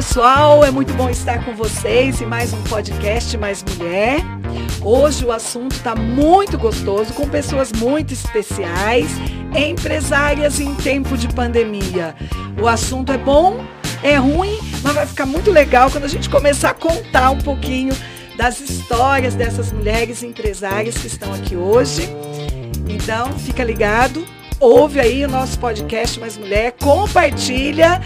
Pessoal, é muito bom estar com vocês em mais um podcast Mais Mulher. Hoje o assunto está muito gostoso, com pessoas muito especiais, empresárias em tempo de pandemia. O assunto é bom, é ruim, mas vai ficar muito legal quando a gente começar a contar um pouquinho das histórias dessas mulheres empresárias que estão aqui hoje. Então, fica ligado, ouve aí o nosso podcast Mais Mulher, compartilha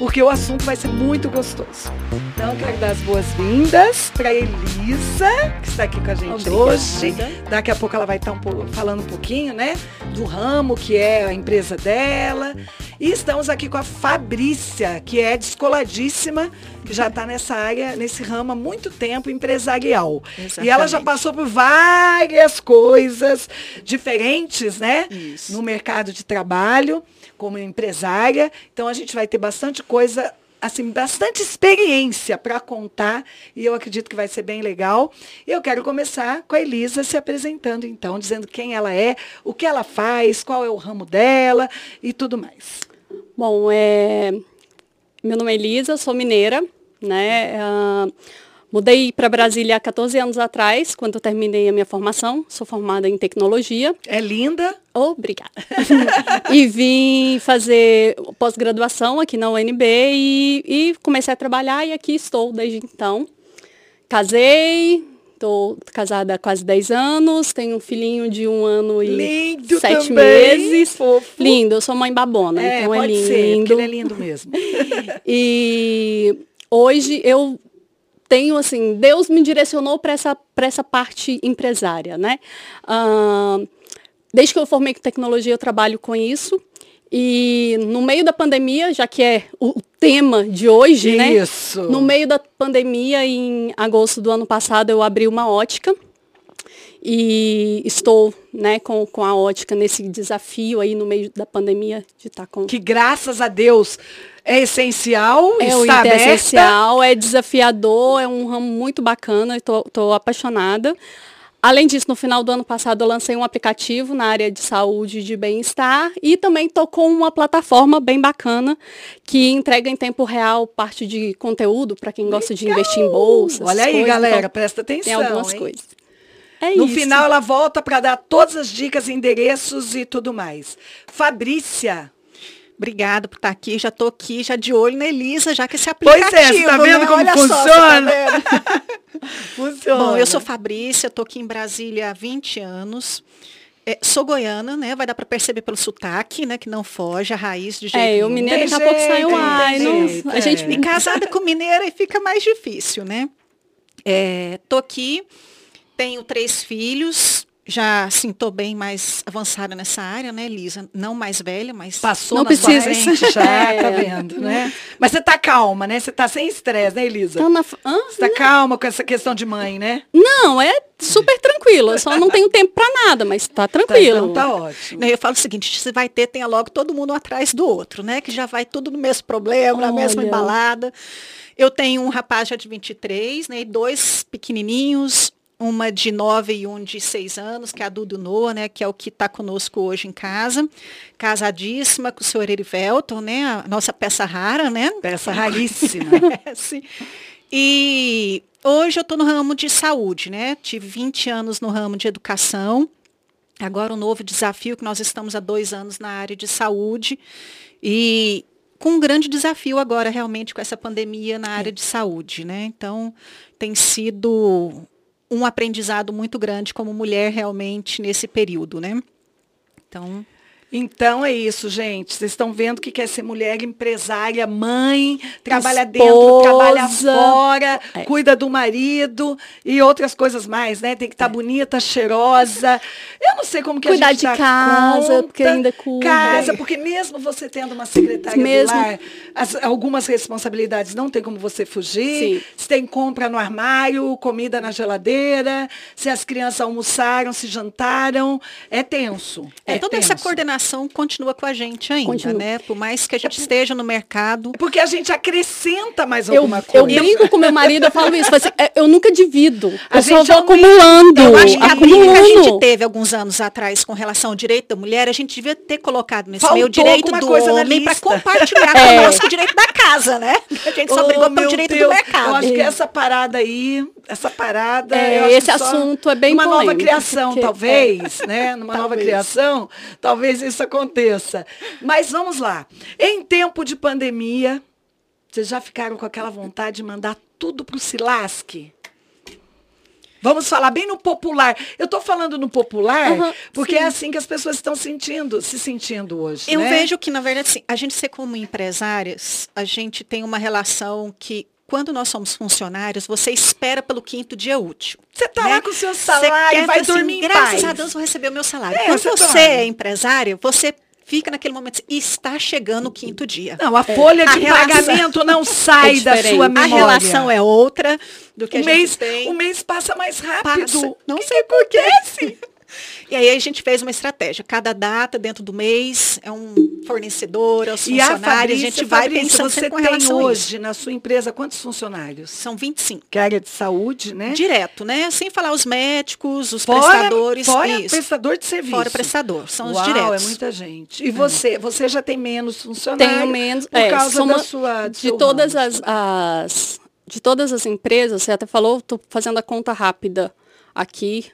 porque o assunto vai ser muito gostoso. Então, quero dar as boas-vindas para Elisa, que está aqui com a gente Obrigada. hoje. Daqui a pouco ela vai estar um pouco, falando um pouquinho, né, do ramo que é a empresa dela. E estamos aqui com a Fabrícia, que é descoladíssima, que já está nessa área, nesse ramo há muito tempo, empresarial. Exatamente. E ela já passou por várias coisas diferentes, né, Isso. no mercado de trabalho como empresária. Então a gente vai ter bastante coisa assim, bastante experiência para contar e eu acredito que vai ser bem legal. E eu quero começar com a Elisa se apresentando, então, dizendo quem ela é, o que ela faz, qual é o ramo dela e tudo mais. Bom, é... meu nome é Elisa, sou mineira, né? Uh Mudei para Brasília há 14 anos atrás, quando eu terminei a minha formação. Sou formada em tecnologia. É linda. Obrigada. e vim fazer pós-graduação aqui na UNB e, e comecei a trabalhar e aqui estou desde então. Casei, Estou casada há quase 10 anos, tenho um filhinho de um ano e lindo sete também, meses. Fofo. Lindo, eu sou mãe babona, é, então é lindo. Ser, ele é lindo mesmo. e hoje eu tenho assim, Deus me direcionou para essa, essa parte empresária, né? Uh, desde que eu formei com tecnologia, eu trabalho com isso. E no meio da pandemia, já que é o tema de hoje, né? Isso. né? No meio da pandemia, em agosto do ano passado, eu abri uma ótica. E estou né, com, com a ótica nesse desafio aí no meio da pandemia de estar tá com. Que graças a Deus é essencial, é está é essencial, é desafiador, é um ramo muito bacana, estou apaixonada. Além disso, no final do ano passado eu lancei um aplicativo na área de saúde e de bem-estar e também estou com uma plataforma bem bacana que entrega em tempo real parte de conteúdo para quem gosta de investir em bolsa. Olha aí, coisas. galera, então, presta atenção. Tem algumas hein? coisas. É no isso. final ela volta para dar todas as dicas, endereços e tudo mais. Fabrícia, Obrigada por estar aqui. Já estou aqui, já de olho na Elisa, já que esse aplicativo. Pois é, você está vendo né? como Olha funciona? Só, tá funciona. Bom, eu sou Fabrícia, estou aqui em Brasília há 20 anos. É, sou goiana, né? Vai dar para perceber pelo sotaque, né? Que não foge a raiz de jeito É, eu mineira daqui a pouco sai o ai. Não, a gente é. E casada com mineira e fica mais difícil, né? É, tô aqui, tenho três filhos, já tô bem mais avançada nessa área, né, Lisa? Não mais velha, mas passou não na precisa. sua frente já, é. tá vendo, né? Mas você tá calma, né? Você tá sem estresse, né, Elisa? Tá na... você tá não. calma com essa questão de mãe, né? Não, é super tranquilo. Eu só não tenho tempo para nada, mas tá tranquilo. Tá, então tá ótimo. Eu falo o seguinte, se vai ter, tenha logo todo mundo atrás do outro, né? Que já vai tudo no mesmo problema, Olha. na mesma embalada. Eu tenho um rapaz já de 23, né? E dois pequenininhos, uma de nove e um de seis anos, que é a Dudu Noa, né, que é o que está conosco hoje em casa, casadíssima com o senhor Erivelton, né, a nossa peça rara, né? Peça raríssima. é, sim. E hoje eu estou no ramo de saúde, né, tive 20 anos no ramo de educação, agora um novo desafio que nós estamos há dois anos na área de saúde e com um grande desafio agora realmente com essa pandemia na área de saúde, né? Então tem sido um aprendizado muito grande como mulher realmente nesse período, né? Então, então é isso, gente. Vocês estão vendo que quer ser mulher empresária, mãe, trabalha Esposa. dentro, trabalha fora, é. cuida do marido e outras coisas mais, né? Tem que estar tá é. bonita, cheirosa. Eu não sei como que Cuidar a gente de casa, conta. porque ainda cuida. Casa, porque mesmo você tendo uma secretária mesmo. do lar, as, algumas responsabilidades não tem como você fugir. Sim. Se tem compra no armário, comida na geladeira, se as crianças almoçaram, se jantaram, é tenso. É, é toda tenso. essa coordenação continua com a gente ainda, Continua. né? Por mais que a gente esteja no mercado. Porque a gente acrescenta mais Eu, alguma eu coisa. brinco com meu marido, eu falo isso, assim, é, eu nunca divido. A eu só gente vou aumenta. acumulando. Eu acho que a briga que a acumulando. gente teve alguns anos atrás com relação ao direito da mulher, a gente devia ter colocado nesse Faltou meio o direito do homem para compartilhar É. conosco o direito da casa, né? A gente só Oh, brigou pelo direito Deus, do mercado. Eu acho que essa parada aí, essa parada. É, esse assunto é bem Uma nova criação, porque- talvez, né? Numa nova Talvez. criação, talvez isso aconteça. Mas vamos lá. Em tempo de pandemia, vocês já ficaram com aquela vontade de mandar tudo pro Silasque? Vamos falar bem no popular. Eu estou falando no popular Aham, porque sim. é assim que as pessoas estão sentindo, se sentindo hoje. Eu né? vejo que, na verdade, assim, a gente ser como empresárias, a gente tem uma relação que, quando nós somos funcionários, você espera pelo quinto dia útil. Você tá né? lá com o seu salário quer, e vai assim, dormir em Graças paz. a Deus vou receber o meu salário. É, Quando você dorme. é empresário, você fica naquele momento, assim, está chegando o quinto dia. Não, a folha A de relação- pagamento não sai É da sua A A memória. relação é outra do que a o gente mês, tem. o mês passa mais rápido. Passa. Não O que sei que acontece. E aí a gente fez uma estratégia. Cada data dentro do mês é um fornecedor, é os E a funcionários. A, Fabrícia, gente vai Fabrícia, pensando você sempre tem hoje na sua empresa quantos funcionários? São 25. Que é a área de saúde, né? Direto, né? Sem falar os médicos, os Fora- prestadores. Fora isso. prestador de serviço. Fora prestador. São Uau, os diretos. é muita gente. E você, você já tem menos funcionários Tenho menos. por é, causa soma- da sua de todas as, as de todas as empresas, você até falou, estou fazendo a conta rápida aqui,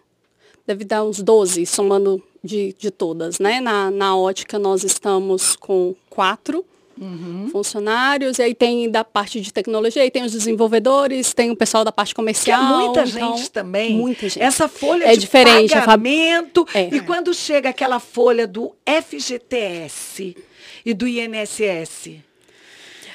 deve dar uns 12, somando de, de todas, né? Na, na ótica nós estamos com quatro Uhum. funcionários, e aí tem da parte de tecnologia, aí tem os desenvolvedores, tem o pessoal da parte Que é comercial. muita então, gente também. Muita gente. Essa folha É de diferente, pagamento. É. E quando chega aquela folha do FGTS e do INSS?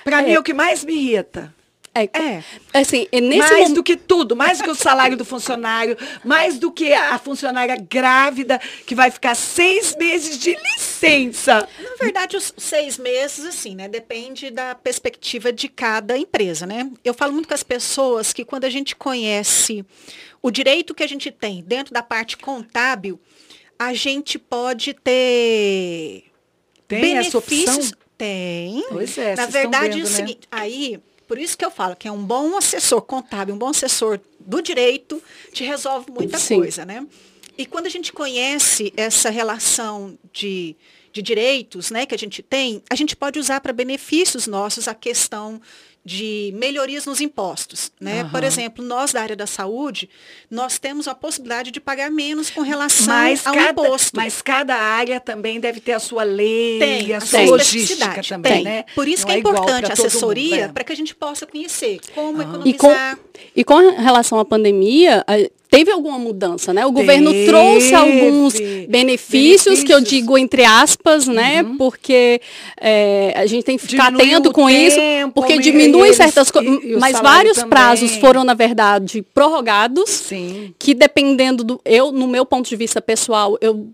Para É. mim, é o que mais me irrita. É, É. assim, nesse mais momento. do que tudo, mais do que o salário do funcionário, mais do que a funcionária grávida que vai ficar seis meses de licença. Na verdade, os seis meses, assim, né? Depende da perspectiva de cada empresa, né? Eu falo muito com as pessoas que quando a gente conhece o direito que a gente tem dentro da parte contábil, a gente pode ter Tem essa benefícios. opção? Tem. Pois é, Na vocês estão verdade, vendo, é o né? seguinte, aí, por isso que eu falo que é um bom assessor contábil, um bom assessor do direito, te resolve muita Sim. coisa, né? E quando a gente conhece essa relação de, de direitos, né, que a gente tem, a gente pode usar para benefícios nossos a questão de melhorias nos impostos, né? Por Aham. exemplo, nós da área da saúde, nós temos a possibilidade de pagar menos com relação Mas ao cada, imposto. mas cada área também deve ter a sua lei, Tem, a a sua sua logística especificidade. também, Tem. né? Por isso Não que é, igual importante a assessoria, mundo, é. para que a gente possa conhecer como Ah. E com, economizar. e com relação à pandemia, teve alguma mudança, né? O governo Teve. trouxe alguns benefícios, que eu Benefícios. digo entre aspas, né? Porque é, a gente tem que ficar Diminuiu atento com isso, tempo, porque e diminui eles- certas coisas, mas vários também. prazos foram, na verdade, prorrogados, Sim. que dependendo do... Eu, no meu ponto de vista pessoal, eu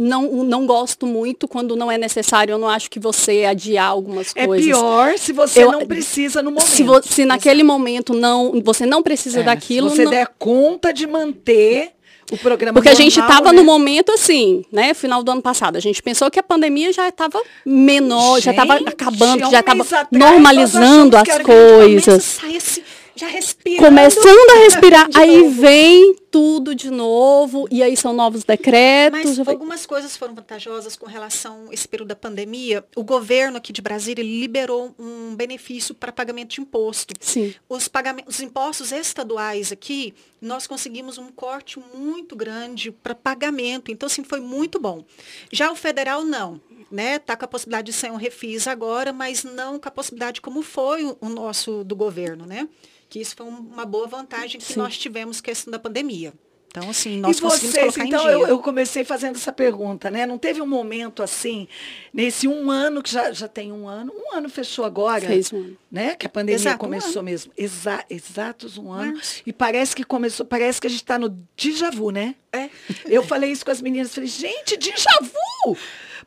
não, não gosto muito quando não é necessário, eu não acho que você adiar algumas É coisas. pior se você Eu- não precisa no momento. Se, vo- se naquele momento não, você não precisa É, daquilo, Se você não- der conta de manter o programa porque a gente normal, estava né? no momento assim, né? Final do ano passado. A gente pensou que a pandemia já estava menor, já estava Gente, acabando, um já estava normalizando as coisas. Já respirando. Começando a respirar, aí novo. vem tudo de novo, e aí são novos decretos. Mas algumas coisas foram vantajosas com relação a esse período da pandemia. O governo aqui de Brasília liberou um benefício para pagamento de imposto. Sim. Os, pagamentos, os impostos estaduais aqui, nós conseguimos um corte muito grande para pagamento. Então, assim, foi muito bom. Já o federal, não. Né? Tá com a possibilidade de ser um refis agora, mas não com a possibilidade como foi o, o nosso do governo, né? Que isso foi um- uma boa vantagem que Sim. nós tivemos questão da pandemia. Então, assim, nós e conseguimos vocês, colocar então em dia. eu, eu comecei fazendo essa pergunta, né? Não teve um momento assim, nesse um ano, que já, já tem um ano, um ano fechou agora, Fez um ano. né? Que a pandemia Exato, um começou mesmo. Exa exatos um ano. E parece que começou, parece que a gente está no déjà vu, né? É. Eu falei isso com as meninas, falei, gente, déjà vu!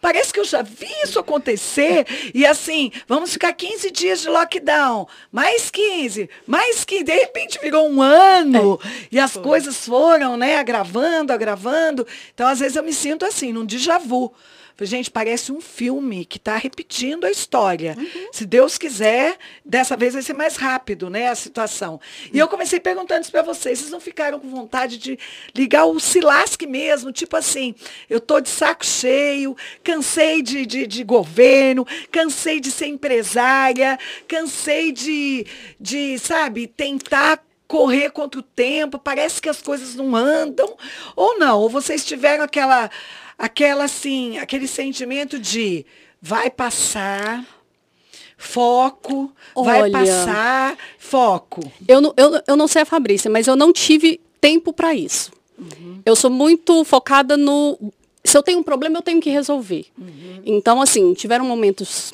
Parece que eu já vi isso acontecer. E assim, vamos ficar 15 dias de lockdown, mais 15, mais 15, de repente virou um ano. E as coisas foram, né, agravando, agravando. Então, às vezes eu me sinto assim, num déjà vu. Falei, gente, parece um filme que está repetindo a história. Uhum. Se Deus quiser, dessa vez vai ser mais rápido, né, a situação. Uhum. E eu comecei perguntando isso para vocês. Vocês não ficaram com vontade de ligar o Silasque mesmo? Tipo assim, eu tô de saco cheio, cansei de, de, de governo, cansei de ser empresária, cansei de, de sabe, tentar correr contra o tempo, parece que as coisas não andam, ou não, ou vocês tiveram aquela, aquela assim, aquele sentimento de vai passar, foco, Olha, vai passar, foco. Eu não, eu, eu não sei a Fabrícia, mas eu não tive tempo para isso. Uhum. Eu sou muito focada no. Se eu tenho um problema, eu tenho que resolver. Uhum. Então, assim, tiveram momentos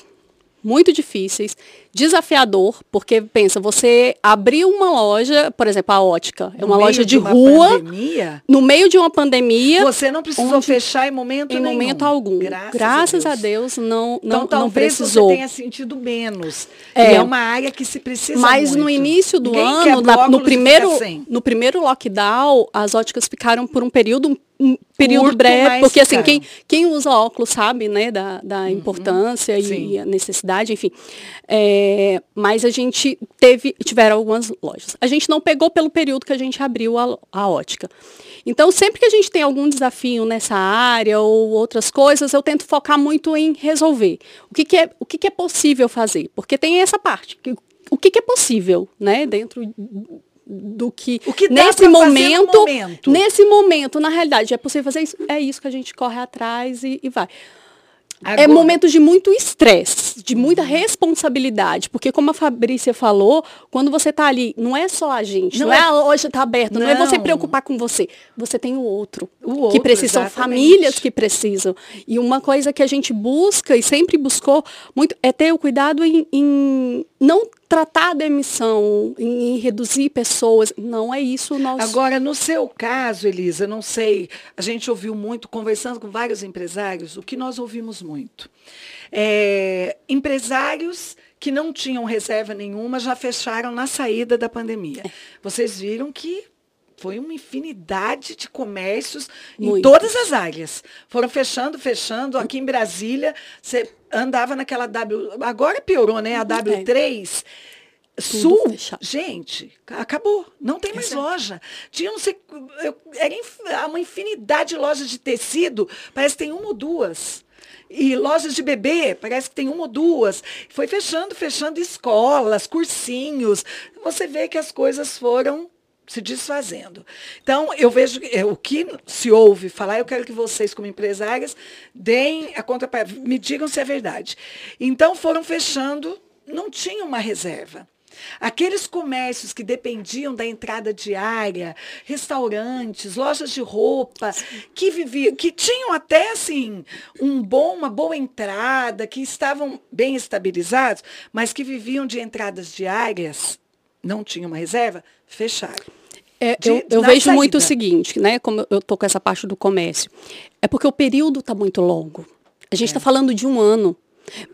muito difíceis, desafiador, porque pensa, você abriu uma loja, por exemplo, a ótica, é uma loja de, de uma rua, pandemia, no meio de uma pandemia. Você não precisou fechar em momento em nenhum. momento algum. Graças, Graças a, Deus. a Deus, não então, não, talvez não precisou. você tenha sentido menos. É, é uma área que se precisa Mas muito. no início do Ninguém ano, na, no primeiro no primeiro lockdown, as óticas ficaram por um período um período Curto, breve, porque assim, quem, quem usa óculos sabe, né, da, da uhum, importância e a necessidade, enfim. É, mas a gente teve, tiveram algumas lojas. A gente não pegou pelo período que a gente abriu a, a ótica. Então, sempre que a gente tem algum desafio nessa área ou outras coisas, eu tento focar muito em resolver. O que, que é, o que, que é possível fazer? Porque tem essa parte. O que, que é possível, né, dentro do que, o que nesse momento, momento, nesse momento, na realidade, é possível fazer isso, é isso que a gente corre atrás e, e vai. É Agora... É momentos de muito estresse, de muita responsabilidade, porque como a Fabrícia falou, quando você está ali, não é só a gente, não, não é, é hoje está aberto, não. não. é você preocupar com você, você tem o outro, o outro que precisa, são famílias que precisam. E uma coisa que a gente busca e sempre buscou muito é ter o cuidado em, em não tratar a demissão, em, em, reduzir pessoas. Não é isso o nosso. Agora, no seu caso, Elisa, não sei, a gente ouviu muito, conversando com vários empresários, o que nós ouvimos muito. É, empresários que não tinham reserva nenhuma já fecharam na saída da pandemia. É. Vocês viram que foi uma infinidade de comércios Muito. em todas as áreas. Foram fechando, fechando. Aqui em Brasília, você andava naquela W. Agora piorou, né? A W3. Sul, gente, acabou. Não tem mais Exato. loja. Tinha não sei, era uma infinidade de lojas de tecido. Parece que tem uma ou duas. E lojas de bebê, parece que tem uma ou duas. Foi fechando, fechando escolas, cursinhos. Você vê que as coisas foram se desfazendo. Então, eu vejo é, o que se ouve falar, eu quero que vocês, como empresárias, deem a conta para me digam se é verdade. Então, foram fechando, não tinha uma reserva. Aqueles comércios que dependiam da entrada diária, restaurantes, lojas de roupa, que viviam, que tinham até assim um bom, uma boa entrada, que estavam bem estabilizados, mas que viviam de entradas diárias, não tinham uma reserva, fecharam. É, de, eu, eu vejo saída. muito o seguinte, né? Como eu estou com essa parte do comércio. É porque o período está muito longo. A gente está é. falando de um ano.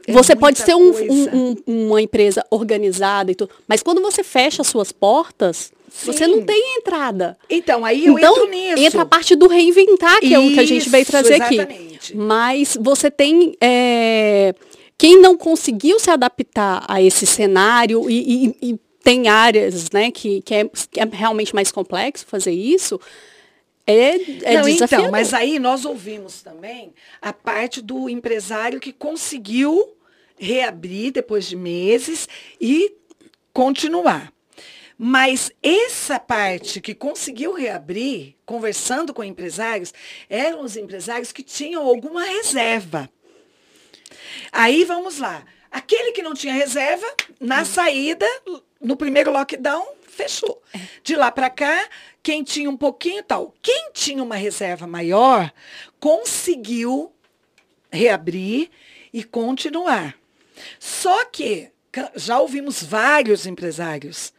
É você pode ser um, um, um, uma empresa organizada e tudo, mas quando você fecha as suas portas, Sim. você não tem entrada. Então, aí eu então, entro nisso. Entra a parte do reinventar, que Isso, é o que a gente veio trazer exatamente. aqui. Mas você tem. É, quem não conseguiu se adaptar a esse cenário e, e, e tem áreas né, que, que, é, que é realmente mais complexo fazer isso, é, é Não, Então, mas aí nós ouvimos também a parte do empresário que conseguiu reabrir depois de meses e continuar. Mas essa parte que conseguiu reabrir, conversando com empresários, eram os empresários que tinham alguma reserva. Aí vamos lá. Aquele que não tinha reserva, na saída, no primeiro lockdown, fechou. É. De lá para cá, quem tinha um pouquinho tal. Quem tinha uma reserva maior, conseguiu reabrir e continuar. Só que já ouvimos vários empresários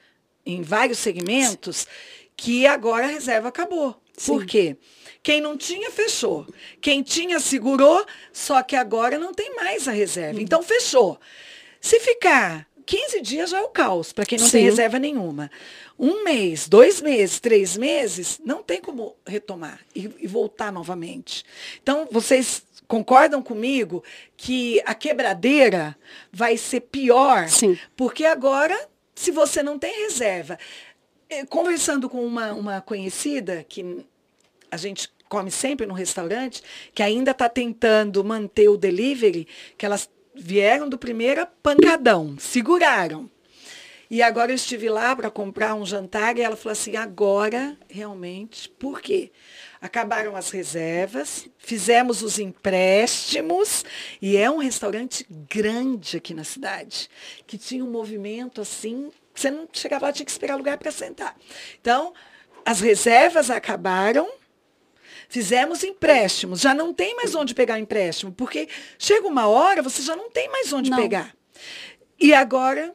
em vários segmentos que agora a reserva acabou. Sim. Por quê? Quem não tinha, fechou. Quem tinha, segurou, só que agora não tem mais a reserva. Hum. Então, fechou. Se ficar 15 dias já é o caos, para quem não Sim. tem reserva nenhuma. Um mês, dois meses, três meses, não tem como retomar e, e voltar novamente. Então, vocês concordam comigo que a quebradeira vai ser pior? Sim. Porque agora, se você não tem reserva. eh, Conversando com uma, uma conhecida, que a gente come sempre no restaurante, que ainda está tentando manter o delivery, que elas vieram do primeiro pancadão, seguraram. E agora eu estive lá para comprar um jantar e ela falou assim, agora realmente, por quê? Acabaram as reservas, fizemos os empréstimos e é um restaurante grande aqui na cidade, que tinha um movimento assim, você não chegava lá, tinha que esperar lugar para sentar. Então, as reservas acabaram, Fizemos empréstimos, já não tem mais onde pegar empréstimo, porque chega uma hora, você já não tem mais onde Não. pegar. E agora?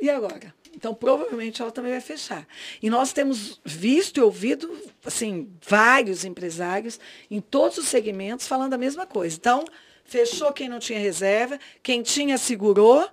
E agora? Então, provavelmente ela também vai fechar. E nós temos visto e ouvido, assim, vários empresários em todos os segmentos falando a mesma coisa. Então, fechou quem não tinha reserva, quem tinha segurou,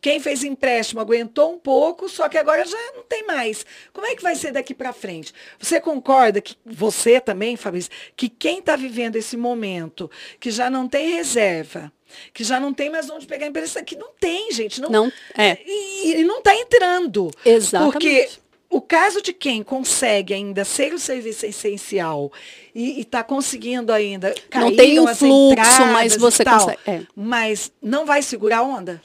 quem fez empréstimo aguentou um pouco, só que agora já não tem mais. Como é que vai ser daqui para frente? Você concorda que você também, Fabrício, que quem está vivendo esse momento, que já não tem reserva, que já não tem mais onde pegar empresa, que não tem, gente, não, Não, é. e, e não está entrando. Exatamente. Porque o caso de quem consegue ainda ser o serviço essencial e está conseguindo ainda Não caíram tem o fluxo, mas você consegue- é. Mas não vai segurar a onda?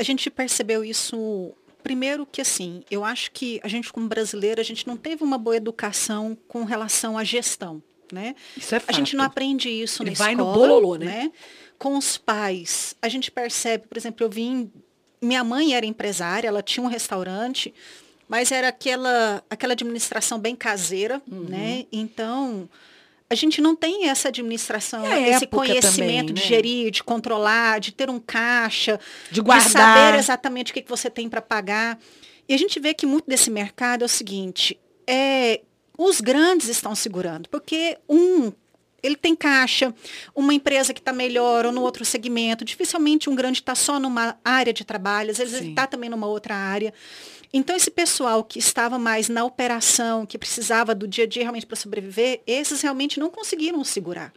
A gente percebeu isso primeiro que assim, eu acho que a gente como brasileiro, a gente não teve uma boa educação com relação à gestão, né? Isso é A gente não fato. aprende isso Ele na vai no escola, bololô, né? Com os pais, a gente percebe, por exemplo, eu vim, minha mãe era empresária, ela tinha um restaurante, mas era aquela aquela administração bem caseira, Uhum. né? Então, a gente não tem essa administração, a esse conhecimento também, de né? gerir, de controlar, de ter um caixa, De de guardar. saber exatamente o que, que você tem para pagar. E a gente vê que muito desse mercado é o seguinte, é, os grandes estão segurando, porque um ele tem caixa, uma empresa que está melhor ou no outro segmento, dificilmente um grande está só numa área de trabalho, às vezes ele Sim. está também numa outra área. Então, esse pessoal que estava mais na operação, que precisava do dia a dia realmente para sobreviver, esses realmente não conseguiram segurar.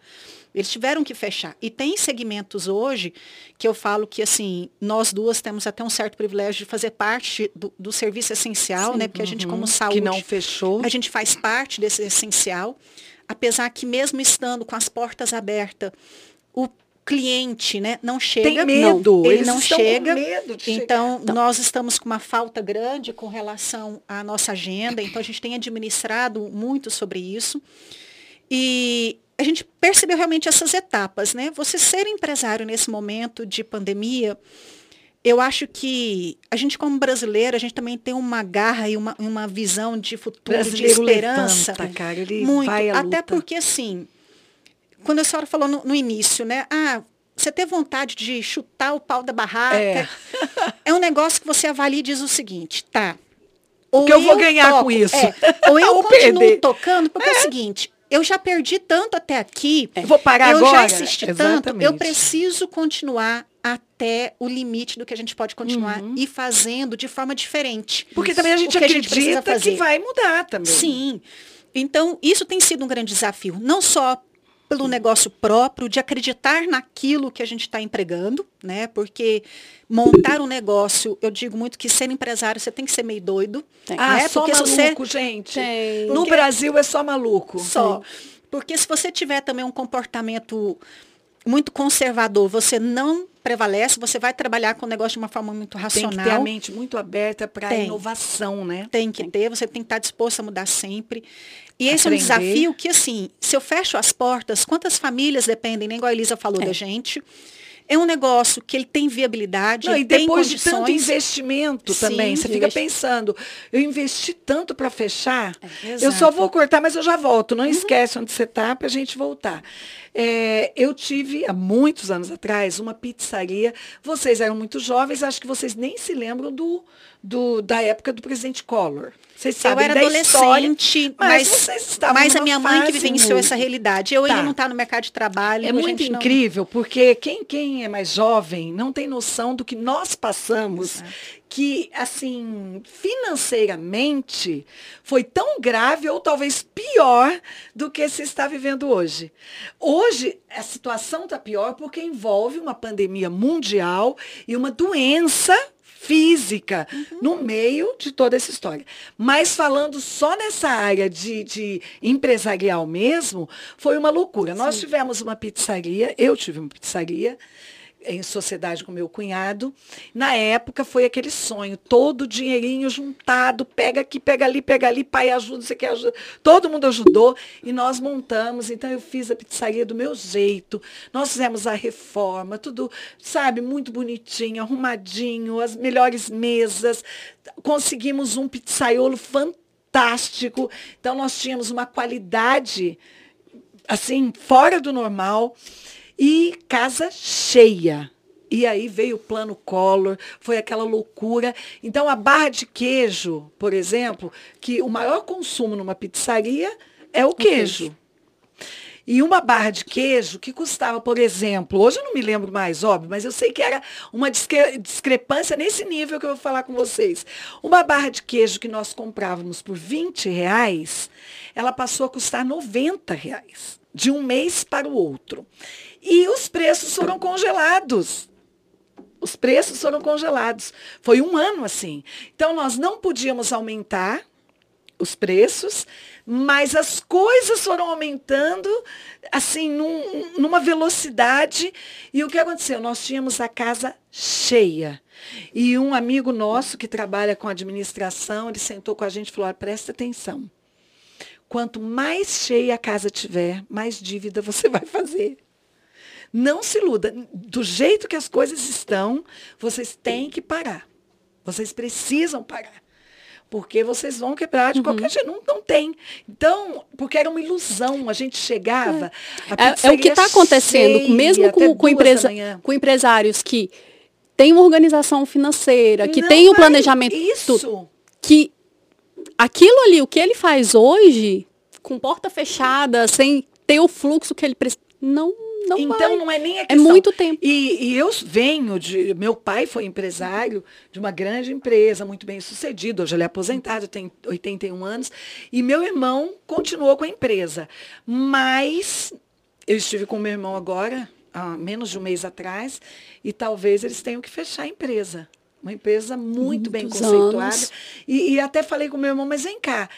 Eles tiveram que fechar. E tem segmentos hoje que eu falo que, assim, nós duas temos até um certo privilégio de fazer parte do, do serviço essencial, né? Porque a gente, como saúde, Uhum. que não fechou. a gente faz parte desse essencial. Apesar que mesmo estando com as portas abertas, o cliente, né, não chega. Tem medo, Não, ele não chega. medo de Então, nós estamos com uma falta grande com relação à nossa agenda, então a gente tem administrado muito sobre isso. E a gente percebeu realmente essas etapas, né? Você ser empresário nesse momento de pandemia, eu acho que a gente como brasileiro, a gente também tem uma garra e uma, uma visão de futuro, brasileiro de esperança. levanta, cara, ele muito. vai à Até luta. porque, assim, quando a senhora falou no, no início, né? Ah, você ter vontade de chutar o pau da barraca. É. É, um negócio que você avalia e diz o seguinte, tá. Ou que eu vou ganhar com isso? é, ou eu Ou continuo perder. tocando, porque é. o seguinte, eu já perdi tanto até aqui. Eu vou parar eu agora? já insisti tanto, eu preciso continuar até o limite do que a gente pode continuar e fazendo de forma diferente. Uhum. Porque também a gente que a gente acredita que vai mudar também. Sim. Então, isso tem sido um grande desafio, não só pelo negócio próprio, de acreditar naquilo que a gente está empregando, né? Porque montar um negócio, eu digo muito que ser empresário, você tem que ser meio doido. Tem. Ah, né? só Porque maluco, você gente. Tem. No Porque- Brasil é só maluco. só. Porque se você tiver também um comportamento muito conservador, você não prevalece, você vai trabalhar com o negócio de uma forma muito Tem racional. que ter a mente muito aberta para Tem. inovação, né? Tem que ter, você tem que estar disposto a mudar sempre. E esse Aprender. é um desafio que, assim, se eu fecho as portas, quantas famílias dependem, nem igual a Elisa falou É. da gente, é um negócio que ele tem viabilidade, Não, e tem depois de tanto investimento Sim, também, você fica investi- pensando, eu investi tanto para fechar, eu exato. Uhum. só vou cortar, mas eu já volto. Não esquece onde você está para a gente voltar. É, eu tive, há muitos anos atrás, uma pizzaria. Vocês eram muito jovens, acho que vocês nem se lembram do, do- da época do presidente Collor. Vocês Eu sabem era da história. adolescente, mas mas, mas a minha mãe que vivenciou muito- essa realidade. Eu Tá. ainda não está no mercado de trabalho. É muito gente não- incrível, porque quem, quem é mais jovem não tem noção do que nós passamos, que, assim, financeiramente foi tão grave ou talvez pior do que se está vivendo hoje. Hoje, a situação está pior porque envolve uma pandemia mundial e uma doença física uhum. no meio de toda essa história. Mas falando só nessa área de, de empresarial mesmo, foi uma loucura. Sim. Nós tivemos uma pizzaria, eu tive uma pizzaria, em sociedade com meu cunhado. Na época foi aquele sonho, todo o dinheirinho juntado, pega aqui, pega ali, pega ali, pai ajuda, você quer ajuda. Todo mundo ajudou e nós montamos. Então eu fiz a pizzaria do meu jeito. Nós fizemos a reforma, tudo, sabe, muito bonitinho, arrumadinho, as melhores mesas. Conseguimos um pizzaiolo fantástico. Então nós tínhamos uma qualidade assim, fora do normal. E casa cheia. E aí veio o plano Collor, foi aquela loucura. Então, a barra de queijo, por exemplo, que o maior consumo numa pizzaria é o queijo. queijo. E uma barra de queijo que custava, por exemplo, hoje eu não me lembro mais, óbvio, mas eu sei que era uma discre discrepância nesse nível que eu vou falar com vocês. Uma barra de queijo que nós comprávamos por 20 reais, ela passou a custar 90 reais, de um mês para o outro. E os preços foram congelados. Os preços foram congelados. Foi um ano assim. Então, nós não podíamos aumentar os preços, mas as coisas foram aumentando, assim, num, numa velocidade. E o que aconteceu? Nós tínhamos a casa cheia. E um amigo nosso que trabalha com administração, ele sentou com a gente e falou: presta atenção. Quanto mais cheia a casa tiver, mais dívida você vai fazer. Não se iluda. Do jeito que as coisas estão, vocês têm que parar. Vocês precisam parar. Porque vocês vão quebrar de uhum. qualquer jeito. Não, não tem. Então, porque era uma ilusão. A gente chegava. É, é o que está acontecendo, cheia, mesmo com, com, empresa, com empresários que têm uma organização financeira, que têm um planejamento. Isso. Que aquilo ali, o que ele faz hoje, com porta fechada, sem ter o fluxo que ele precisa, não não então vai. não é nem a questão. É muito tempo. E, e, eu venho de. Meu pai foi empresário de uma grande empresa, muito bem sucedido. Hoje ele é aposentado, tem 81 anos. E meu irmão continuou com a empresa. Mas eu estive com meu irmão agora, há menos de um mês atrás, e talvez eles tenham que fechar a empresa. Uma empresa muito Muitos bem conceituada. E, e até falei com meu irmão, mas vem cá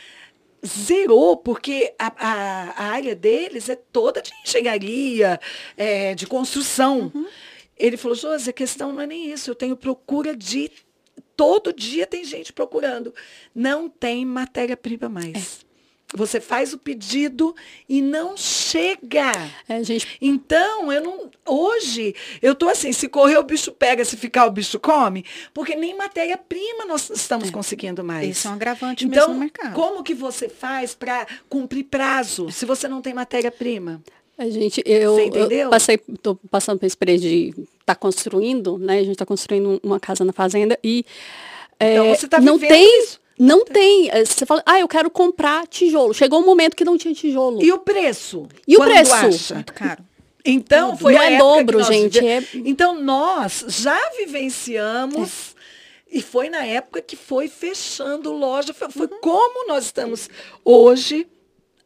zerou, porque a, a, a, área deles é toda de engenharia, é, de construção. Uhum. Ele falou, Josi, a questão não é nem isso, eu tenho procura de. Todo dia tem gente procurando. Não tem matéria-prima mais. É. Você faz o pedido e não chega. É, gente... Então, eu não. Hoje, eu tô assim, se correr o bicho pega, se ficar o bicho come, porque nem matéria-prima nós estamos é. conseguindo mais. Isso é um agravante então, mesmo no mercado. Como que você faz para cumprir prazo se você não tem matéria-prima? A gente, eu, eu passei, tô passando por experiência de estar tá construindo, né? A gente está construindo uma casa na fazenda e então, é, você tá não tem isso? Não tem. É, você fala, ah, eu quero comprar tijolo. Chegou um momento que não tinha tijolo. E o preço? E o preço? Acha? Muito caro. Então, foi não é dobro, gente. É... Então, nós já vivenciamos. É. E foi na época que foi fechando loja. Foi, foi uhum. como nós estamos hoje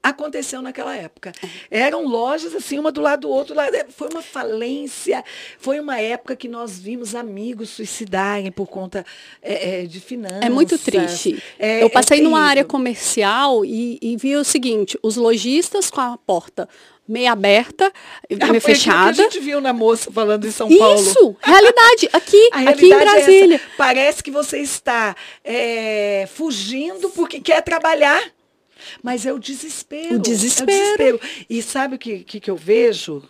aconteceu naquela época. Eram lojas assim, uma do lado do outro. Foi uma falência. Foi uma época que nós vimos amigos suicidarem por conta é, é, de finanças. É muito triste. É, Eu passei numa área comercial e, e vi o seguinte: os lojistas com a porta meia aberta, ah, meia fechada. Que a gente viu na moça falando em São Isso, Paulo. Isso, realidade, aqui, realidade aqui em é Brasília. É Parece que você está é, fugindo porque quer trabalhar. Mas é o desespero. O desespero. É o desespero. E sabe o que, que, que eu vejo?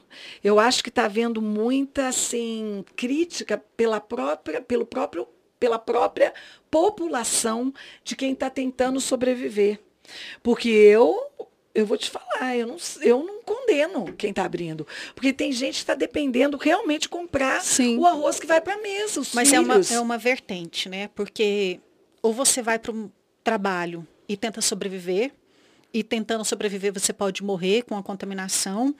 Eu acho que está havendo muita assim, crítica pela própria, pelo próprio, pela própria população de quem está tentando sobreviver. Porque eu eu vou te falar, eu não, eu não condeno quem está abrindo. Porque tem gente que está dependendo realmente de comprar Sim. o arroz que vai para a mesa. Mas é uma, é uma vertente, né? Porque ou você vai para um trabalho e tenta sobreviver, e tentando sobreviver você pode morrer com a contaminação.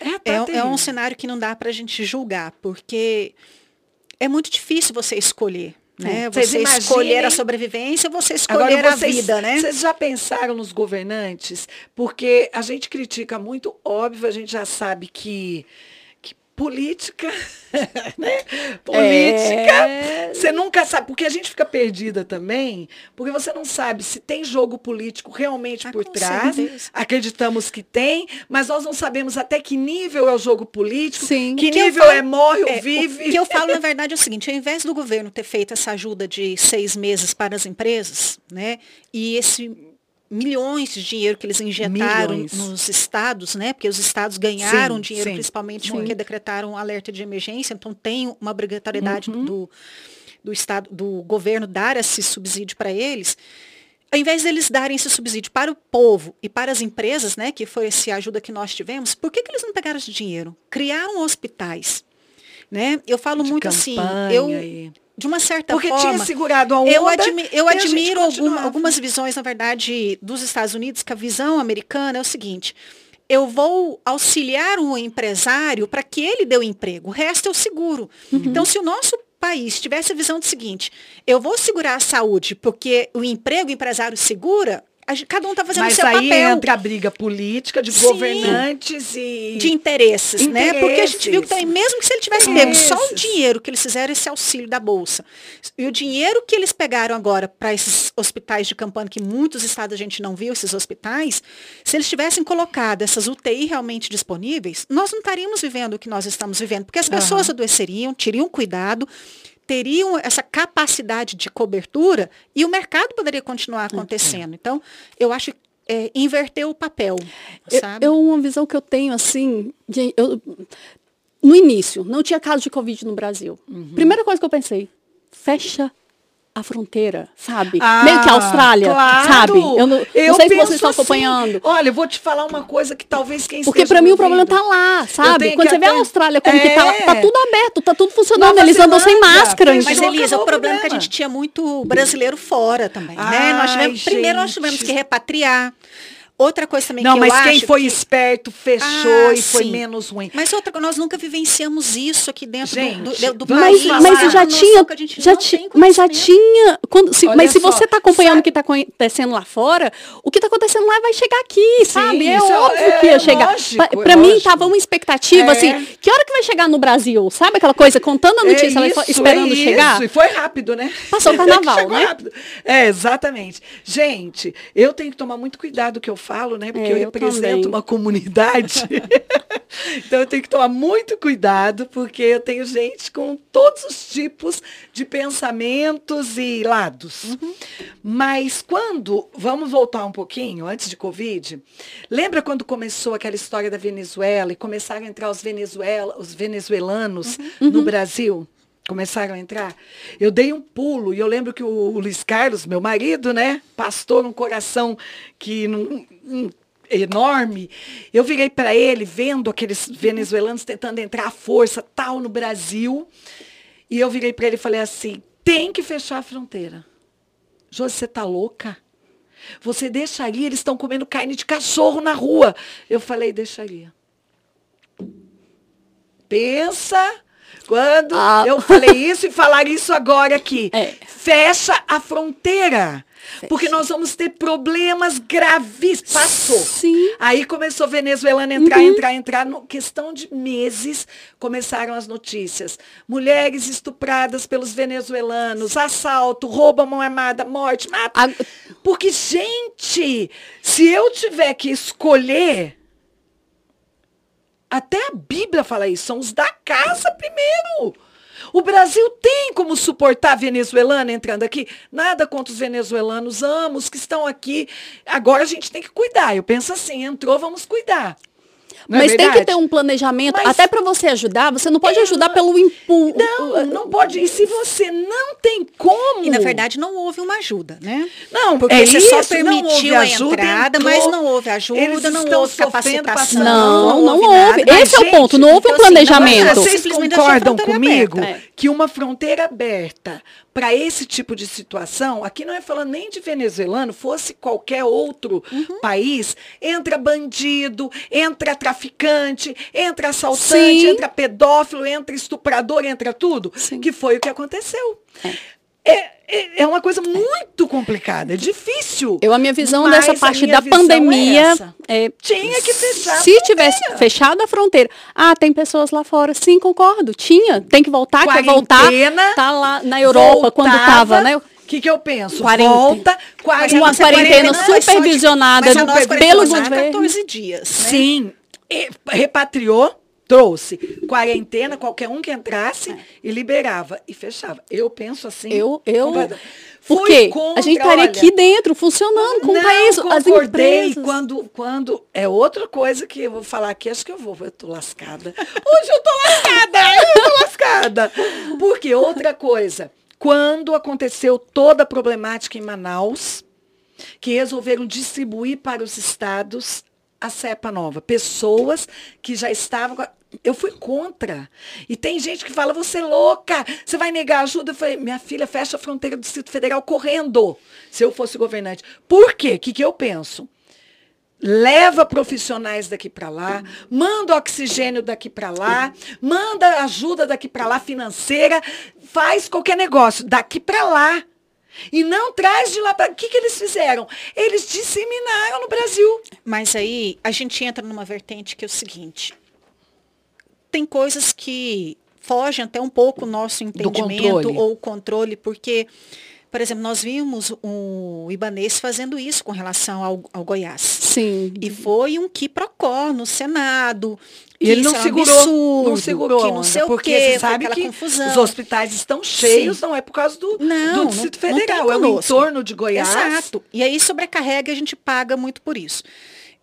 É, É, é um cenário que não dá para a gente julgar, porque é muito difícil você escolher. Né? É, vocês Você imaginem- escolher a sobrevivência, você escolher Agora, a vocês, vida, né? Vocês já pensaram nos governantes? Porque a gente critica muito, óbvio, a gente já sabe que política, né? Política, É. você nunca sabe, porque a gente fica perdida também, porque você não sabe se tem jogo político realmente Ah, por trás. certeza. Acreditamos que tem, mas nós não sabemos até que nível é o jogo político, Sim. que Que nível falo- é morre ou É, vive. O que eu falo, na verdade, é o seguinte, ao invés do governo ter feito essa ajuda de seis meses para as empresas, né? E esse milhões de dinheiro que eles injetaram Milhões. nos estados, né? Porque os estados ganharam Sim, dinheiro, sim, principalmente porque decretaram alerta de emergência, então tem uma obrigatoriedade Uhum. do, do estado, do governo dar esse subsídio para eles. Ao invés deles darem esse subsídio para o povo e para as empresas, né, que foi essa ajuda que nós tivemos, por que, que eles não pegaram esse dinheiro? Criaram hospitais. Né? Eu falo De muito assim, eu, e- de uma certa Porque forma. tinha segurado a onda. Eu, admi- eu admiro alguma- algumas visões, na verdade, dos Estados Unidos, que a visão americana é o seguinte. Eu vou auxiliar um empresário para que ele dê o emprego. O resto eu seguro. Uhum. Então, se o nosso país tivesse a visão do seguinte, eu vou segurar a saúde porque o emprego o empresário segura, cada um está fazendo o Mas seu aí papel entra a briga política de Sim. governantes e. de interesses, né? Porque a gente viu que Interesses. também, mesmo que se ele tivesse pego só o Interesses. dinheiro que eles fizeram esse auxílio da Bolsa, e o dinheiro que eles pegaram agora para esses hospitais de campanha, que muitos estados a gente não viu, esses hospitais, se eles tivessem colocado essas UTI realmente disponíveis, nós não estaríamos vivendo o que nós estamos vivendo, porque as pessoas adoeceriam, teriam cuidado, teriam essa capacidade de cobertura e o mercado poderia continuar acontecendo. Então, eu acho que é, inverter o papel, Eu, sabe? eu- uma visão que eu tenho assim, de- eu- no início, não tinha caso de Covid no Brasil. Uhum. Primeira coisa que eu pensei, fecha a fronteira, sabe? Ah, Meio que a Austrália, claro. sabe? Eu não, não Eu sei se vocês estão assim. acompanhando. Olha, eu vou te falar uma coisa que talvez quem Porque pra mim o problema ouvindo- tá lá, sabe? Quando você vê a até- Austrália como que tá lá, É. tá tudo aberto, tá tudo funcionando, Nova eles andam sem máscara. Mas, Então, Elisa, o problema é que a problema. gente tinha muito brasileiro fora também, né? Ai, Nós tivemos, primeiro nós tivemos que repatriar. Outra coisa também Não, que mas eu quem acho foi que- esperto fechou Ah, e foi sim. menos ruim. Mas outra coisa, nós nunca vivenciamos isso aqui dentro do- Gente, do, do, do Mas, país. mas já tinha, que a gente já não ti- mas já tinha, quando, se, mas se só, você está acompanhando o que está acontecendo lá fora, o que está acontecendo lá vai chegar aqui, sabe? É isso é- óbvio é que ia chegar. lógico, Pra- é mim lógico. tava uma expectativa É. assim, que hora que vai chegar no Brasil? Sabe aquela coisa contando a notícia, ela isso, esperando é chegar? Isso, e foi rápido, né? Passou o carnaval, né? rápido. É, exatamente. Gente, eu tenho que tomar muito cuidado do que eu falo, né? Porque É, eu eu represento também. uma comunidade. então eu tenho que tomar muito cuidado, porque eu tenho gente com todos os tipos de pensamentos e lados. Uhum. Mas quando, vamos voltar um pouquinho, antes de Covid, lembra quando começou aquela história da Venezuela e começaram a entrar os, Venezuela, os venezuelanos Uhum. no Brasil? Começaram a entrar. Eu dei um pulo e eu lembro que o, Luiz Carlos, meu marido, né? Pastor, um coração que enorme. Eu virei para ele vendo aqueles venezuelanos tentando entrar à força tal no Brasil. E eu virei para ele e falei assim: tem que fechar a fronteira. Josi, você tá louca? Você deixaria? Eles estão comendo carne de cachorro na rua. Eu falei, deixaria. Pensa quando Ah. eu falei isso e falar isso agora aqui. É. Fecha a fronteira. Porque nós vamos ter problemas gravíssimos. Passou. Sim. Aí começou a venezuelana a entrar, entrar, entrar. No questão de meses, começaram as notícias. Mulheres estupradas pelos venezuelanos, assalto, roubo à mão armada, morte, mata. Porque, gente, se eu tiver que escolher, até a Bíblia fala isso, são os da casa primeiro. O Brasil tem como suportar a venezuelana entrando aqui? Nada contra os venezuelanos, amo os que estão aqui. Agora a gente tem que cuidar. Eu penso assim, entrou, vamos cuidar. Não é Mas tem verdade? que ter um planejamento, Mas- até para você ajudar, você não pode ajudar pelo impulso. Não, não pode. E se você não tem como. E na verdade não houve uma ajuda, né? não, Porque é você isso, só não permitiu a ajuda, entrada, entrou, mas não houve ajuda, eles não houve capacitação. Não, não houve houve. nada. Esse é o Mas, ponto, não gente, houve um então, assim, não planejamento. basta Vocês Simplesmente deixar a concordam fronteira comigo aberta. É. que uma fronteira aberta para esse tipo de situação, aqui não é falando nem de venezuelano, fosse qualquer outro Uhum. país, entra bandido, entra traficante, entra assaltante, Sim. entra pedófilo, entra estuprador, entra tudo, Sim. que foi o que aconteceu. É, é, é uma coisa muito complicada, é difícil. Eu, a minha visão Mas dessa parte da é pandemia é, Tinha que fechar a Se tivesse fechado a fronteira. Ah, tem pessoas lá fora. Sim, concordo. Tinha. Tem que voltar, quer voltar. Quarentena, Tá lá na Europa quando voltava, tava, né? O que, que eu penso? Quarentena. Volta, quarentena. Uma quarentena é só de- supervisionada mas a nossa pelo quarentena governo. 14 dias. né? Sim, e repatriou, trouxe. Quarentena, qualquer um que entrasse e liberava. E fechava. Eu penso assim. Eu, eu. Porque a gente estaria olha, aqui dentro, funcionando com o país, as empresas. quando, quando é outra coisa que eu vou falar aqui, acho que eu vou, eu tô lascada. Hoje eu tô lascada, eu tô lascada. Porque outra coisa, quando aconteceu toda a problemática em Manaus, que resolveram distribuir para os estados a cepa nova, pessoas que já estavam eu fui contra. E tem gente que fala, você é louca, você vai negar ajuda. Eu falei, minha filha, fecha a fronteira do Distrito Federal correndo, se eu fosse governante. Por quê? O que, que eu penso? Leva profissionais daqui para lá, manda oxigênio daqui para lá, manda ajuda daqui para lá financeira, faz qualquer negócio daqui para lá. E não traz de lá para. O que, que eles fizeram? Eles disseminaram no Brasil. Mas aí a gente entra numa vertente que é o seguinte: tem coisas que fogem até um pouco o nosso entendimento controle. ou controle, porque, por exemplo, nós vimos o Ibanês fazendo isso com relação ao, ao Goiás. Sim. E foi um que procor no Senado. E ele não é um segurou, absurdo, não segurou que não onda, sei o porque quê, você sabe aquela que confusão. os hospitais estão cheios, Sim. não é por causa do, Não, do Distrito não- não Federal, é o entorno de Goiás. Exato. E aí sobrecarrega e a gente paga muito por isso.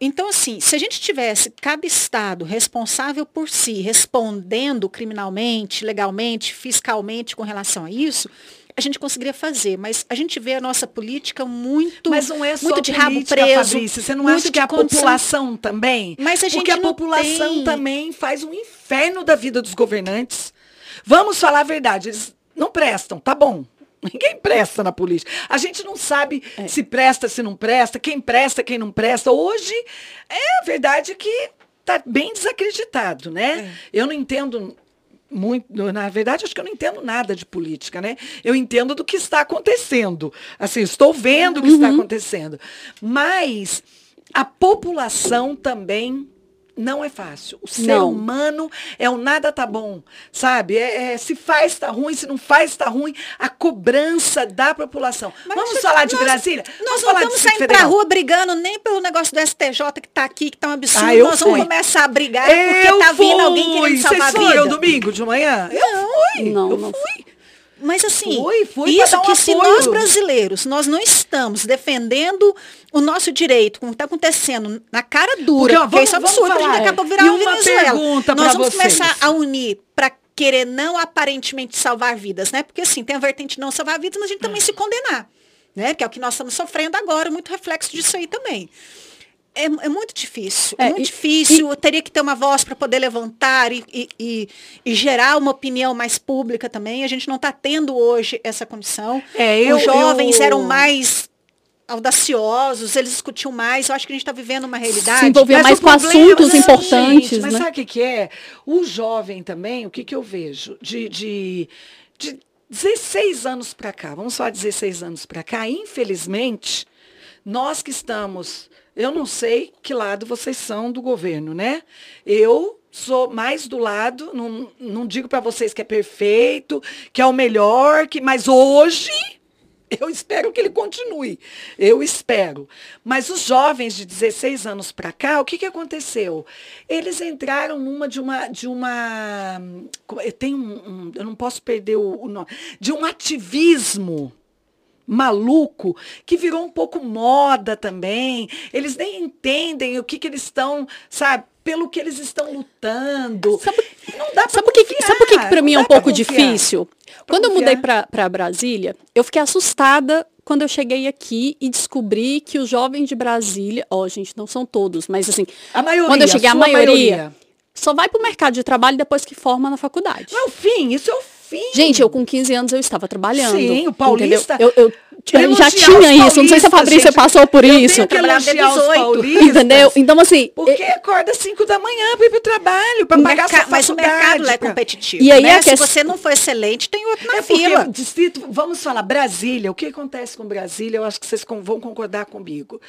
Então, assim, se a gente tivesse cada estado responsável por si, respondendo criminalmente, legalmente, fiscalmente com relação a isso, a gente conseguiria fazer. Mas a gente vê a nossa política muito, Mas não é só muito de rabo preso. Fabrícia. Você não acha que a condição- população também? Mas a gente Porque a população tem- também faz um inferno da vida dos governantes. Vamos falar a verdade, eles não prestam, tá bom. Ninguém presta na política. A gente não sabe É. se presta, se não presta, quem presta, quem não presta. Hoje, é a verdade que está bem desacreditado, né? É. Eu não entendo muito, na verdade, acho que eu não entendo nada de política, né? Eu entendo do que está acontecendo. Assim, estou vendo o que está acontecendo. Mas a população também não é fácil. O ser Não. humano é o nada tá bom, sabe? É, é, se faz tá ruim, se não faz tá ruim. A cobrança da população. Mas Vamos falar de nós- Brasília? Nós Vamos não Distrito saindo pra rua brigando nem pelo negócio do STJ que está aqui, que tá um absurdo. Ah, nós vamos fui. começar a brigar Eu porque tá vindo fui. alguém querendo salvar Vocês a foram vida. domingo de manhã? Eu fui. Não, eu não fui. Mas assim, fui pra isso um que se apoio. nós brasileiros, nós não estamos defendendo o nosso direito, como está acontecendo na cara dura, Porque, ó, vamos- isso é vamos absurdo, a gente falar, daqui a pouco virar e uma Venezuela. pergunta nós vamos vocês. começar a unir para querer não aparentemente salvar vidas, né? Porque assim, tem a vertente de não salvar vidas, mas a gente também se condenar, né? Que é o que nós estamos sofrendo agora, muito reflexo disso aí também. É, é muito difícil, é, É, muito e- difícil. Eu teria que ter uma voz para poder levantar e, e- e- e gerar uma opinião mais pública também. A gente não está tendo hoje essa condição. É, eu- Os jovens eu- eram mais audaciosos, eles discutiam mais. Eu acho que a gente está vivendo uma realidade. Se envolver Mas mais com problema, assuntos não, importantes, gente, mas né? sabe o que, que é? O jovem também, o que, que eu vejo? De, de, de 16 anos para cá, vamos falar 16 anos para cá, infelizmente, nós que estamos, eu não sei que lado vocês são do governo, né? Eu sou mais do lado, não, não digo para vocês que é perfeito, que é o melhor, que, mas hoje eu espero que ele continue. Eu espero. Mas os jovens de 16 anos para cá, o que, que aconteceu? Eles entraram numa de uma. De uma tem um, um- eu não posso perder o, o nome. De um ativismo maluco que virou um pouco moda também. Eles nem entendem o que, que eles estão, sabe, pelo que eles estão lutando. Sabe, não dá sabe que, sabe por que, que para mim é um pouco difícil? Quando eu mudei para Brasília, eu fiquei assustada quando eu cheguei aqui e descobri que os jovens de Brasília, ó, oh, gente, não são todos, mas assim, a maioria, quando eu cheguei, a maioria, maioria, só vai para o mercado de trabalho depois que forma na faculdade. Não é o fim, isso é o fim. Gente, eu com 15 anos eu estava trabalhando. Sim, o paulista. Eu, eu, eu já tinha isso, não sei se a Fabrícia gente, passou por eu isso. Tenho que 18, entendeu? Então assim, porque acorda às 5 da manhã para ir para o trabalho, para pagar sua Mas o mercado é competitivo. E aí né? Se que... você não for excelente, tem outro na é fila. Distrito, vamos falar Brasília, o que acontece com Brasília? Eu acho que vocês vão concordar comigo.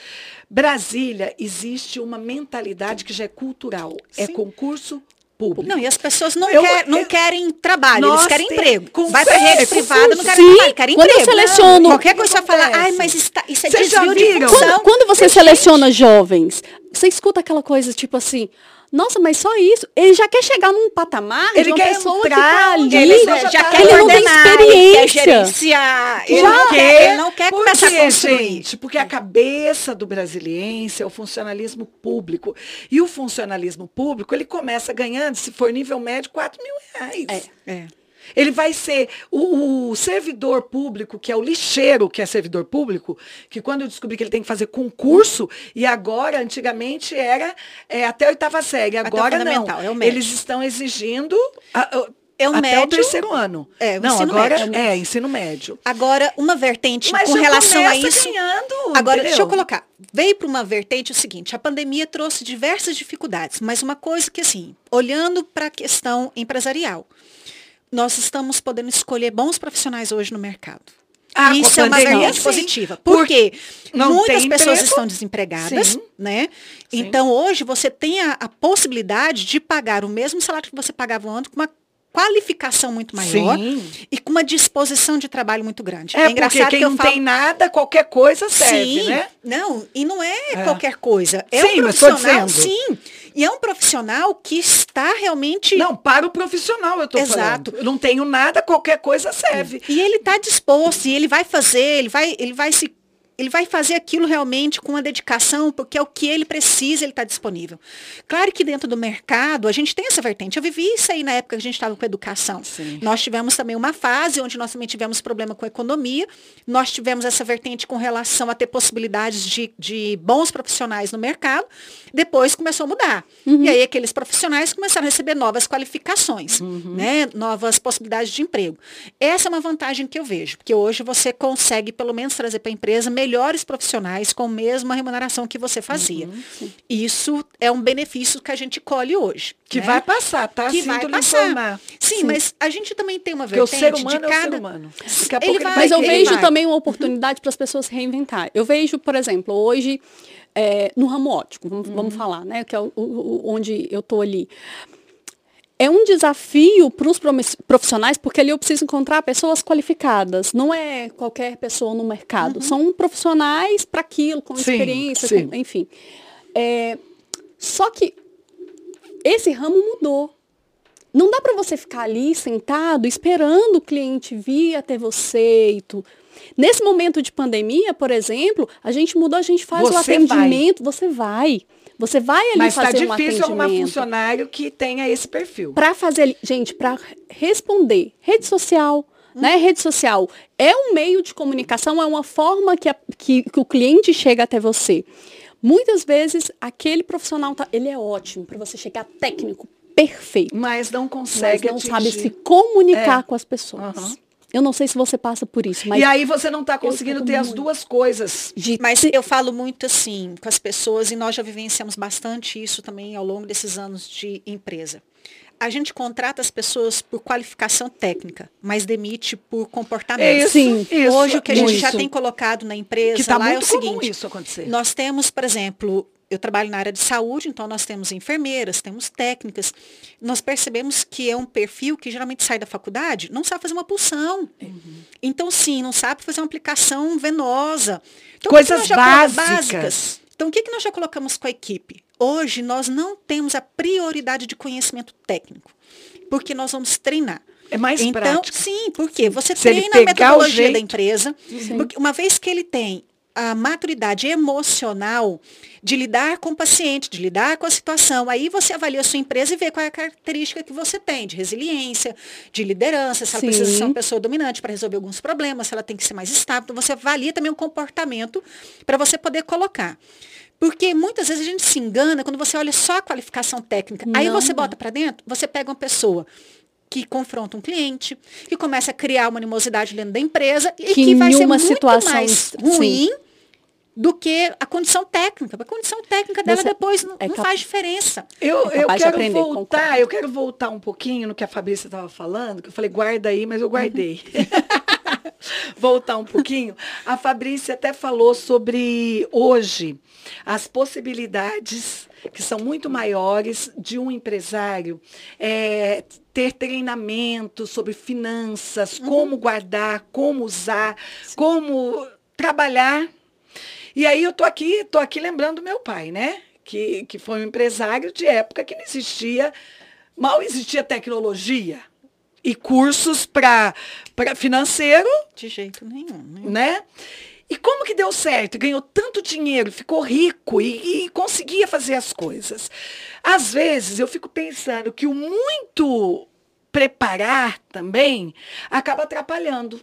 Brasília existe uma mentalidade que já é cultural, é Sim. é concurso público. Não, e as pessoas não, eu, quer, não eu, querem trabalho, eles querem emprego. Vai para rede privada, não querem trabalho, querem quando emprego. Eu seleciono, Qualquer coisa você fala, ai, mas isso, tá, isso é Vocês desvio de função. Quando, quando você seleciona jovens, você escuta aquela coisa tipo assim, nossa, mas só isso. Ele já quer chegar num patamar ele de uma quer pessoa entrar, que tá ali. Ele já, já quer ele não tem experiência. Ele quer gerenciar. Ele já não quer, ele não quer Por começar quê, a construir. gente? Porque a cabeça do brasiliense é o funcionalismo público. E o funcionalismo público, ele começa ganhando, se for nível médio, 4 mil reais. É, é. Ele vai ser o, o, servidor público, que é o lixeiro, que é servidor público, que quando eu descobri que ele tem que fazer concurso, e agora, antigamente, era é, até a oitava série, agora não. É Eles estão exigindo. A, a, é o até médio, o terceiro ano. É, não, ensino agora médio. é ensino médio. Agora, uma vertente Mas com relação a isso. Ganhando, agora, entendeu? deixa eu colocar. Veio para uma vertente o seguinte: a pandemia trouxe diversas dificuldades, mas uma coisa que, assim, olhando para a questão empresarial, nós estamos podendo escolher bons profissionais hoje no mercado. Ah, Isso é uma vertente positiva. Porque muitas pessoas emprego. estão desempregadas, Sim. né? Sim. Então, hoje, você tem a, a, possibilidade de pagar o mesmo salário que você pagava antes com uma qualificação muito maior Sim. e com uma disposição de trabalho muito grande. É, é engraçado quem que eu não falo... tem nada, qualquer coisa serve, sim, né? Não, e não é, é. qualquer coisa. É sim, um mas profissional, dizendo. sim. E é um profissional que está realmente. Não, para o profissional eu estou Exato. falando. Eu não tenho nada, qualquer coisa serve. E ele está disposto, e ele vai fazer, ele vai, ele vai se ele vai fazer aquilo realmente com a dedicação, porque é o que ele precisa, ele está disponível. Claro que dentro do mercado, a gente tem essa vertente. Eu vivi isso aí na época que a gente estava com educação. Sim. Nós tivemos também uma fase onde nós também tivemos problema com a economia. Nós tivemos essa vertente com relação a ter possibilidades de, de bons profissionais no mercado. Depois começou a mudar. Uhum. E aí aqueles profissionais começaram a receber novas qualificações, uhum. né? novas possibilidades de emprego. Essa é uma vantagem que eu vejo, porque hoje você consegue, pelo menos, trazer para a empresa melhores profissionais com a mesma remuneração que você fazia. Uhum. Isso é um benefício que a gente colhe hoje. Que né? vai passar, tá? Que Sinto vai passar. informar. Sim, Sim. mas a gente também tem uma Porque o vertente ser humano de é o cada... ser humano. Daqui a Ele pouco ele vai- Mas eu ele vejo vai. também uma oportunidade para as pessoas reinventar. Eu vejo, por exemplo, hoje, é, no ramo óptico, vamos, Uhum. vamos falar, né? Que é o, o- o- onde eu estou ali. É um desafio para os profissionais, porque ali eu preciso encontrar pessoas qualificadas. Não é qualquer pessoa no mercado. São profissionais para aquilo, com Uhum. Sim, experiência, sim. com- enfim. É, só que esse ramo mudou. Não dá para você ficar ali sentado esperando o cliente vir até você e tudo. Nesse momento de pandemia, por exemplo, a gente mudou, a gente faz o Você atendimento, você vai. Você vai ali Mas está fazer um difícil arrumar atendimento. funcionário que tenha esse perfil. Para fazer gente, para responder, rede social, Hum. né? Rede social é um meio de comunicação, é uma forma que, a- que- que o cliente chega até você. Muitas vezes aquele profissional tá, ele é ótimo para você chegar técnico perfeito, Mas não mas consegue não atingir. sabe se comunicar É. com as pessoas. Aham. Eu não sei se você passa por isso, mas E aí você não está conseguindo ter as muito- duas coisas. de Mas eu falo muito assim com as pessoas e nós já vivenciamos bastante isso também ao longo desses anos de empresa. A gente contrata as pessoas por qualificação técnica, mas demite por comportamento. É isso, Sim. isso, Hoje o que a gente muito. já tem colocado na empresa Que está lá é o muito comum seguinte. isso acontecer. Nós temos, por exemplo, eu trabalho na área de saúde, então nós temos enfermeiras, temos técnicas. Nós percebemos que é um perfil que geralmente sai da faculdade, não sabe fazer uma pulsão. Então, sim, não sabe fazer uma aplicação venosa. Então, Coisas colo- básicas. Então, o que, que nós já colocamos com a equipe? Hoje, nós não temos a prioridade de conhecimento técnico, porque nós vamos treinar. É mais então, prática. sim, porque você Se treina a metodologia da empresa, porque uma vez que ele tem a maturidade emocional de lidar com o paciente, de lidar com a situação. Aí você avalia a sua empresa e vê qual é a característica que você tem, de resiliência, de liderança, se ela Sim. precisa ser uma pessoa dominante para resolver alguns problemas, se ela tem que ser mais estável. Então, você avalia também o comportamento para você poder colocar. Porque muitas vezes a gente se engana quando você olha só a qualificação técnica. Não. Aí você bota para dentro, você pega uma pessoa que confronta um cliente, que começa a criar uma animosidade dentro da empresa e que, que vai ser muito situação, mais ruim sim do que a condição técnica. A condição técnica dela Você depois não, é não faz diferença. Eu, é eu quero aprender, voltar, eu quero voltar um pouquinho no que a Fabrícia estava falando, que eu falei, guarda aí, mas eu guardei. voltar um pouquinho. A Fabrícia até falou sobre hoje as possibilidades que são muito maiores de um empresário é, ter treinamento sobre finanças, uhum. como guardar, como usar, Sim. como trabalhar e aí eu tô aqui, tô aqui lembrando do meu pai, né? Que, que foi um empresário de época que não existia, mal existia tecnologia e cursos para financeiro. De jeito nenhum, né? né? E como que deu certo? Ganhou tanto dinheiro, ficou rico e, e, conseguia fazer as coisas. Às vezes eu fico pensando que o muito preparar também acaba atrapalhando.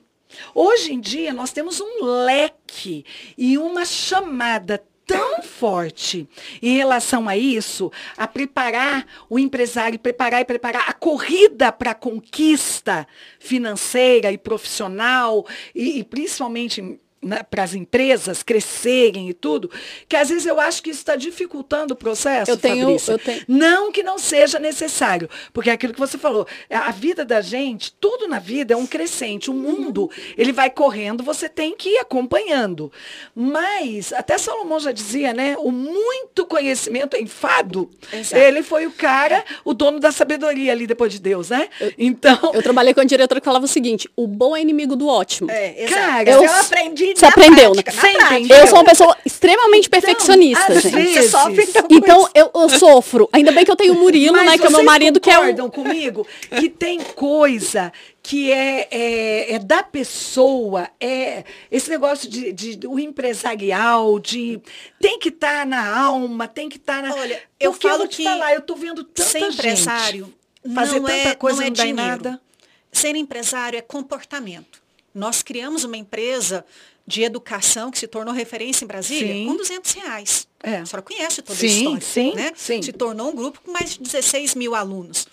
Hoje em dia, nós temos um leque e uma chamada tão forte em relação a isso, a preparar o empresário, preparar e preparar a corrida para a conquista financeira e profissional, e, e principalmente né, para as empresas crescerem e tudo, que às vezes eu acho que isso está dificultando o processo, eu tenho, Fabrícia. Eu tenho... Não que não seja necessário, porque é aquilo que você falou, a vida da gente, tudo na vida é um crescente, o mundo, ele vai correndo, você tem que ir acompanhando. Mas, até Salomão já dizia, né, o muito conhecimento é enfado, Exato. ele foi o cara, o dono da sabedoria ali depois de Deus, né? Eu, então... Eu trabalhei com a diretora que falava o seguinte, o bom é inimigo do ótimo. É, exato. Cara, eu, eu aprendi você aprendeu, né? Eu sou uma pessoa extremamente então, perfeccionista, gente. Vezes, você sofre então, então eu, eu, sofro. Ainda bem que eu tenho o Murilo, Mas né? Que é o meu marido, que é o. comigo que tem coisa que é, é, é, da pessoa, é esse negócio de, de o empresarial, de tem que estar tá na alma, tem que estar tá na. Olha, eu Porque falo eu que falar, eu tô vendo tanta ser empresário fazer tanta é, coisa não, é não dá nada. Ser empresário é comportamento. Nós criamos uma empresa de educação que se tornou referência em Brasília sim. com 200 reais. É. A senhora conhece toda sim, a história. Sim, né? sim. Se tornou um grupo com mais de 16 mil alunos.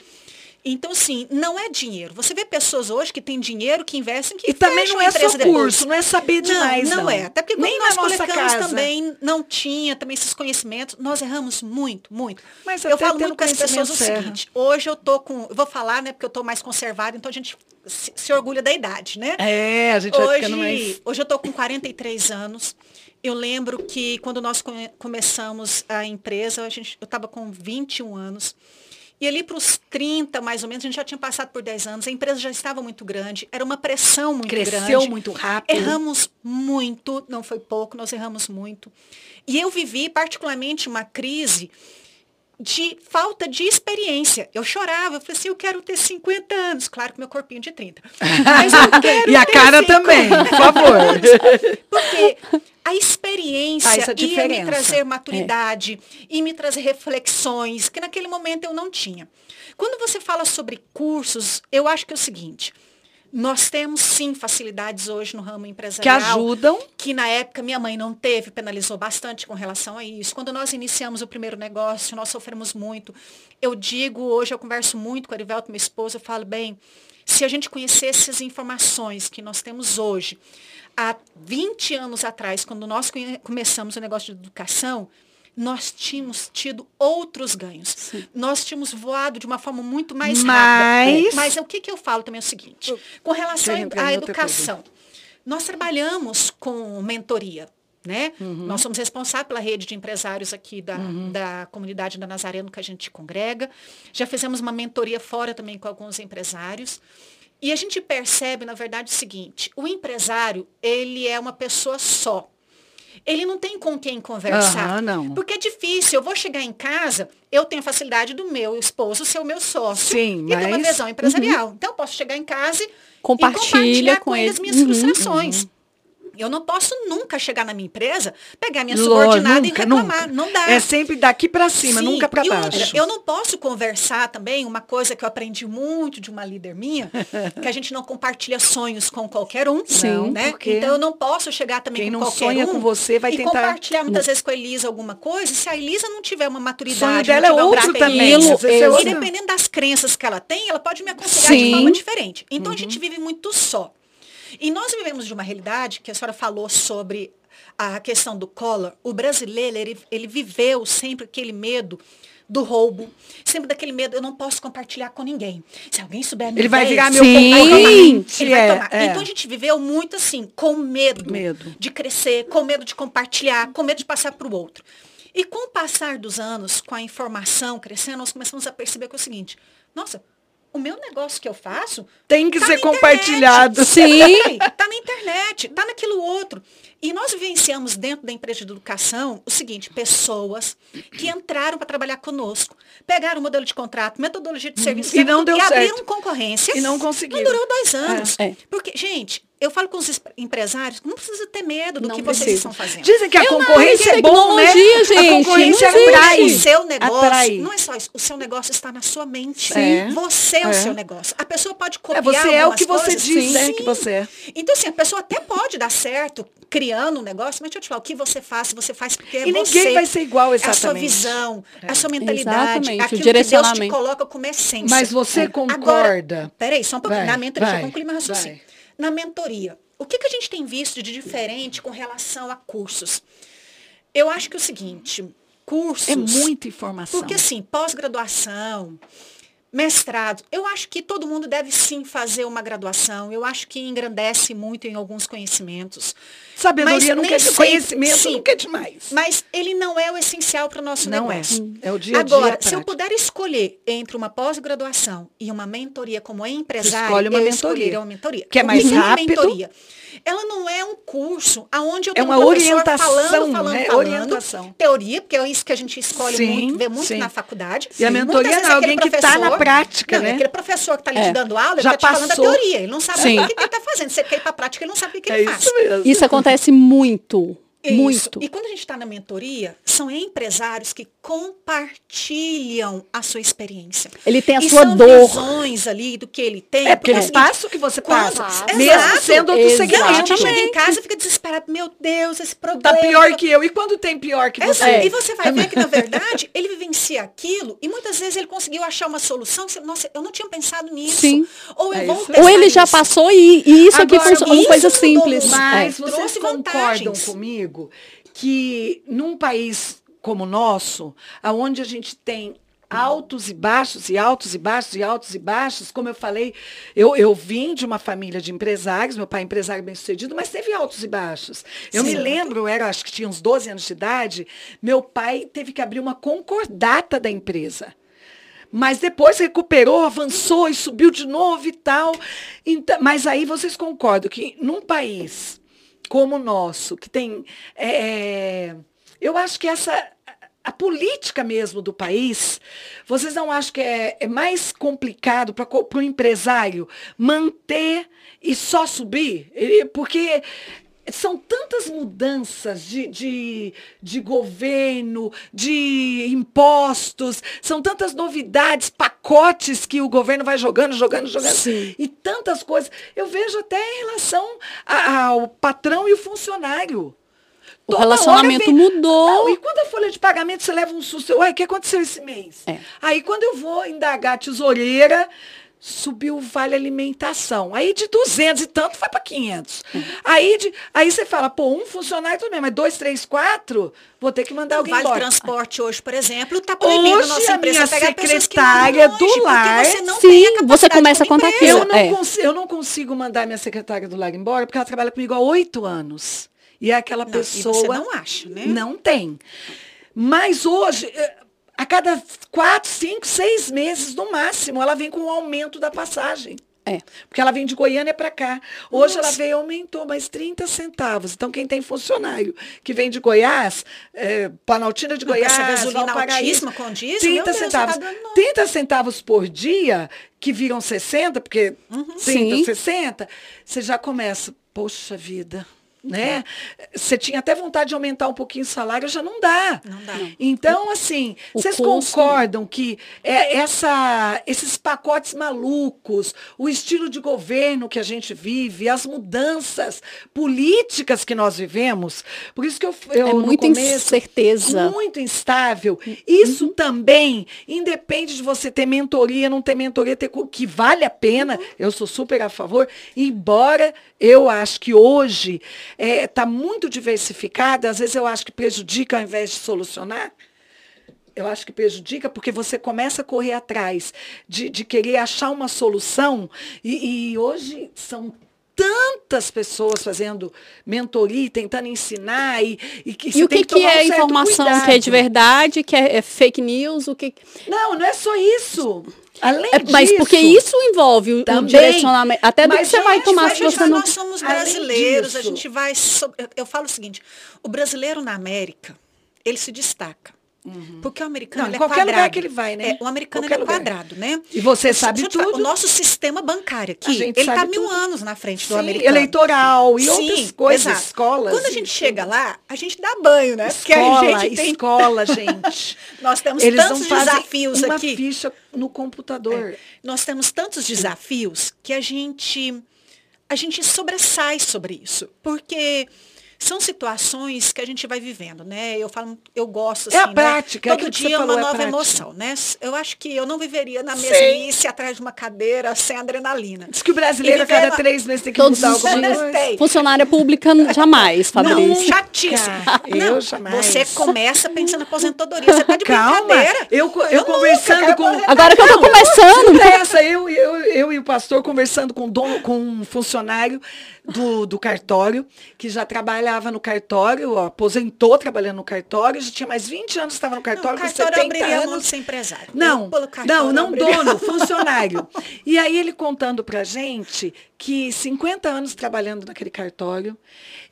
Então, sim, não é dinheiro. Você vê pessoas hoje que têm dinheiro, que investem, que E também não é só curso, não é saber demais, não. Não, não. é. Até porque Nem nós casa. também não tinha também esses conhecimentos. Nós erramos muito, muito. Mas eu falo muito com as pessoas o seguinte, hoje eu tô com, eu vou falar, né, porque eu tô mais conservada, então a gente se, se orgulha da idade, né? É, a gente hoje, vai ficando mais... Hoje eu tô com 43 anos. Eu lembro que quando nós come, começamos a empresa, a gente, eu estava com 21 anos. E ali para os 30, mais ou menos, a gente já tinha passado por 10 anos, a empresa já estava muito grande, era uma pressão muito Cresceu grande. Cresceu muito rápido. Erramos muito, não foi pouco, nós erramos muito. E eu vivi particularmente uma crise de falta de experiência. Eu chorava, eu falei assim, eu quero ter 50 anos. Claro que meu corpinho de 30. Mas eu quero E a cara também, por favor. Porque a experiência ia me trazer maturidade, é. e me trazer reflexões, que naquele momento eu não tinha. Quando você fala sobre cursos, eu acho que é o seguinte, nós temos sim facilidades hoje no ramo empresarial. Que ajudam. Que na época minha mãe não teve, penalizou bastante com relação a isso. Quando nós iniciamos o primeiro negócio, nós sofremos muito. Eu digo, hoje eu converso muito com a Arivelto, minha esposa, eu falo, bem, se a gente conhecesse as informações que nós temos hoje, há 20 anos atrás, quando nós começamos o negócio de educação, nós tínhamos tido outros ganhos. Sim. Nós tínhamos voado de uma forma muito mais Mas... rápida. Mas o que, que eu falo também é o seguinte, com relação à educação, nós trabalhamos com mentoria. Né? Uhum. Nós somos responsáveis pela rede de empresários aqui da, uhum. da comunidade da Nazareno que a gente congrega. Já fizemos uma mentoria fora também com alguns empresários. E a gente percebe, na verdade, o seguinte: o empresário, ele é uma pessoa só. Ele não tem com quem conversar. Uhum, não. Porque é difícil. Eu vou chegar em casa, eu tenho a facilidade do meu esposo ser o meu sócio. Sim, e mas... ter uma visão empresarial. Uhum. Então, eu posso chegar em casa e compartilhar com, com ele as minhas uhum, frustrações. Uhum. Eu não posso nunca chegar na minha empresa, pegar minha subordinada nunca, e reclamar. nunca. Não dá. É sempre daqui para cima, Sim, nunca para outra, baixo. eu não posso conversar também, uma coisa que eu aprendi muito de uma líder minha, que a gente não compartilha sonhos com qualquer um. Sim, né? porque Então eu não posso chegar também quem com não qualquer sonha um com você vai e tentar- compartilhar muitas vezes com a Elisa alguma coisa. Se a Elisa não tiver uma maturidade, sonho não dela é um outro também. Vezes é e dependendo das crenças que ela tem, de me aconselhar Sim. de forma diferente. Então a Uhum. gente vive muito só. E nós vivemos de uma realidade que a senhora falou sobre a questão do Collor. O brasileiro, ele, ele viveu sempre aquele medo do roubo, sempre daquele medo, eu não posso compartilhar com ninguém. Se alguém souber minha Ele vai virar meu concorrente. ele vai é, tomar. é. Então a gente viveu muito assim, com medo, Medo. de crescer, com medo de compartilhar, com medo de passar para o outro. E com o passar dos anos, com a informação crescendo, nós começamos a perceber que é o seguinte, nossa, o meu negócio que eu faço Tem que tá ser compartilhado. Sim. Tá na internet, tá naquilo outro. E nós vivenciamos dentro da empresa de educação o seguinte, pessoas que entraram para trabalhar conosco, pegaram o modelo de contrato, metodologia de serviço. E não deu e abriram certo. concorrência. E não conseguiram. Não durou dois anos. É. Porque, gente, eu falo com os es- empresários, não precisa ter medo do Não que vocês precisa. estão fazendo. Dizem que a Eu concorrência é bom, né? tecnologia, a gente, concorrência atrai. O seu negócio Atrai. não é só isso. O seu negócio está na sua mente. Sim. Você é, o É. seu negócio. A pessoa pode É, copiar você é o que você coisas. diz, Sim. né, que você é. Então, assim, a pessoa até pode dar certo criando um negócio, mas deixa eu te falar, o que você faz, você faz porque é E ninguém você. vai ser igual, É a sua exatamente. visão, é a sua mentalidade, Exatamente, o aquilo que Deus te coloca como essência. Mas você É. concorda? Agora, peraí, só um pouquinho. Vai, na mentoria, deixa eu concluir meu raciocínio. vai. Na mentoria, o que, que a gente tem visto de diferente com relação a cursos? Eu acho que é o seguinte, cursos... É muita informação. Porque assim, pós-graduação, mestrado, eu acho que todo mundo deve sim fazer uma graduação. Eu acho que engrandece muito em alguns conhecimentos. Sabedoria Mas não quer sempre- conhecimento, sim. não quer demais. Mas ele não é o essencial para o nosso Não é. negócio. É o dia a dia. Agora, se eu puder escolher entre uma pós-graduação e uma mentoria como empresário, escolhe uma eu mentoria. uma mentoria. Que é mais é uma rápido. mentoria? Ela não é um curso aonde eu É tenho uma um orientação, falando, falando, né? falando. Orientação. Teoria, porque é isso que a gente escolhe Sim, muito, vê muito sim. na faculdade. E a mentoria não, aquele alguém que tá na prática, não, né? Aquele professor que está ali É. te dando aula, ele Já está te falando da passou. teoria. Ele não sabe Sim. o que ele está fazendo. Você quer ir para a prática, ele não sabe o que É ele faz. isso mesmo. Isso acontece muito. Isso. Muito. E quando a gente está na mentoria, são empresários que compartilham a sua experiência. Ele tem a e sua são dor. visões ali do que ele tem. É, porque é o eles seguinte, passam o que você quando- passa. Exato. Mesmo sendo outro. Não, a segmento. gente chega em casa e fica desesperado. Meu Deus, esse problema. Tá pior que eu. E quando tem pior que você? Exato. E você vai ver que, na verdade, ele vivencia aquilo e muitas vezes ele conseguiu achar uma solução. Nossa, eu não tinha pensado nisso. Sim. Ou eu É Ou ele já passou e, e isso aqui Agora, funciona. Uma isso coisa simples. Mas É. vocês Trouxe concordam vantagens. Que num país como o nosso, aonde a gente tem altos e baixos, e altos e baixos, e altos e baixos, como eu falei, eu, eu vim de uma família de empresários, meu pai é empresário bem sucedido, mas teve altos e baixos. Eu me Certo. lembro, eu era, acho que tinha uns 12 anos de idade, meu pai teve que abrir uma concordata da empresa. Mas depois recuperou, avançou e subiu de novo e tal. Então, mas aí vocês concordam que num país como o nosso, que tem. é, eu acho que essa. A política mesmo do país, vocês não acham que é, é mais complicado para o empresário manter e só subir? Porque são tantas mudanças de, de, de governo, de impostos, são tantas novidades, pacotes que o governo vai jogando, jogando, jogando, Sim. e tantas coisas. Eu vejo até em relação ao patrão e o funcionário. O Toda relacionamento vem- mudou. Não, e quando a folha de pagamento você leva um susto, ué, o que aconteceu esse mês? É. Aí quando eu vou indagar a tesoureira, subiu o vale alimentação. Aí de 200 e tanto vai para 500. Uhum. Aí, de, aí você fala, pô, um funcionário tudo bem, mas dois, três, quatro, vou ter que mandar O alguém Vale embora. Transporte hoje, por exemplo, está proibindo Hoje, nossa a empresa minha secretária do lar- você não Sim, tem a você começa a contar empresa. Eu não, É. consigo, eu não consigo mandar minha secretária do lar embora, porque ela trabalha comigo há oito anos. E é aquela Não, pessoa. E você não acha, né? Não tem. Mas hoje, eh, a cada quatro, cinco, seis meses, no máximo, ela vem com um aumento da passagem. É. Porque ela vem de Goiânia para cá. Hoje Nossa. ela veio e aumentou mais 30 centavos. Então, quem tem funcionário que vem de Goiás, é, Planaltina de Não, com Goiás, essa gasolina altíssima com diesel, 30 meu Deus, centavos. você tá dando- 30 centavos por dia, que viram 60, porque 30, Sim. 60, você já começa, poxa vida. Né? Você tinha até vontade de aumentar um pouquinho o salário, já não dá. Não dá. Então, assim, O vocês custo- concordam que é, essa, esses pacotes malucos, o estilo de governo que a gente vive, as mudanças políticas que nós vivemos, por isso que eu, eu É no muita começo, incerteza. muito instável. Isso também independe de você ter mentoria, não ter mentoria, ter que vale a pena. Eu sou super a favor, embora eu acho que hoje está muito diversificada, às vezes eu acho que prejudica ao invés de solucionar. Eu acho que prejudica porque você começa a correr atrás de, de querer achar uma solução e, e hoje são tantas pessoas fazendo mentoria, tentando ensinar e, e que E o que, que tomar é um informação que é cuidado. de verdade, que é, é fake news, o que. Não, não é só isso. Além É, mas disso, porque isso envolve o- o Também. direcionamento. Até do que você vai gente, tomar Mas, se você não. nós somos brasileiros, a gente vai. eu falo o seguinte: o brasileiro na América, ele se destaca. Porque o americano Não, ele é qualquer quadrado. lugar que ele vai, né? É, o americano é quadrado, né? E você sabe te falar, tudo. O nosso sistema bancário aqui, ele está mil tudo. anos na frente do Sim, americano. eleitoral e Sim, outras coisas, exato. escolas. Quando a gente tudo. chega lá, a gente dá banho, né? Porque escola, a gente tem. escola, gente. Nós temos Eles tantos desafios uma aqui. ficha no computador. Nós temos tantos desafios que a gente a gente sobressai sobre isso, porque são situações que a gente vai vivendo, né? Eu falo, eu gosto assim, É a né? prática, é Todo dia é uma falou, é a nova emoção, né? Eu acho que eu não viveria na Sim. mesmice atrás de uma cadeira sem adrenalina. Diz que o brasileiro a cada três meses tem que Todos mudar alguma coisa. Tem. Funcionária pública, jamais, Não, Fabrício. chatíssimo. Eu Não, jamais. Você começa pensando na aposentadoria. Você tá de Calma, brincadeira. eu, eu nunca conversando com... Agora que eu tô começando. Escuta essa, eu, eu, eu e o pastor conversando com, dono, com um funcionário do, do cartório, que já trabalhava no cartório, ó, aposentou trabalhando no cartório, já tinha mais 20 anos que estava no Não, cartório, o com cartório 70 abriria a mão de anos. ser empresário. Não, não, não dono, funcionário. E aí ele contando pra gente que 50 anos trabalhando naquele cartório,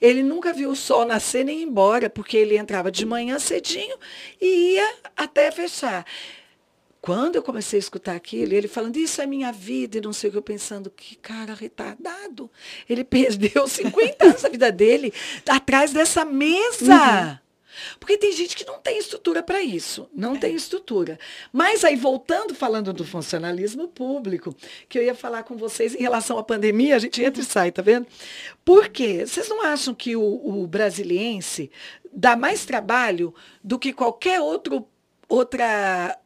ele nunca viu o sol nascer nem ir embora, porque ele entrava de manhã cedinho e ia até fechar. Quando eu comecei a escutar aquilo, ele falando, isso é minha vida, e não sei o que, eu pensando, que cara retardado. Ele perdeu 50 anos da vida dele atrás dessa mesa. Porque tem gente que não tem estrutura para isso, não tem estrutura. Mas aí, voltando, falando do funcionalismo público, que eu ia falar com vocês em relação à pandemia, a gente entra e sai, tá vendo? Por quê? Vocês não acham que o, o brasiliense dá mais trabalho do que qualquer outro, outra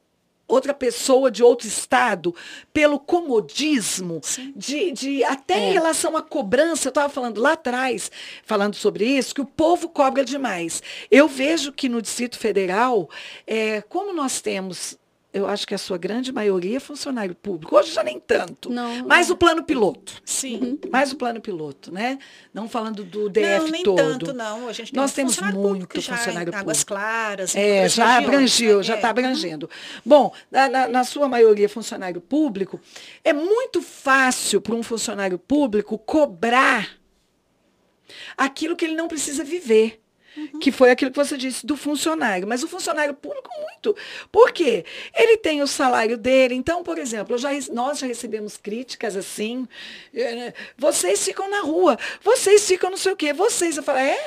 outra pessoa de outro estado pelo comodismo de, de até em É. relação à cobrança eu estava falando lá atrás falando sobre isso que o povo cobra demais eu vejo que no Distrito Federal é, como nós temos eu acho que a sua grande maioria é funcionário público hoje já nem tanto Não. mais o plano piloto Sim. mais o plano piloto né não falando do DF Não, nem todo tanto, não. A gente tem Nós um temos funcionário muito público já funcionário em Águas público. Claras. É, já regiões, abrangiu, né? já É. está abrangendo. Bom, na, na- na sua maioria funcionário público, é muito fácil para um funcionário público cobrar aquilo que ele não precisa viver. Que foi aquilo que você disse do funcionário. Mas o funcionário público, muito. Por quê? Ele tem o salário dele. Então, por exemplo, já, nós já recebemos críticas assim. eh, Vocês ficam na rua, vocês ficam não sei o quê. Vocês, eu falo, é?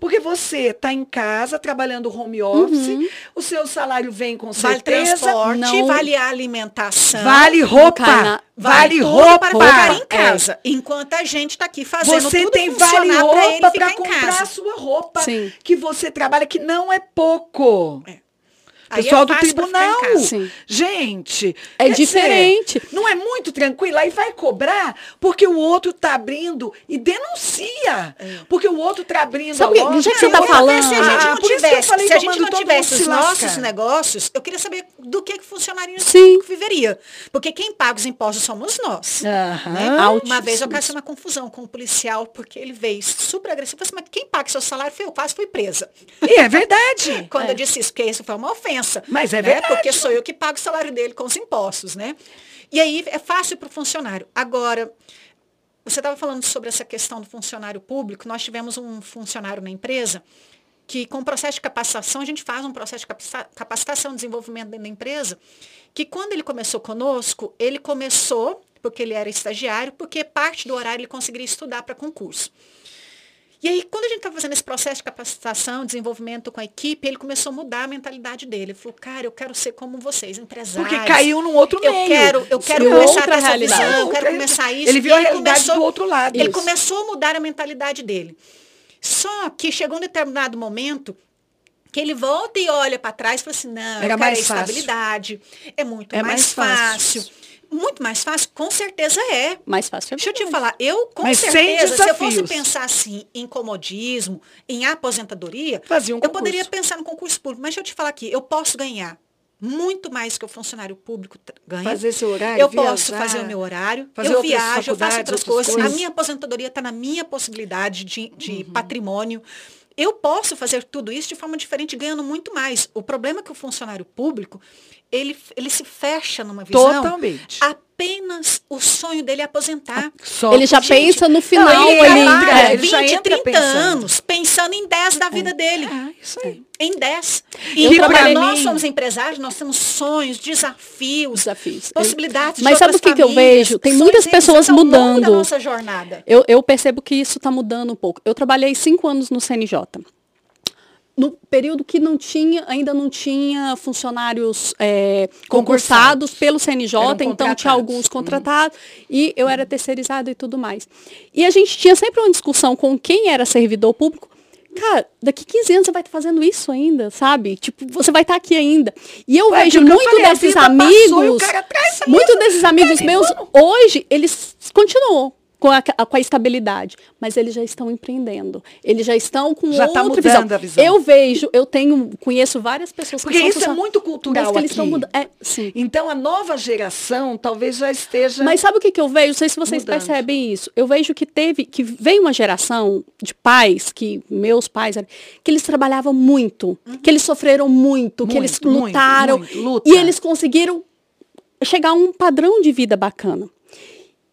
Porque você está em casa, trabalhando home office, o seu salário vem com Vale certeza. transporte, não- vale a alimentação. Vale roupa. Vale roupa. para ficar em É. casa. Enquanto a gente está aqui fazendo Você tudo tem vale roupa para comprar casa. a sua roupa Sim. que você trabalha, que não é pouco. Aí Pessoal é do tribunal. Gente. É quer dizer, diferente. não é muito tranquilo. Aí vai cobrar porque o outro está abrindo e denuncia. Porque o outro está abrindo Sabe a o que- loja. que você e tá outro- falando- Se a gente Ah, não que tivesse, falei se a que gente não tivesse os nossos negócios, eu queria saber do que que funcionário Sim. viveria. Porque quem paga os impostos somos nós. Aham. né? Uma vez eu causei uma confusão com um policial, porque ele veio super agressivo. Eu falei assim, mas quem paga seu salário? Eu quase fui presa. E é verdade. Quando eu disse isso, porque isso foi uma ofensa. Mas é né? verdade. Porque sou eu que pago o salário dele com os impostos, né? E aí é fácil para o funcionário. Agora, você estava falando sobre essa questão do funcionário público. Nós tivemos um funcionário na empresa que, com o processo de capacitação, a gente faz um processo de capacita- capacitação e desenvolvimento dentro da empresa, que quando ele começou conosco, ele começou, porque ele era estagiário, porque parte do horário ele conseguiria estudar para concurso. E aí, quando a gente estava fazendo esse processo de capacitação, desenvolvimento com a equipe, ele começou a mudar a mentalidade dele. Ele falou, cara, eu quero ser como vocês, empresários. Porque caiu num outro eu meio. Quero, eu quero Sim, começar outra essa realidade. visão, eu quero começar isso. Ele viu a realidade começou- do outro lado. Ele Isso. começou a mudar a mentalidade dele. Só que chegou um determinado momento que ele volta e olha para trás e fala assim, não, Era eu quero mais a fácil. estabilidade, é muito É mais, mais fácil. fácil. Muito mais fácil, com certeza é. Mais fácil é Deixa eu te falar, eu com Mas sem certeza, se eu fosse pensar assim em comodismo, em aposentadoria, Fazia um eu poderia pensar no concurso público. Mas deixa eu te falar aqui, eu posso ganhar muito mais que o funcionário público ganha. Fazer seu horário, eu posso viajar, fazer o meu horário, fazer eu viajo, eu faço outras coisas. coisas. A minha aposentadoria está na minha possibilidade de, de Uhum. patrimônio. Eu posso fazer tudo isso de forma diferente, ganhando muito mais. O problema é que o funcionário público, ele, ele se fecha numa visão Totalmente. Apenas o sonho dele é aposentar. Só Ele já gente, pensa no final Não, ele ali. entra, é. ele já 20, entra 30 pensando. anos, pensando em 10 da vida dele. É, isso aí. Em 10. Eu E para nós somos empresários, nós temos sonhos, desafios, Desafios. possibilidades Mas de sabe o que que eu vejo? Tem muitas pessoas mudando. nossa jornada. Eu, eu percebo que isso está mudando um pouco. Eu trabalhei cinco anos no CNJ. No período que não tinha, ainda não tinha funcionários é, concursados pelo CNJ, então tinha contratados. Uhum. alguns contratados e eu era terceirizada e tudo mais. E a gente tinha sempre uma discussão com quem era servidor público. Cara, daqui 15 anos você vai estar fazendo isso ainda, sabe? Tipo, você vai estar aqui ainda. E eu Ué, vejo muito falei, a desses passou amigos, isso. muito desses amigos meus, hoje, eles continuam com a, com a estabilidade, mas eles já estão empreendendo. Eles já estão com Já tá outra mudando visão. a visão. Eu vejo, eu tenho, conheço várias pessoas Porque que são isso é muito cultural que eles estão mudando. É, sim. Então a nova geração talvez já esteja. Mas sabe o que, que eu vejo? Não sei se vocês Mudando. percebem isso. Eu vejo que teve, que veio uma geração de pais, que meus pais, que eles trabalhavam muito, que eles sofreram muito, que eles Uhum. Muito, muito, lutaram muito, luta. e eles conseguiram chegar a um padrão de vida bacana.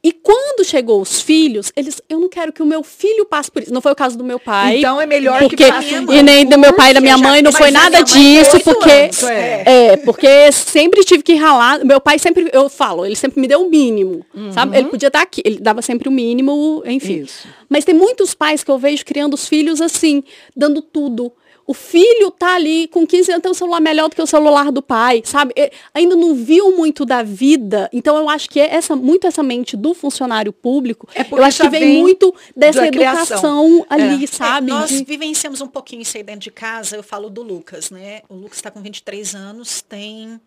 E quando chegou os filhos, eles, eu não quero que o meu filho passe por isso. Não foi o caso do meu pai. Então é melhor porque, que um E nem do meu pai e da minha mãe, não foi nada disso, porque. anos, é. É, porque sempre tive que ralar. Meu pai sempre, eu falo, ele sempre me deu o mínimo, sabe? Ele podia estar aqui, ele dava sempre o mínimo, enfim. Isso. Mas tem muitos pais que eu vejo criando os filhos assim, dando tudo. O filho tá ali com 15 anos, tem um celular melhor do que o celular do pai, sabe? É, ainda não viu muito da vida. Então eu acho que é essa, muito essa mente do funcionário público, É porque eu acho que vem, vem muito dessa educação criação. ali, É. sabe? É, nós De- vivenciamos um pouquinho isso aí dentro de casa. Eu falo do Lucas, né? O Lucas está com 23 anos, tem.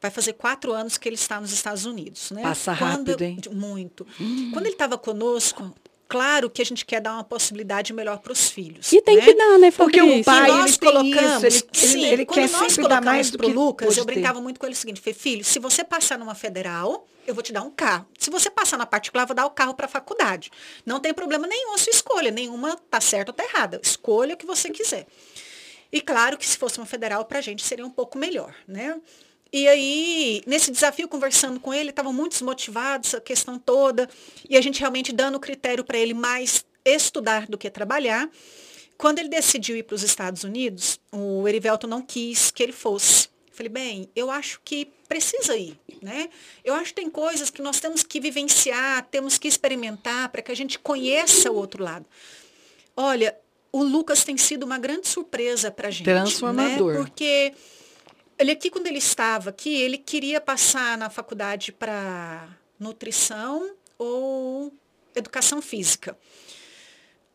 Vai fazer quatro anos que ele está nos Estados Unidos, né? Passa Quando- rápido, hein? Muito. Quando ele estava conosco, claro que a gente quer dar uma possibilidade melhor para os filhos. E tem né? que dar, né, Porque o pai, E ele nós tem colocamos, isso, ele- ele- sim, ele quando quer nós sempre dar colocamos mais do pro que Lucas, eu ter. brincava muito com ele o seguinte, falei, filho, se você passar numa federal, eu vou te dar um carro. Se você passar na particular, eu vou dar o carro para a faculdade. Não tem problema nenhum a sua escolha, nenhuma tá certa ou tá errada. Escolha o que você quiser. E claro que se fosse uma federal, para a gente seria um pouco melhor, né? E aí, nesse desafio, conversando com ele, estava muito desmotivado, essa questão toda, e a gente realmente dando o critério para ele mais estudar do que trabalhar. Quando ele decidiu ir para os Estados Unidos, o Erivelto não quis que ele fosse. Eu Falei, bem, eu acho que precisa ir, né? Eu acho que tem coisas que nós temos que vivenciar, temos que experimentar para que a gente conheça o outro lado. Olha, o Lucas tem sido uma grande surpresa para a gente. Transformador. Né? Porque ele aqui, quando ele estava aqui, ele queria passar na faculdade para nutrição ou educação física.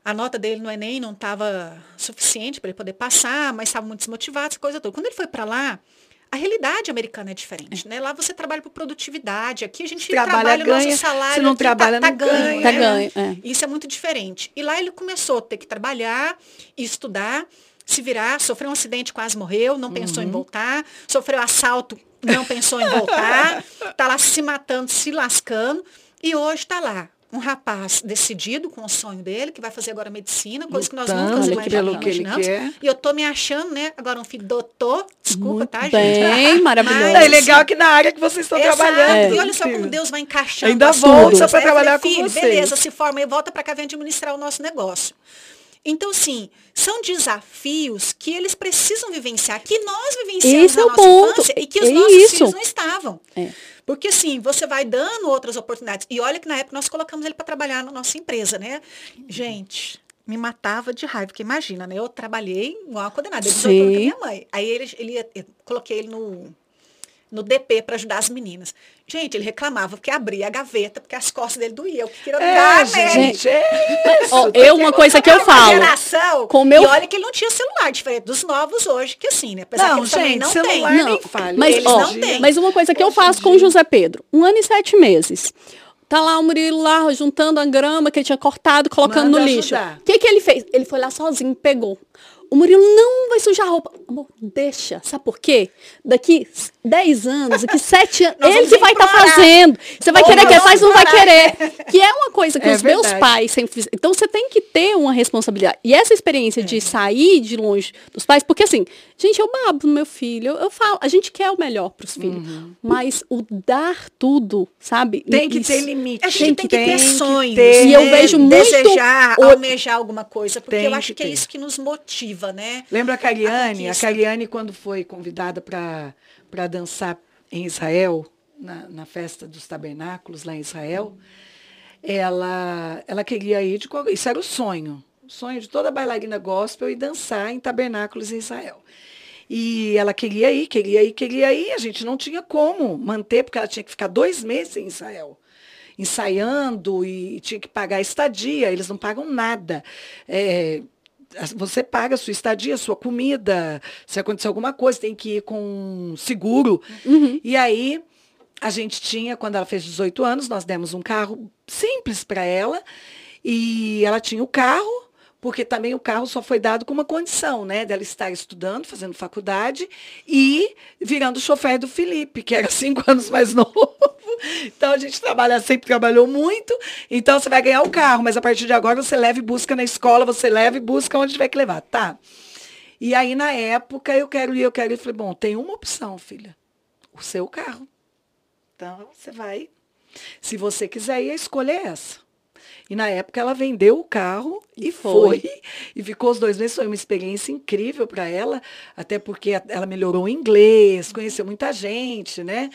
A nota dele no Enem não estava suficiente para ele poder passar, mas estava muito desmotivado, essa coisa toda. Quando ele foi para lá, a realidade americana é diferente, né? Lá você trabalha por produtividade, aqui a gente Trabalha, trabalha o ganha. nosso salário, Se não aqui trabalha, tá, não tá ganho, ganha. Tá né? ganho, é. Isso é muito diferente. E lá ele começou a ter que trabalhar, estudar, se virar, sofreu um acidente, quase morreu, não pensou Uhum. em voltar, sofreu assalto, não pensou em voltar, tá lá se matando, se lascando, e hoje está lá. Um rapaz decidido com o sonho dele, que vai fazer agora medicina, coisa que nós Lutando nunca pelo imaginamos. que ele quer. E eu tô me achando, né? Agora um filho doutor, desculpa, Muito tá, gente? bem, maravilhoso. Mas, é legal que na área que vocês estão Exato. trabalhando. E olha só como. Deus vai encaixando. Ainda volta pra né? Eu falei, trabalhar com filho, vocês. Beleza, se forma e volta para cá, vem administrar o nosso negócio. Então, sim, são desafios que eles precisam vivenciar, que nós vivenciamos Esse na é o ponto. infância e que os É nossos isso. filhos não estavam. É. Porque assim, você vai dando outras oportunidades. E olha que na época nós colocamos ele para trabalhar na nossa empresa, né? Gente, me matava de raiva, porque imagina, né? Eu trabalhei igual uma condenada, ele a minha mãe. Aí ele, ele ia- eu coloquei ele no, no DP para ajudar as meninas. Gente, ele reclamava porque abria a gaveta, porque as costas dele doíam. Eu queria É, gente, é isso. Ó, eu, uma coisa que eu falo. Geração, Com meu- E olha que ele não tinha celular, diferente dos novos hoje, que assim, né? Apesar que Não, eles também gente, não celular têm. nem fale. Mas, Eles ó, não têm. mas uma coisa que eu faço com o. José Pedro, um ano e sete meses. Tá lá o Murilo lá juntando a grama que ele tinha cortado, colocando Manda no lixo. O que, que ele fez? Ele foi lá sozinho, pegou. O Murilo não vai sujar a roupa. Amor, deixa. Sabe por quê? Daqui 10 anos, daqui 7 anos, Nós ele que vai estar implorar. fazendo. Você vai Ou querer que faz, não vai querer. Que é uma coisa que É os meus verdade. pais sempre fizeram. Então você tem que ter uma responsabilidade. E essa experiência É. de sair de longe dos pais, porque assim, gente, eu babo no meu filho, eu, eu falo, a gente quer o melhor para os filhos. Mas o dar tudo, sabe? Uhum. Tem que Isso- ter limite. A gente tem que ter sonhos. ter. E eu vejo muito Desejar, o- almejar alguma coisa. Porque Tem eu acho que que, é isso que nos motiva, né? Lembra a Cariane? A, conquista. Cariane, quando foi convidada para dançar em Israel, na, na festa dos tabernáculos lá em Israel, ela, ela queria ir de. Isso era o sonho. O sonho de toda bailarina gospel ir dançar em tabernáculos em Israel. E ela queria ir, queria ir, queria ir. A gente não tinha como manter, porque ela tinha que ficar dois meses em Israel ensaiando e tinha que pagar estadia, eles não pagam nada. É, você paga a sua estadia, a sua comida, se acontecer alguma coisa, tem que ir com seguro. E aí, a gente tinha, quando ela fez 18 anos, nós demos um carro simples para ela, e ela tinha o carro, porque também o carro só foi dado com uma condição, né? Dela estar estudando, fazendo faculdade e virando chofer do Felipe, que era cinco anos mais novo. Então a gente trabalha, sempre trabalhou muito. Então você vai ganhar o carro, mas a partir de agora você leva e busca na escola, você leva e busca onde tiver que levar, tá? E aí, na época, eu quero ir, eu quero ir. Falei, bom, tem uma opção, filha. O seu carro. Então, você vai. Se você quiser ir, a escolha é essa. E na época ela vendeu o carro e, E foi. foi. E ficou os dois meses. Foi uma experiência incrível para ela, até porque ela melhorou o inglês, conheceu muita gente, né?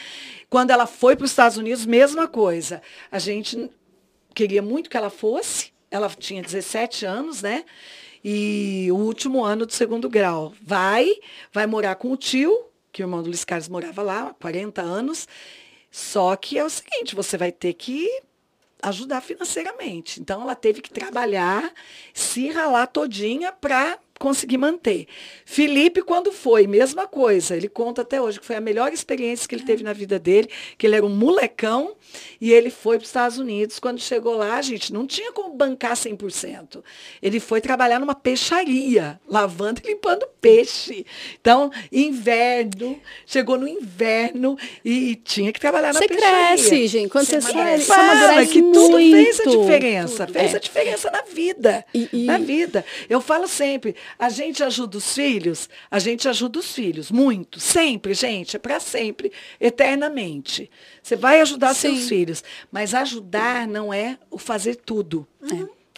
Quando ela foi para os Estados Unidos, mesma coisa. A gente queria muito que ela fosse. Ela tinha 17 anos, né? E o último ano do segundo grau. Vai, vai morar com o tio, que o irmão do Luiz Carlos morava lá há 40 anos. Só que é o seguinte, você vai ter que ajudar financeiramente. Então ela teve que trabalhar, se ralar todinha para conseguir manter. Felipe, quando foi, mesma coisa. Ele conta até hoje que foi a melhor experiência que ele teve na vida dele, que ele era um molecão e ele foi para os Estados Unidos. Quando chegou lá, gente, não tinha como bancar 100%. Ele foi trabalhar numa peixaria, lavando e limpando peixe. Então, inverno, chegou no inverno e tinha que trabalhar na Você peixaria. cresce, gente. Quando Você você, sai, você amadurece que tudo muito. fez a diferença, fez É. a diferença na vida, E- e- na vida. Eu falo sempre, a gente ajuda os filhos, a gente ajuda os filhos, muito, sempre, gente, é para sempre, eternamente. Você vai ajudar seus Sim. filhos, mas ajudar não é o fazer tudo,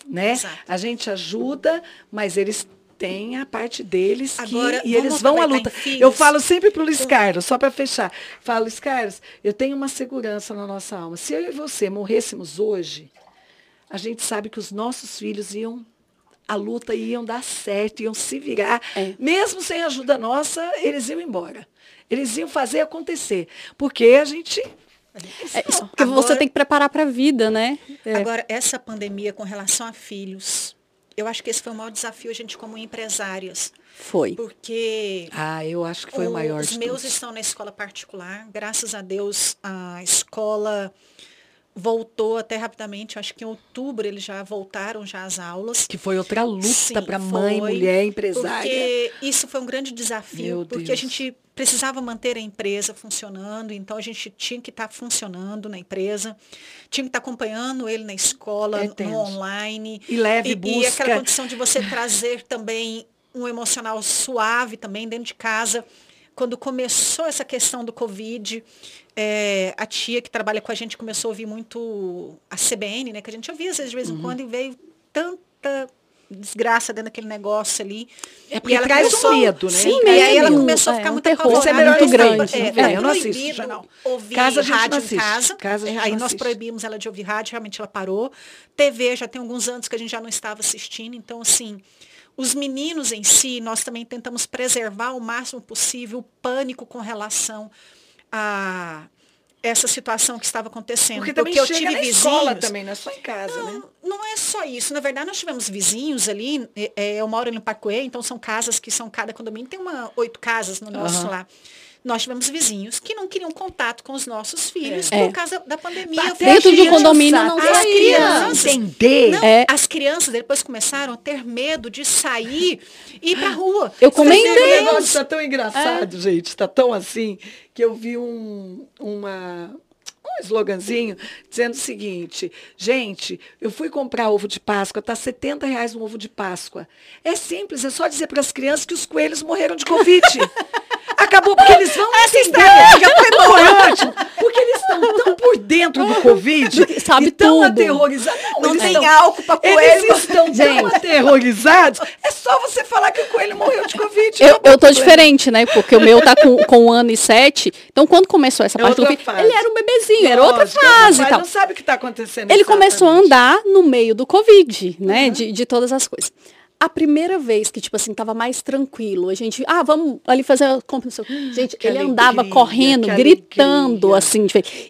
né? Exato. A gente ajuda, mas eles têm a parte deles que, Agora, e vamos eles vão à luta. Eu falo sempre para o Luiz Carlos, só para fechar. Falo, Luiz Carlos, eu tenho uma segurança na nossa alma. Se eu e você morrêssemos hoje, a gente sabe que os nossos filhos iam a luta iam dar certo, iam se virar. É. Mesmo sem ajuda nossa, eles iam embora. Eles iam fazer acontecer. Porque a gente. É, porque você Agora- tem que preparar para a vida, né? É. Agora, essa pandemia com relação a filhos, eu acho que esse foi o maior desafio a gente como empresárias. Foi. Porque Ah, eu acho que foi o maior os meus estão na escola particular. Graças a Deus, a escola voltou até rapidamente. Acho que em outubro eles já voltaram já às aulas. Que foi outra luta para mãe, mulher, empresária. Porque isso foi um grande desafio, Meu porque Deus. a gente precisava manter a empresa funcionando, então a gente tinha que estar funcionando na empresa, tinha que estar acompanhando ele na escola, É no online. E leve e, e busca. aquela condição de você trazer também um emocional suave também dentro de casa. Quando começou essa questão do Covid, é, a tia que trabalha com a gente começou a ouvir muito a CBN, né? Que a gente ouvia às vezes de vez em Uhum. quando e veio tanta desgraça dentro daquele negócio ali. É porque ela traz um medo, né? Sim, e aí ela começou a É, ficar um muito terror. apavorada. Isso é muito não grande. É, É, eu não assisto jornal. Ouvir Casa a rádio não em casa. Casa a aí não nós assiste. proibimos ela de ouvir rádio, realmente ela parou. TV já tem alguns anos que a gente já não estava assistindo, então assim, os meninos em si, nós também tentamos preservar o máximo possível o pânico com relação a essa situação que estava acontecendo. Porque também eu chega tive vizinhos. escola também, não é só em casa, né? Não, não é só isso. Na verdade, nós tivemos vizinhos ali. é, é, eu moro no Pacuê, então são casas que são cada condomínio. Tem uma oito casas no nosso Aham. lá. Nós tivemos vizinhos que não queriam contato com os nossos filhos É. por causa da pandemia. Até Dentro do criança, condomínio não até a saía. criança entender. Não, É. As crianças depois começaram a ter medo de sair e ir pra rua. Eu comentei. O negócio está tão engraçado, gente, está tão assim, que eu vi um, uma, um sloganzinho dizendo o seguinte, gente, eu fui comprar ovo de Páscoa, tá 70 reais um ovo de Páscoa. É simples, é só dizer para as crianças que os coelhos morreram de Covid. Acabou, porque eles vão entender. Já foi bom, ótimo. Porque eles estão tão por dentro do Covid Sabe e tão tudo. aterrorizados. Não eles tem estão- álcool pra Eles coelho. estão tão aterrorizados. É só você falar que o coelho morreu de Covid. Eu, eu tô diferente, né? Porque o meu tá com, com um ano e sete. Então, quando começou essa É parte do filho, fase. ele era um bebezinho, era outra Lógico, fase mas não sabe o que está acontecendo. Ele começou a exatamente. andar no meio do Covid, né? De, de todas as coisas. A primeira vez que, tipo assim, tava mais tranquilo, a gente, ah, vamos ali fazer a compra. não sei o quê. Gente, Que ele alegria, andava correndo, gritando, alegria. assim.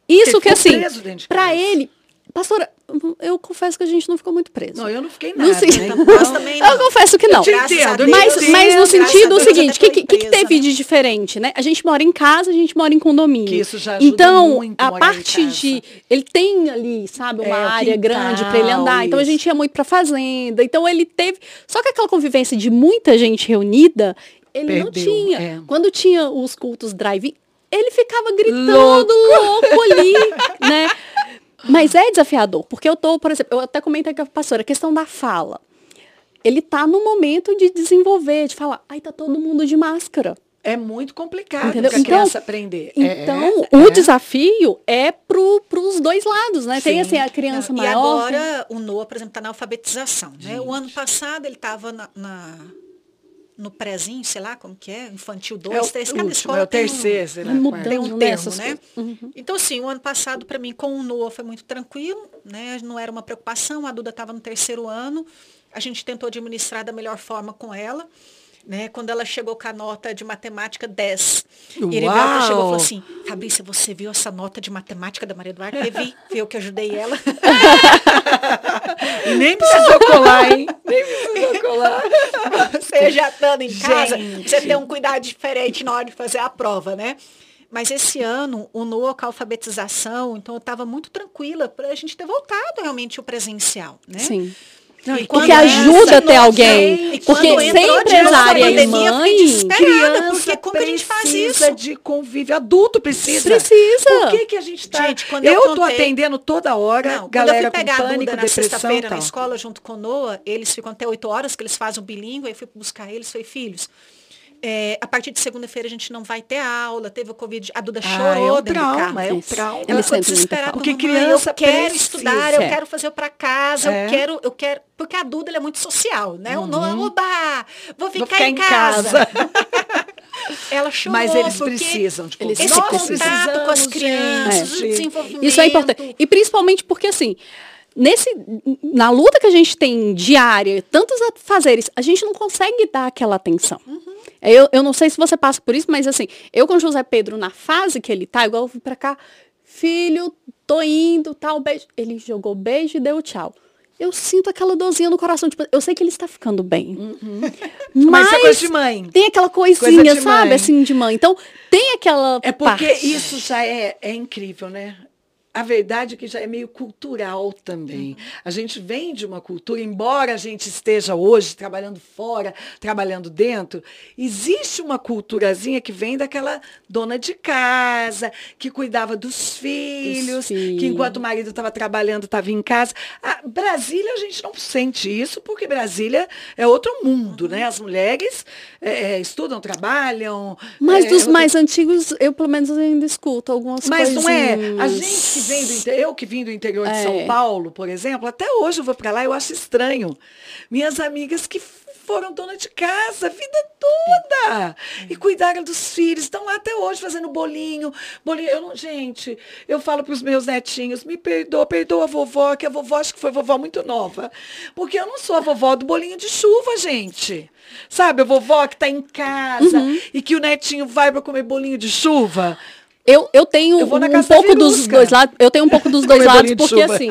Isso Ele que, assim, casa. ele, pastora, eu confesso que a gente não ficou muito preso. Não, eu não fiquei Não nada. sei. né? Nós também Eu confesso que não. te Graças a entendo, Deus, Mas, mas no sentido Deus, seguinte, o que, que, que teve né? de diferente, né? A gente mora em casa, a gente mora em condomínio. Que isso já ajuda então, muito a parte de. Ele tem ali, sabe, uma É, o área quintal, grande para ele andar. Então a gente ia muito pra fazenda. Então ele teve. Só que aquela convivência de muita gente reunida, ele não Perdeu, tinha. é. Quando tinha os cultos drive ele ficava gritando louco, ali, né? Mas é desafiador, porque eu tô, por exemplo, eu até comentei com a pastora, a questão da fala. Ele tá no momento de desenvolver, de falar, ai, tá todo mundo de máscara. É muito complicado Entendeu? para a Então- criança aprender. É, Então, é, o é. desafio é pro, pros dois lados, né? Tem Sim. assim a criança Não, maior. E agora o Noah, por exemplo, está na alfabetização. Né? O ano passado ele estava na, na- no prézinho, sei lá como que é, infantil 2, É o 3, cada último, escola é o tem um- terceiro, sei lá. Vai qual é. mudando. tem um né, termo, essas né? coisas. Então, assim, o ano passado, para mim, com o Noah foi muito tranquilo, né? Não era uma preocupação, a Duda estava no terceiro ano, a gente tentou administrar da melhor forma com ela. Né? Quando ela chegou com a nota de matemática 10. E ele Uau! chegou e falou assim, Fabrícia, você viu essa nota de matemática da Maria Eduarda? Eu vi, viu que eu ajudei ela. E nem precisou colar, hein? Nem precisou colar. você já estando em casa, Gente. você tem um cuidado diferente na hora de fazer a prova, né? Mas esse ano, o NOA com a alfabetização, então eu estava muito tranquila para a gente ter voltado realmente o presencial, né? Sim. Não, e Porque ajuda a ter não alguém. Porque a empresária e mãe, criança porque como a gente faz precisa isso? de convívio. Adulto precisa. Precisa. Por que, que a gente está... Gente, quando eu eu estou contei- atendendo toda hora, Não, galera quando eu fui pegar com a pânico, Duda na depressão sexta-feira na escola junto com o Noah, eles ficam até 8 horas, que eles fazem o bilíngue, aí fui buscar eles, falei, filhos, é, a partir de segunda-feira a gente não vai ter aula, teve o Covid, a Duda Ah, chorou é um trauma, é um Isso. trauma. Ela ficou desesperada. Porque Mamãe, criança eu quero precisa. estudar, eu É. quero fazer para casa, É. eu quero, eu quero. Porque a Duda ela é muito social, né? O Noah, oba, vou ficar, Vou ficar em em casa. casa. Ela chorou. Mas eles precisam de Eles. Esse contato com as crianças, gente. o desenvolvimento. Isso é importante. E principalmente porque, assim, nesse, na luta que a gente tem diária, tantos afazeres, a gente não consegue dar aquela atenção. Eu, eu não sei se você passa por isso, mas assim, eu com o José Pedro, na fase que ele tá, igual eu vim pra cá, filho, tô indo, tal, beijo. Ele jogou beijo e deu tchau. Eu sinto aquela dorzinha no coração, tipo, eu sei que ele está ficando bem. Mas, Mas isso é coisa de mãe. tem aquela coisinha, Coisa sabe, mãe. assim, de mãe. Então, tem aquela É porque parte. isso já é, é incrível, né? A verdade é que já é meio cultural também. A gente vem de uma cultura, embora a gente esteja hoje trabalhando fora, trabalhando dentro, existe uma culturazinha que vem daquela dona de casa, que cuidava dos filhos, que enquanto o marido estava trabalhando, estava em casa. A Brasília, a gente não sente isso, porque Brasília é outro mundo, né? As mulheres é, é, estudam, trabalham. Mas é, dos outra- mais antigos, eu pelo menos ainda escuto algumas mas coisas. não é. A gente vem do inte- eu que vim do interior de É. São Paulo, por exemplo, até hoje eu vou para lá e eu acho estranho. Minhas amigas que foram dona de casa a vida toda e cuidaram dos filhos, estão lá até hoje fazendo bolinho, bolinho. Eu não, gente, eu falo para os meus netinhos, me perdoa, perdoa a vovó, que a vovó acho que foi vovó muito nova, porque eu não sou a vovó do bolinho de chuva, gente. Sabe, a vovó que está em casa Uhum. e que o netinho vai para comer bolinho de chuva. Eu, eu tenho Eu um pouco dos dois lados. Eu tenho um pouco dos dois lados, porque assim,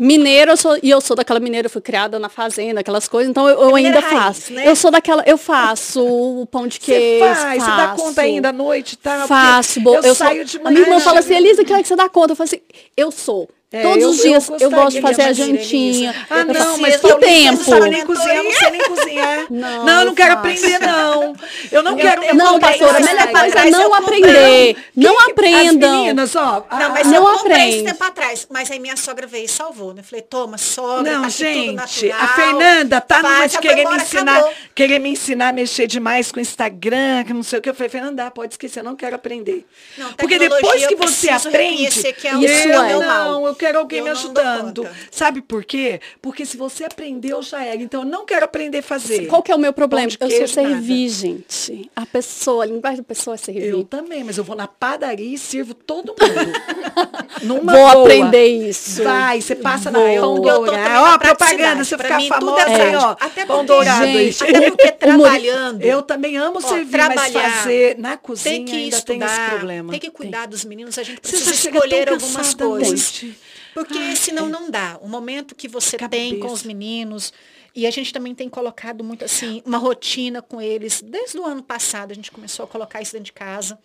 mineira, eu sou, e eu sou daquela mineira, eu fui criada na fazenda, aquelas coisas, então eu, eu ainda raiz, faço. né? Eu sou daquela, eu faço o pão de Você queijo. faz, você dá conta ainda à noite, tá? Faço, bo- eu, eu, saio sou, de A manhã. minha irmã fala assim, chego- Elisa, que hora que você dá conta? Eu falo assim, eu sou. É, Todos eu- os eu dias eu, gosto de fazer a jantinha. Ah, Eu não, faço mas eu tempo. Não sabe nem cozinhar, não sei nem cozinhar. Não, Não, eu não eu quero aprender, não. Eu não Eu- quero eu Não, pastora, a melhor coisa é eu não aprender. Não que- aprendam. As meninas, ó. Não, mas a- eu Não comprei esse tempo atrás. Mas aí minha sogra veio e salvou, né? Falei, toma, sogra, Não, tá gente, a Fernanda tá numa de querer me ensinar, querer me ensinar a mexer demais com o Instagram, que não sei o que. Eu falei, Fernanda, pode esquecer, eu não quero aprender. Não, Porque depois que eu você aprende, que é o Isso eu é. não, eu quero alguém Eu me ajudando. Sabe por quê? Porque se você aprendeu, já era. Então eu não quero aprender a fazer. Qual que é o meu problema? Pão Eu sou servir, gente. A pessoa, a linguagem da pessoa é servir. Eu também, mas eu vou na padaria e sirvo todo mundo. Numa Vou boa. aprender isso. Vai, você passa na Vou. pão Eu tô também dourado. na Ó, propaganda, você Pra ficar mim, tudo famosa é aí, ó. Até pão porque, dourado gente, Até porque trabalhando. Eu também amo Ó, servir, mas trabalhar, fazer na cozinha tem que ainda tem esse estudar, problema. tem que cuidar dos meninos, a gente precisa escolher algumas coisas. noite. Porque Ai, senão é. não dá. O momento que você Cabeça. tem com os meninos, e a gente também tem colocado muito assim, uma rotina com eles. Desde o ano passado a gente começou a colocar isso dentro de casa.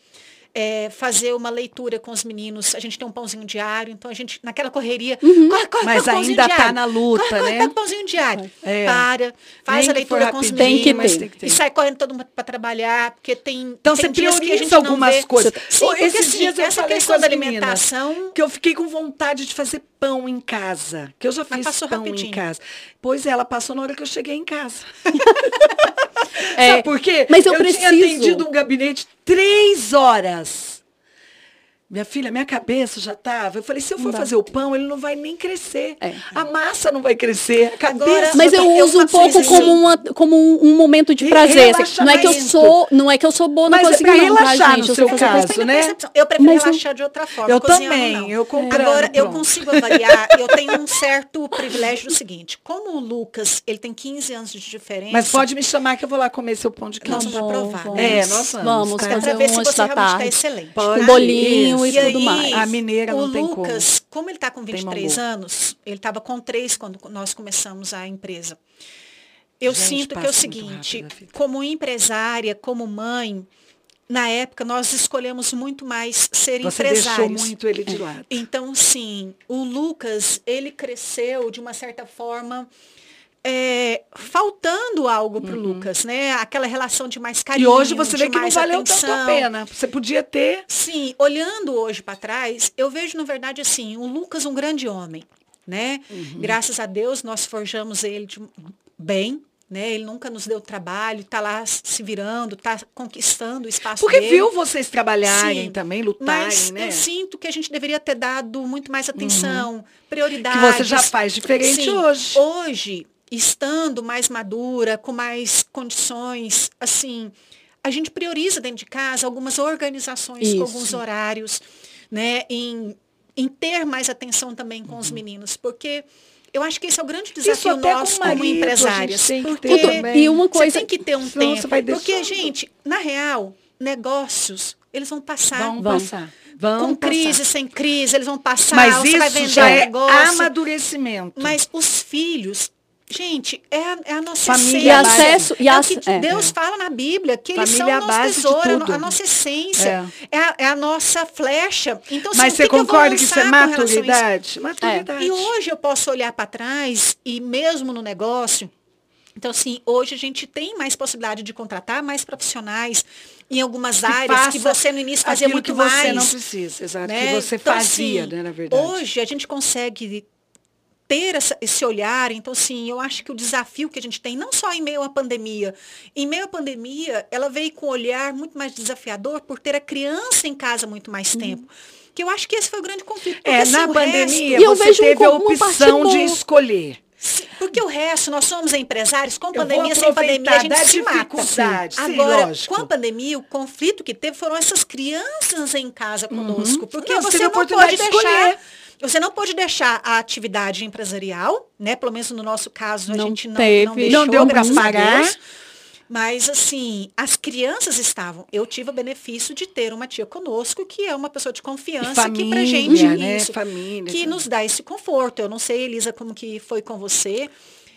É, fazer uma leitura com os meninos. A gente tem um pãozinho diário, então a gente, naquela correria, corre, corre, Mas ainda tá diário. na luta, corre, corre, né? o pãozinho diário. É. Para, faz Nem a leitura com os meninos. Tem que ter. tem. E sai correndo todo mundo para trabalhar, porque tem. Então tem você prioriza algumas coisas. Sim, porque, Esses assim, dias eu essa falei questão com da as meninas alimentação. que eu fiquei com vontade de fazer pão em casa. Que eu já fiz pão rapidinho. em casa. Pois é, ela passou na hora que eu cheguei em casa. É, Sabe por quê? mas eu tinha preciso. atendido um gabinete três horas. us. Minha filha, minha cabeça já estava. Eu falei, se eu for fazer o pão, ele não vai nem crescer. É. A massa não vai crescer. A cabeça. Agora, Mas eu Eu uso um faço pouco como, uma, como um, um momento de prazer. assim. Não é que eu sou, não é que eu sou boa na Mas é cozinha, pra não, tá, relaxar gente? no Eu seu caso, né? percepção. Eu prefiro Mas eu- relaxar de outra forma. Eu também, eu comprando, Agora, eu pronto. consigo avaliar, eu tenho um certo privilégio do seguinte, como o Lucas, ele tem 15 anos de diferença. Mas pode me chamar que eu vou lá comer seu pão de Nós queijo. vamos provar, vamos. né? É, nós vamos, Vamos tá? É fazer um você da tarde. excelente. Pode. Com bolinho E, tudo aí, mais. A mineira o não tem como. Lucas, como ele está com Tem 23 mambo. anos, ele estava com 3 quando nós começamos a empresa. Eu Gente, sinto que é o seguinte, rápido vida. como empresária, como mãe, na época nós escolhemos muito mais ser Você empresários. deixou muito ele de lado. Então, sim, o Lucas, ele cresceu de uma certa forma é, faltando algo para o Lucas, né? Aquela relação de mais Uhum. E carinho, hoje você vê que não valeu tanto a atenção. pena. Você podia ter. Sim, olhando hoje para trás, eu vejo, na verdade, assim, o Lucas um grande homem, né? Uhum. Graças a Deus, nós forjamos ele de- bem, né? Ele nunca nos deu trabalho, tá lá se virando, tá conquistando o espaço Porque dele. viu vocês trabalharem Sim, também, lutarem, Mas né? eu sinto que a gente deveria ter dado muito mais atenção, prioridade. Que você já faz diferente hoje. Hoje, estando mais madura, com mais condições, assim, a gente prioriza dentro de casa algumas organizações Isso. com alguns horários, né? Em, em ter mais atenção também com os meninos, porque eu acho que esse é o grande desafio Uhum. até com nosso o como marido, gente empresárias. Porque e uma coisa você tem que ter um tempo. porque, gente, na real, negócios, eles vão passar. Vão Vão. passar. Vão com passar. crise, sem crise, eles vão passar, Mas você vai isso vender já é negócio. amadurecimento. Mas os filhos, gente, é a, é a nossa Família E é essência. acesso. E é ac- que é. Deus fala na Bíblia, que eles Família é são a o nosso tesouro, é a nossa essência, é, a, é a nossa flecha. Então, assim, Mas o você que que concorda que isso é a isso? maturidade? Maturidade. E hoje eu posso olhar para trás e mesmo no negócio, então assim, hoje a gente tem mais possibilidade de contratar mais profissionais em algumas áreas que você no início fazia muito que você mais. não precisa, exato, né? que você Então, fazia, assim, né, na verdade. Hoje a gente consegue ter essa- esse olhar, então sim, eu acho que o desafio que a gente tem, não só em meio à pandemia, em meio à pandemia, ela veio com um olhar muito mais desafiador por ter a criança em casa muito mais tempo. Que eu acho que esse foi o grande conflito. É, na pandemia resto, você teve a opção de escolher. Porque o resto, nós somos empresários, com pandemia, sem pandemia, a gente se mata. Sim, Agora, lógico. com a pandemia, o conflito que teve foram essas crianças em casa uhum. conosco. Uhum. Porque não, você não pode deixar. Escolher. Você não pode deixar a atividade empresarial, né? Pelo menos no nosso caso, a não gente não, teve, não deixou, não deu para pagar. Mas, assim, as crianças estavam. Eu tive o benefício de ter uma tia conosco, que é uma pessoa de confiança, família, que pra gente né? isso, família, que nos dá esse conforto. Eu não sei, Elisa, como que foi com você.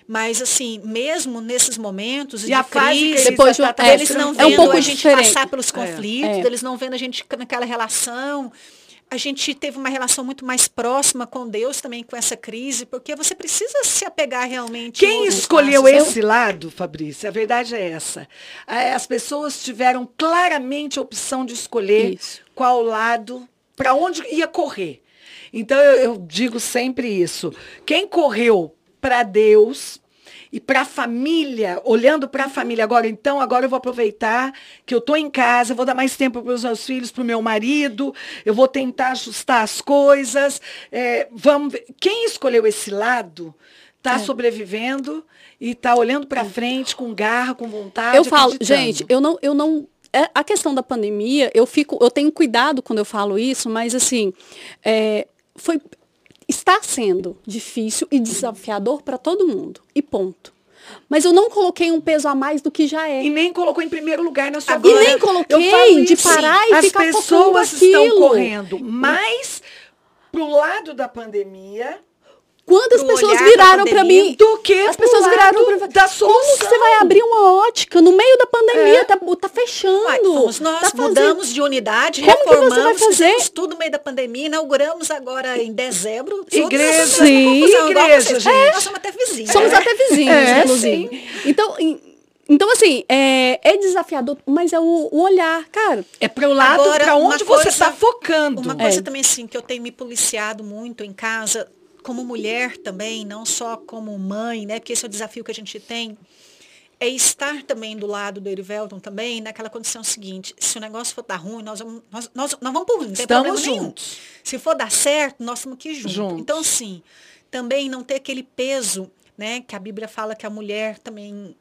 Mas, assim, mesmo nesses momentos e de a crise, depois de, é, eles não é vendo um pouco a gente diferente. passar pelos conflitos, é, é. eles não vendo a gente naquela relação a gente teve uma relação muito mais próxima com Deus também com essa crise, porque você precisa se apegar realmente. Quem escolheu passos. esse Eu... lado, Fabrícia? A verdade é essa. As pessoas tiveram claramente a opção de escolher isso. qual lado, para onde ia correr. Então eu, eu digo sempre isso. Quem correu para Deus, e para a família, olhando para a família agora, então, agora eu vou aproveitar que eu estou em casa, vou dar mais tempo para os meus filhos, para o meu marido, eu vou tentar ajustar as coisas. É, vamos ver. Quem escolheu esse lado está é. sobrevivendo e está olhando para frente com garra, com vontade. Eu falo, gente, eu não, eu não é, a questão da pandemia, eu fico, eu tenho cuidado quando eu falo isso, mas assim, é, foi está sendo difícil e desafiador para todo mundo. E ponto. Mas eu não coloquei um peso a mais do que já é. E nem colocou em primeiro lugar na sua vida. E nem coloquei de parar sim. e As ficar pessoas estão correndo mais pro lado da pandemia Quantas pessoas viraram para mim? Do que as pessoas viraram para da solução. Como que você vai abrir uma ótica no meio da pandemia? É. Tá, fechando. Uai, nós tá mudamos de unidade, Como reformamos, que você vai fazer? tudo no meio da pandemia, inauguramos agora em dezembro. Igreja, sim. Igreja, gente. É. Nós somos até vizinhos. Somos é. até vizinhos, é, inclusive. Sim. Então, então, assim, é, é desafiador, mas é o, o olhar, cara. É para o lado, para onde você está focando. Uma coisa é. também, assim, que eu tenho me policiado muito em casa, como mulher também, não só como mãe, né? Porque esse é o desafio que a gente tem. É estar também do lado do Erivelton também, naquela condição seguinte, se o negócio for dar ruim, nós vamos, nós, nós, nós vamos por ruim, não tem Estamos problema juntos. Nenhum. Se for dar certo, nós estamos aqui juntos. juntos. Então, assim, também não ter aquele peso, né? Que a Bíblia fala que a mulher também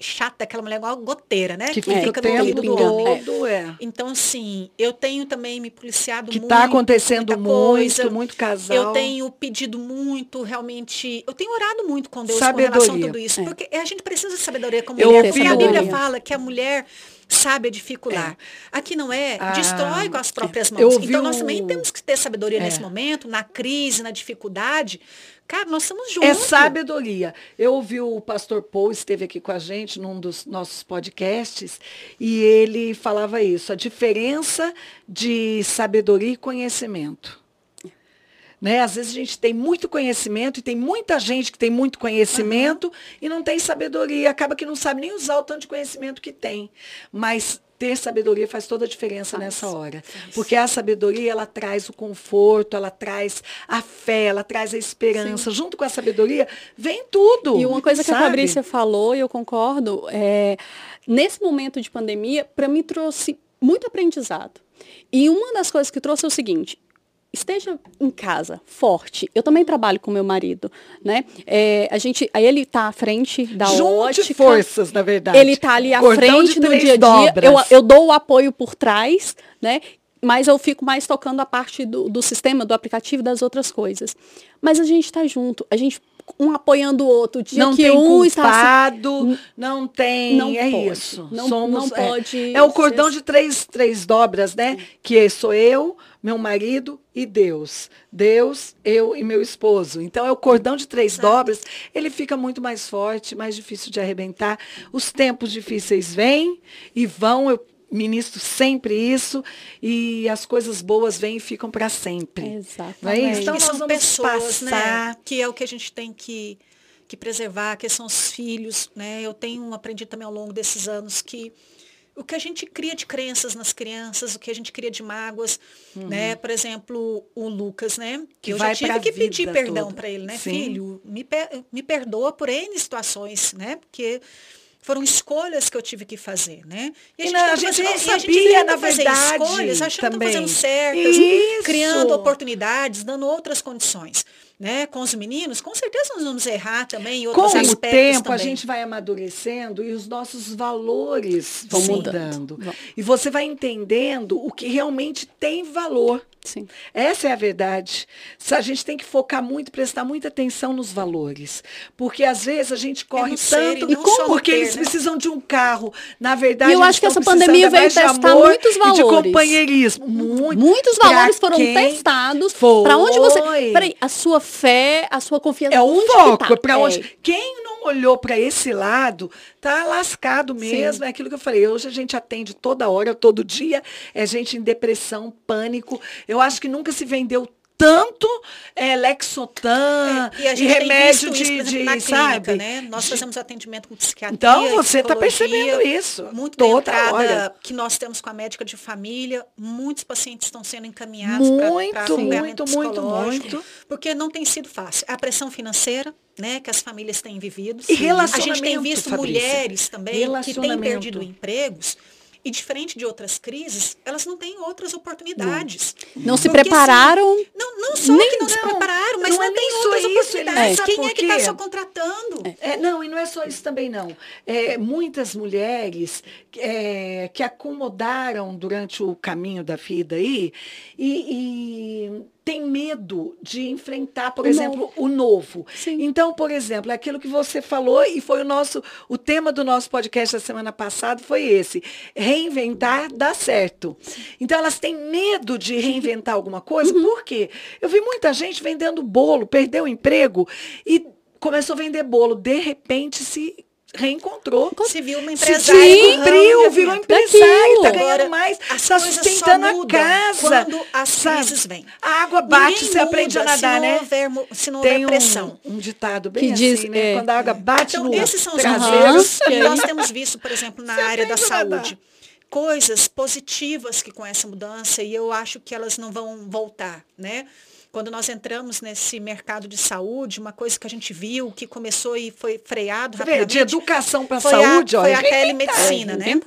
chata, aquela mulher igual goteira, né? Que, que fica, no tempo todo, é. Então, assim, eu tenho também me policiado que muito. Que está acontecendo muito, coisa. muito casal. Eu tenho pedido muito, realmente, eu tenho orado muito com Deus sabedoria. com relação a tudo isso. É. Porque a gente precisa de sabedoria como eu mulher. Porque a Bíblia fala que a mulher sabe edificar. É. Aqui não é, ah, destrói com as próprias mãos. Então, nós o... também temos que ter sabedoria é. nesse momento, na crise, na dificuldade, Cara, nós estamos juntos. É sabedoria. Eu ouvi o pastor Paul, esteve aqui com a gente num dos nossos podcasts, e ele falava isso, a diferença de sabedoria e conhecimento. Né? Às vezes a gente tem muito conhecimento e tem muita gente que tem muito conhecimento uhum. e não tem sabedoria, acaba que não sabe nem usar o tanto de conhecimento que tem. Mas ter sabedoria faz toda a diferença faz, nessa hora. Faz. Porque a sabedoria, ela traz o conforto, ela traz a fé, ela traz a esperança. Sim. Junto com a sabedoria, vem tudo. E uma coisa sabe? que a Fabrícia falou, e eu concordo, é, nesse momento de pandemia, para mim trouxe muito aprendizado. E uma das coisas que trouxe é o seguinte, esteja em casa, forte. Eu também trabalho com meu marido, né? É, a gente, aí ele está à frente da Junte ótica. forças, na verdade. Ele está ali à Cordão frente no dia a dia. Eu, eu dou o apoio por trás, né? Mas eu fico mais tocando a parte do, do sistema, do aplicativo, das outras coisas. Mas a gente está junto. A gente um apoiando o outro. O dia não que tem um culpado, está... não tem. Não é pode, isso. Não, Somos, não pode. É, é o cordão de três, três dobras, né? Que sou eu, meu marido e Deus. Deus, eu e meu esposo. Então é o cordão de três Exato. dobras, ele fica muito mais forte, mais difícil de arrebentar. Os tempos difíceis vêm e vão, eu ministro sempre isso e as coisas boas vêm e ficam para sempre. Exatamente. É então nós são vamos pessoas, né, passar, né, que é o que a gente tem que que preservar, que são os filhos, né? Eu tenho aprendido também ao longo desses anos que o que a gente cria de crenças nas crianças, o que a gente cria de mágoas, uhum. né? Por exemplo, o Lucas, né? Que eu já tive que pedir perdão para ele, né? Sim. Filho, me, me perdoa por N situações, né? Porque foram escolhas que eu tive que fazer, né? E a gente, não, a gente fazer, não sabia, na verdade, escolhas, achando também. que fazendo certas, Isso. criando oportunidades, dando outras condições. Né, com os meninos, com certeza nós vamos errar também com o tempo também. a gente vai amadurecendo e os nossos valores vão mudando. E você vai entendendo o que realmente tem valor. Sim. Essa é a verdade. A gente tem que focar muito, prestar muita atenção nos valores. Porque às vezes a gente corre tanto. e como? Porque eles né? precisam de um carro. Na verdade, e eu acho que essa pandemia veio testar muitos valores. de companheirismo. Muito. Muitos valores foram testados. Para onde você. Peraí, a sua fé, a sua confiança. É o foco. Tá? Para onde. É. Quem não olhou para esse lado, tá lascado mesmo. Sim. É aquilo que eu falei. Hoje a gente atende toda hora, todo dia. É gente em depressão, pânico. Eu acho que nunca se vendeu tanto é, Lexotan é, e, e remédio de, isso, de na sabe? Clínica, né? Nós fazemos atendimento com psiquiatria. Então você está percebendo isso. Muito toda hora. que nós temos com a médica de família, muitos pacientes estão sendo encaminhados para muito, muito, muito, porque não tem sido fácil. A pressão financeira, né, que as famílias têm vivido. E relacionamento, a gente tem visto Fabrícia. mulheres também que têm perdido empregos e diferente de outras crises, elas não têm outras oportunidades. Não, não se prepararam. Se, não, não só nem, que não, não, se prepararam, mas não, não é tem outras isso, oportunidades. É. Quem é que está só contratando? É. é, não, e não é só isso também, não. É, muitas mulheres é, que acomodaram durante o caminho da vida aí e, e tem medo de enfrentar, por o exemplo, novo. o novo. Sim. Então, por exemplo, é aquilo que você falou e foi o nosso, o tema do nosso podcast da semana passada foi esse: reinventar dá certo. Então, elas têm medo de reinventar alguma coisa, uhum. por quê? Eu vi muita gente vendendo bolo, perdeu o emprego e começou a vender bolo, de repente se reencontrou. Se viu uma empresária. Se abriu, virou empresário, está ganhando mais, está sustentando a casa. Quando as sabe? crises vêm. A água bate, Ninguém você aprende a nadar, se né? Houver, se não Tem houver pressão. Um, um ditado bem que assim, diz, né? É. Quando a água bate então, no esses são os traseiros que nós temos visto, por exemplo, na você área da saúde. Coisas positivas que com essa mudança, e eu acho que elas não vão voltar, né? Quando nós entramos nesse mercado de saúde, uma coisa que a gente viu que começou e foi freado rapidamente. De educação para a saúde, a, Foi a telemedicina, né?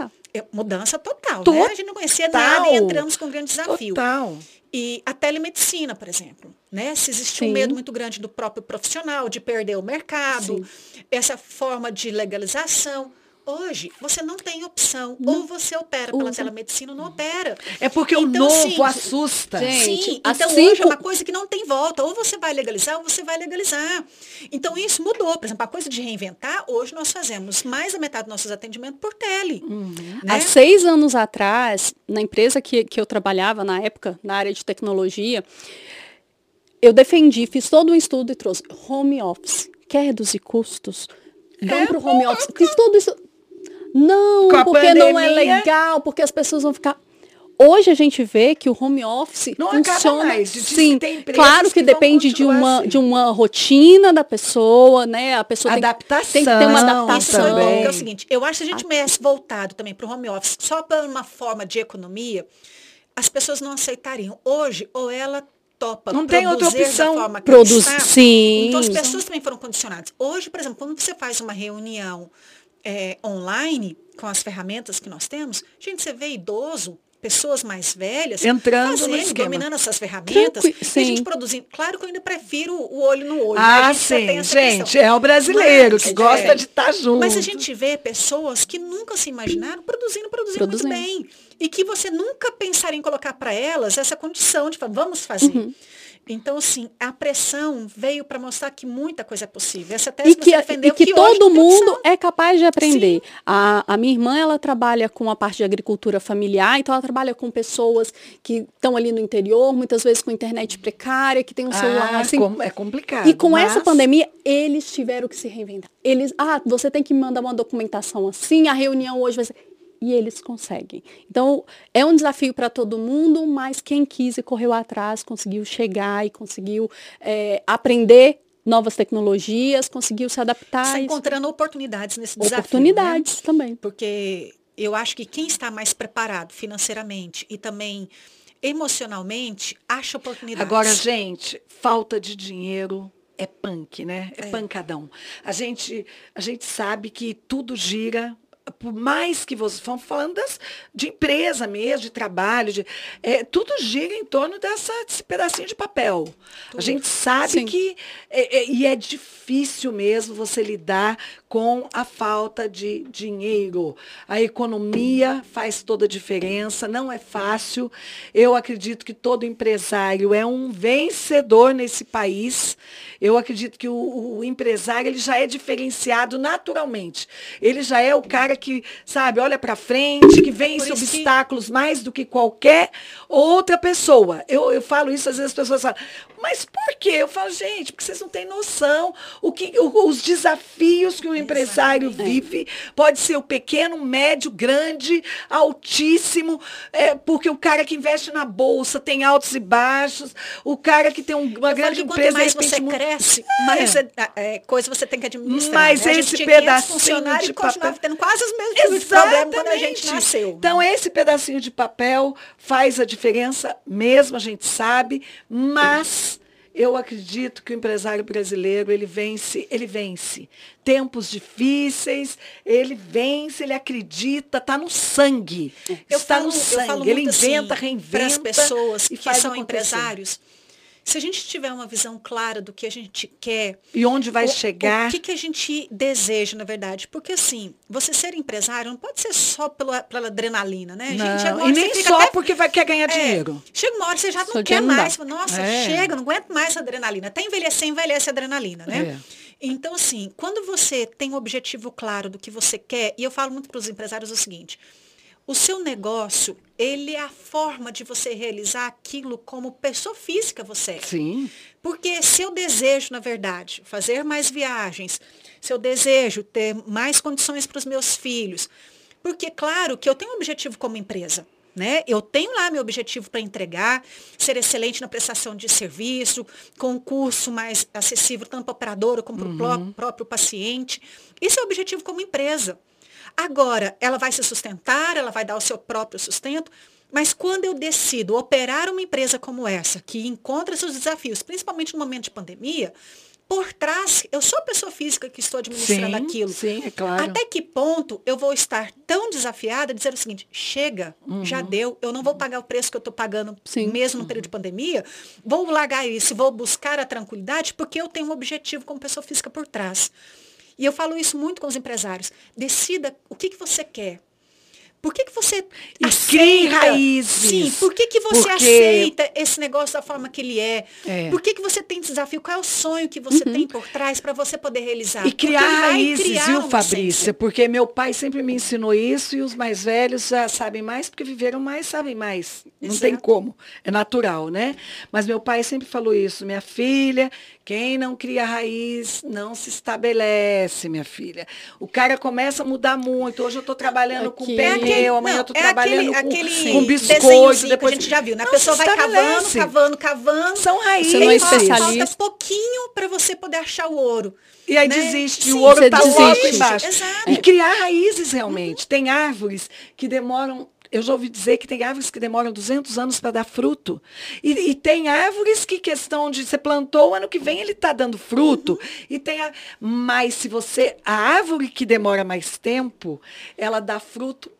Mudança total, total, né? A gente não conhecia nada e entramos com um grande desafio. Total. E a telemedicina, por exemplo, né? Se existe um medo muito grande do próprio profissional de perder o mercado, Sim. essa forma de legalização. Hoje, você não tem opção. Não. Ou você opera pela telemedicina ou não opera. É porque então, o novo assim, assusta. Gente, Sim, então hoje é uma coisa que não tem volta. Ou você vai legalizar ou você vai legalizar. Então isso mudou. Por exemplo, a coisa de reinventar, hoje nós fazemos mais da metade dos nossos atendimentos por tele. Uhum. Né? Há seis anos atrás, na empresa que, que eu trabalhava na época, na área de tecnologia, eu defendi, fiz todo um estudo e trouxe home office. Quer reduzir custos? Vamos é, para o home office. Fiz tudo isso não, porque pandemia... não é legal, porque as pessoas vão ficar. Hoje a gente vê que o home office não funciona. Mais. Sim, claro que, que depende de uma, assim. de uma rotina da pessoa, né? A pessoa adaptação tem, tem que ter uma adaptação. Também. É o seguinte, eu acho que se a gente tivesse voltado também para o home office só para uma forma de economia, as pessoas não aceitariam. Hoje, ou ela topa não tem outra opção da forma que Produz, sim. então as pessoas também foram condicionadas. Hoje, por exemplo, quando você faz uma reunião é, online, com as ferramentas que nós temos, gente, você vê idoso, pessoas mais velhas entrando fazendo, dominando essas ferramentas Tranqui e a gente produzindo. Claro que eu ainda prefiro o olho no olho. Ah, né? sim, gente, é o brasileiro Mas, que gosta é, de estar tá junto. Mas a gente vê pessoas que nunca se imaginaram produzindo, produzindo, produzindo. muito bem. E que você nunca pensaria em colocar para elas essa condição de falar, vamos fazer. Uhum. Então, assim, a pressão veio para mostrar que muita coisa é possível. Essa tese e que, e que, que todo mundo é capaz de aprender. A, a, minha irmã, ela trabalha com a parte de agricultura familiar, então ela trabalha com pessoas que estão ali no interior, muitas vezes com internet precária, que tem um celular ah, assim. É complicado. E com mas... essa pandemia, eles tiveram que se reinventar. Eles, ah, você tem que mandar uma documentação assim, a reunião hoje vai ser e eles conseguem. Então, é um desafio para todo mundo, mas quem quis e correu atrás conseguiu chegar e conseguiu é, aprender novas tecnologias, conseguiu se adaptar. Está encontrando oportunidades nesse desafio. Né? Oportunidades né? também. Porque eu acho que quem está mais preparado financeiramente e também emocionalmente acha oportunidades. Agora, gente, falta de dinheiro é punk, né? É, é, pancadão. A gente, a gente sabe que tudo gira por mais que vocês vão falando das, de empresa mesmo, de trabalho, de, é, tudo gira em torno dessa, desse pedacinho de papel. Tudo. A gente sabe Sim. que é, é, e é difícil mesmo você lidar com a falta de dinheiro. A economia faz toda a diferença, não é fácil. Eu acredito que todo empresário é um vencedor nesse país. Eu acredito que o, o empresário ele já é diferenciado naturalmente. Ele já é o cara que, sabe, olha para frente, que vence obstáculos que... mais do que qualquer outra pessoa. Eu, eu falo isso, às vezes as pessoas falam, mas por quê? Eu falo, gente, porque vocês não têm noção o que, o, os desafios que o empresário Exatamente. vive. Pode ser o pequeno, médio, grande, altíssimo, é, porque o cara que investe na bolsa tem altos e baixos, o cara que tem um, uma Eu grande empresa. mais você cresce, é. mais é, é, coisa você tem que administrar. Mas né? esse pedacinho de papel tendo quase os mesmos tipos de problema quando a gente nasceu. Então, esse pedacinho de papel faz a diferença mesmo, a gente sabe, mas eu acredito que o empresário brasileiro, ele vence, ele vence. Tempos difíceis, ele vence, ele acredita, está no sangue. Eu está falo, no sangue. Ele inventa, assim, reinventa. Para as pessoas que são acontecer. empresários, se a gente tiver uma visão clara do que a gente quer. E onde vai o, chegar. O que, que a gente deseja, na verdade. Porque, assim, você ser empresário não pode ser só pela, pela adrenalina, né? Não, gente, e nem só até, porque vai quer ganhar é, dinheiro. Chega uma hora você já não quer mais. Não Nossa, é. chega, não aguento mais adrenalina. Até envelhecer, envelhece a adrenalina, né? É. Então, assim, quando você tem um objetivo claro do que você quer, e eu falo muito para os empresários o seguinte, o seu negócio, ele é a forma de você realizar aquilo como pessoa física você é. Sim. Porque se eu desejo, na verdade, fazer mais viagens, se eu desejo ter mais condições para os meus filhos, porque claro que eu tenho um objetivo como empresa. Né? Eu tenho lá meu objetivo para entregar, ser excelente na prestação de serviço, com um curso mais acessível tanto para o operador como para o uhum. próprio paciente. Isso é o objetivo como empresa. Agora, ela vai se sustentar, ela vai dar o seu próprio sustento, mas quando eu decido operar uma empresa como essa, que encontra seus desafios, principalmente no momento de pandemia, por trás, eu sou a pessoa física que estou administrando sim, aquilo. Sim, é claro. Até que ponto eu vou estar tão desafiada de dizer o seguinte, chega, uhum. já deu, eu não vou pagar o preço que eu estou pagando sim. mesmo no período de pandemia, vou largar isso, vou buscar a tranquilidade, porque eu tenho um objetivo como pessoa física por trás. E eu falo isso muito com os empresários. Decida o que, que você quer. Por que, que você e aceita? raízes. Sim, por que, que você Porque... aceita esse negócio da forma que ele é? é? Por que, que você tem desafio? Qual é o sonho que você uhum. tem por trás para você poder realizar? E criar raízes, criar viu, Fabrícia? Porque meu pai sempre me ensinou isso e os mais velhos já sabem mais porque viveram mais, sabem mais. Não Exato. tem como. É natural, né? Mas meu pai sempre falou isso. Minha filha, quem não cria raiz não se estabelece, minha filha. O cara começa a mudar muito. Hoje eu estou trabalhando Aqui. com pneu, amanhã eu estou é trabalhando aquele, com, aquele com biscoito. Depois a gente já viu, né? A pessoa vai cavando, cavando, cavando. São raízes. Você não é especialista. Falta pouquinho para você poder achar o ouro. E aí né? desiste, Sim, o ouro está logo embaixo. Exato. E criar raízes realmente. Uhum. Tem árvores que demoram eu já ouvi dizer que tem árvores que demoram 200 anos para dar fruto. E, e, tem árvores que, questão de você plantou, ano que vem ele está dando fruto. Uhum. E tem a, mas se você. A árvore que demora mais tempo, ela dá fruto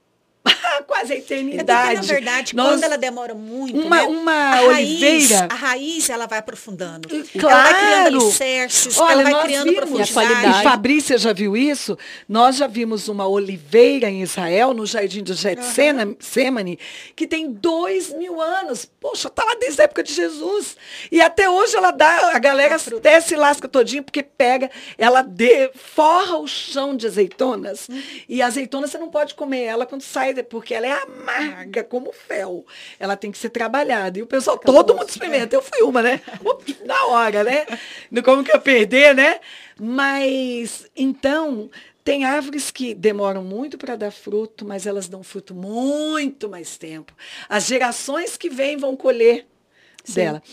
quase a eternidade. É porque, na verdade, Nós, quando ela demora muito, uma, né, uma a oliveira, raiz, a raiz ela vai aprofundando. Claro. Ela vai criando alicerces, Olha, ela vai criando profundidade. E Fabrícia já viu isso? Nós já vimos uma oliveira em Israel, no jardim do Getsemane, uhum. que tem dois mil anos. Poxa, está lá desde a época de Jesus. E até hoje ela dá, a galera desce e lasca todinho, porque pega, ela de, forra o chão de azeitonas. Uhum. E a azeitona você não pode comer ela quando sai porque ela é amarga como fel. Ela tem que ser trabalhada. E o pessoal, Acabou todo mundo experimenta. Eu fui uma, né? Na hora, né? Como que eu perder, né? Mas, então, tem árvores que demoram muito para dar fruto, mas elas dão fruto muito mais tempo. As gerações que vêm vão colher Sim. dela.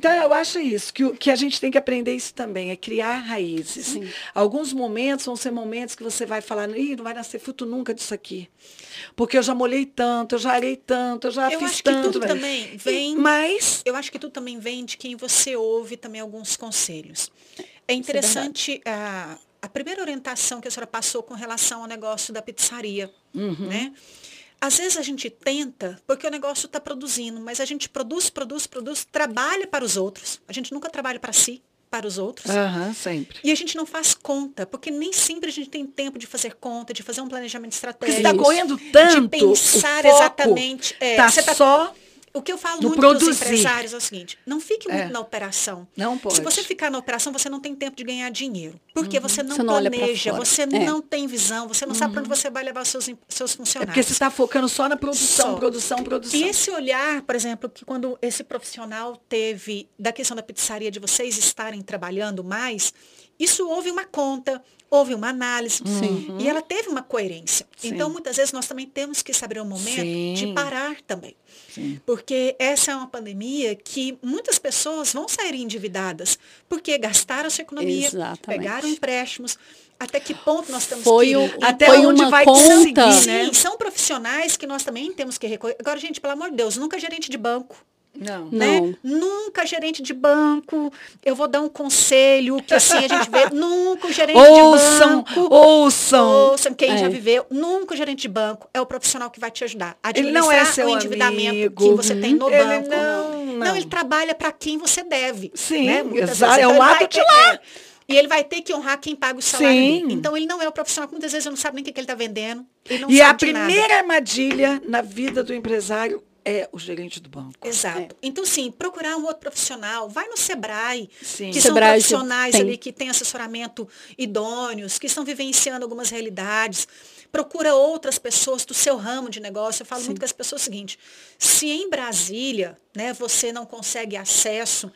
Então, eu acho isso, que, que a gente tem que aprender isso também, é criar raízes. Sim. Alguns momentos vão ser momentos que você vai falar, Ih, não vai nascer fruto nunca disso aqui. Porque eu já molhei tanto, eu já arei tanto, eu já eu fiz acho tanto. Que tudo também vem, mas... Eu acho que tudo também vem de quem você ouve também alguns conselhos. É, é interessante é a, a primeira orientação que a senhora passou com relação ao negócio da pizzaria, uhum. né? Às vezes a gente tenta, porque o negócio está produzindo, mas a gente produz, produz, produz, trabalha para os outros. A gente nunca trabalha para si, para os outros. Uhum, sempre. E a gente não faz conta, porque nem sempre a gente tem tempo de fazer conta, de fazer um planejamento estratégico. Porque você está correndo tanto. De pensar exatamente. É, tá você tá só o que eu falo muito para os empresários é o seguinte, não fique muito é. na operação. Não pode. Se você ficar na operação, você não tem tempo de ganhar dinheiro. Porque uhum. você não, você não planeja, você é. não tem visão, você não uhum. sabe para onde você vai levar os seus, seus funcionários. É porque você está focando só na produção, só. produção, produção. E esse olhar, por exemplo, que quando esse profissional teve da questão da pizzaria, de vocês estarem trabalhando mais, isso houve uma conta, houve uma análise uhum. e ela teve uma coerência. Sim. Então, muitas vezes, nós também temos que saber o momento Sim. de parar também. Sim. Porque essa é uma pandemia que muitas pessoas vão sair endividadas, porque gastaram a sua economia, Exatamente. pegaram empréstimos. Até que ponto nós estamos foi o, Até foi onde vai conta. conseguir, né? Sim, são profissionais que nós também temos que recorrer. Agora, gente, pelo amor de Deus, nunca gerente de banco. Não. Né? Não. Nunca gerente de banco. Eu vou dar um conselho que assim a gente vê. nunca o gerente ouçam, de banco. Ouçam. Ouçam quem é. já viveu. Nunca o gerente de banco é o profissional que vai te ajudar. A ele não é seu o endividamento amigo. que você tem no ele banco. Não, não. não ele trabalha para quem você deve. Sim, né? exato. É o lado de lá. É, e ele vai ter que honrar quem paga o salário Sim. dele. Então ele não é o profissional que muitas vezes não sabe nem o que, ele está vendendo. e a primeira nada. armadilha na vida do empresário é o gerente do banco. Exato. É. Então, sim, procurar um outro profissional. Vai no Sebrae, sim. que Sebrae são profissionais tem. ali que têm assessoramento idôneos, que estão vivenciando algumas realidades. Procura outras pessoas do seu ramo de negócio. Eu falo sim. muito com as pessoas o seguinte, se em Brasília né, você não consegue acesso,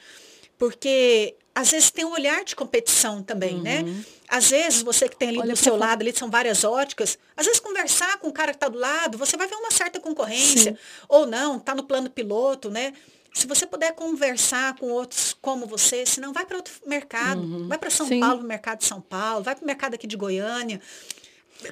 porque às vezes tem um olhar de competição também, né? uhum. né? Às vezes você que tem ali Olha do seu lado, ali são várias óticas, às vezes conversar com o cara que está do lado, você vai ver uma certa concorrência, Sim. ou não, está no plano piloto, né? Se você puder conversar com outros como você, senão vai para outro mercado, uhum. vai para São Sim. Paulo, mercado de São Paulo, vai para o mercado aqui de Goiânia,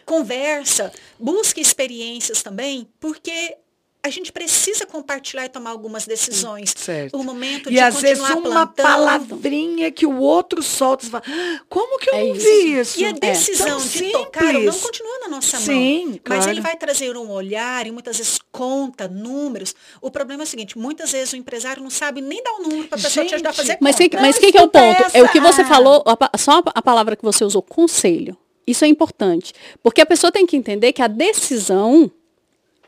conversa, busque experiências também, porque a gente precisa compartilhar e tomar algumas decisões. Certo. O momento e de às vezes uma plantando. palavrinha que o outro solta, você fala, ah, como que eu é não isso. vi isso? E a decisão é. de simples. tocar não continua na nossa mão. Sim, claro. Mas ele vai trazer um olhar e muitas vezes conta, números. O problema é o seguinte, muitas vezes o empresário não sabe nem dar o um número para a pessoa te ajudar a fazer mas conta. Que, mas o que, que é o ponto? É o que você falou, só a palavra que você usou, conselho. Isso é importante. Porque a pessoa tem que entender que a decisão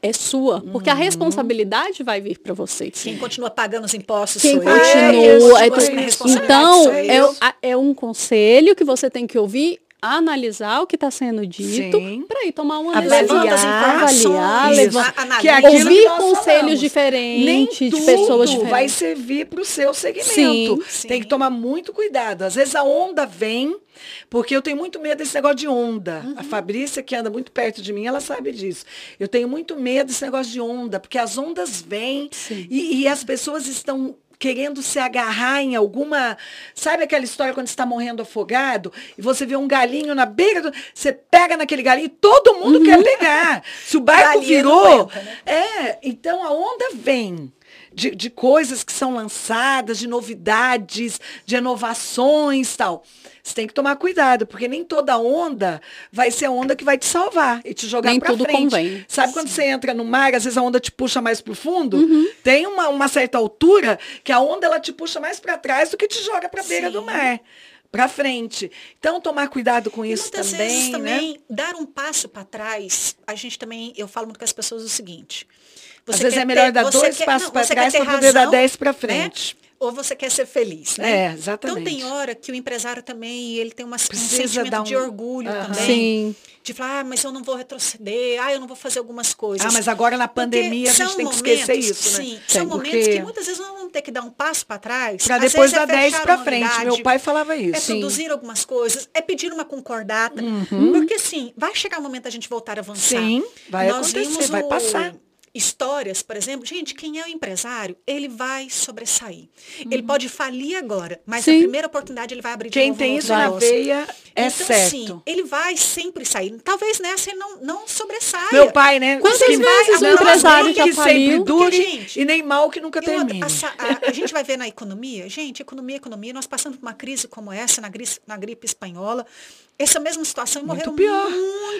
é sua, porque uhum. a responsabilidade vai vir para você. Quem continua pagando os impostos Quem continua, eu. É, então, é, é um conselho que você tem que ouvir analisar o que está sendo dito para ir tomar uma decisão. Avaliar, levar, que é ouvir conselhos diferentes Nem de pessoas diferentes. vai servir para o seu segmento. Sim, sim. Tem que tomar muito cuidado. Às vezes a onda vem, porque eu tenho muito medo desse negócio de onda. Uhum. A Fabrícia, que anda muito perto de mim, ela sabe disso. Eu tenho muito medo desse negócio de onda, porque as ondas vêm e, e as pessoas estão querendo se agarrar em alguma. Sabe aquela história quando você está morrendo afogado e você vê um galinho na beira do. Você pega naquele galinho e todo mundo uhum. quer pegar. Se o barco virou. né? É, então a onda vem. De, de coisas que são lançadas, de novidades, de inovações tal. Você tem que tomar cuidado, porque nem toda onda vai ser a onda que vai te salvar e te jogar para frente. Convém. Sabe Sim. quando você entra no mar, às vezes a onda te puxa mais para o fundo? Uhum. Tem uma, uma certa altura que a onda ela te puxa mais para trás do que te joga para a beira do mar para frente. Então, tomar cuidado com isso muitas também. Vezes, né? também, dar um passo para trás, a gente também, eu falo muito com as pessoas o seguinte. Às vezes é melhor ter, dar dois quer, passos para trás para poder dar dez para né? frente. Né? ou você quer ser feliz, né? É, exatamente. Então tem hora que o empresário também, ele tem uma, um sentimento um... de orgulho uh -huh. também. Sim. De falar, ah, mas eu não vou retroceder, ah, eu não vou fazer algumas coisas. Ah, mas agora na pandemia Porque a gente tem que esquecer isso, né? Sim, são momentos Porque... que muitas vezes nós vamos ter que dar um passo para trás. Para depois dar é 10 para frente. Meu pai falava isso. É sim. produzir algumas coisas, é pedir uma concordata. Uhum. Porque sim, vai chegar o momento da gente voltar a avançar. Sim, vai nós acontecer, vai passar histórias, por exemplo, gente, quem é o empresário, ele vai sobressair. Uhum. Ele pode falir agora, mas Sim. a primeira oportunidade ele vai abrir Quem tem isso na veia é então, certo. Sim, ele vai sempre sair. Talvez nessa ele não, não sobressaia. Meu pai, né? Quantas vezes vai, o empresário já que sempre dure porque, gente, e nem mal que nunca termine. A, a, a, gente vai ver na economia, gente, economia, economia, nós passamos por uma crise como essa, na na gripe espanhola, essa mesma situação e morreu Muito pior.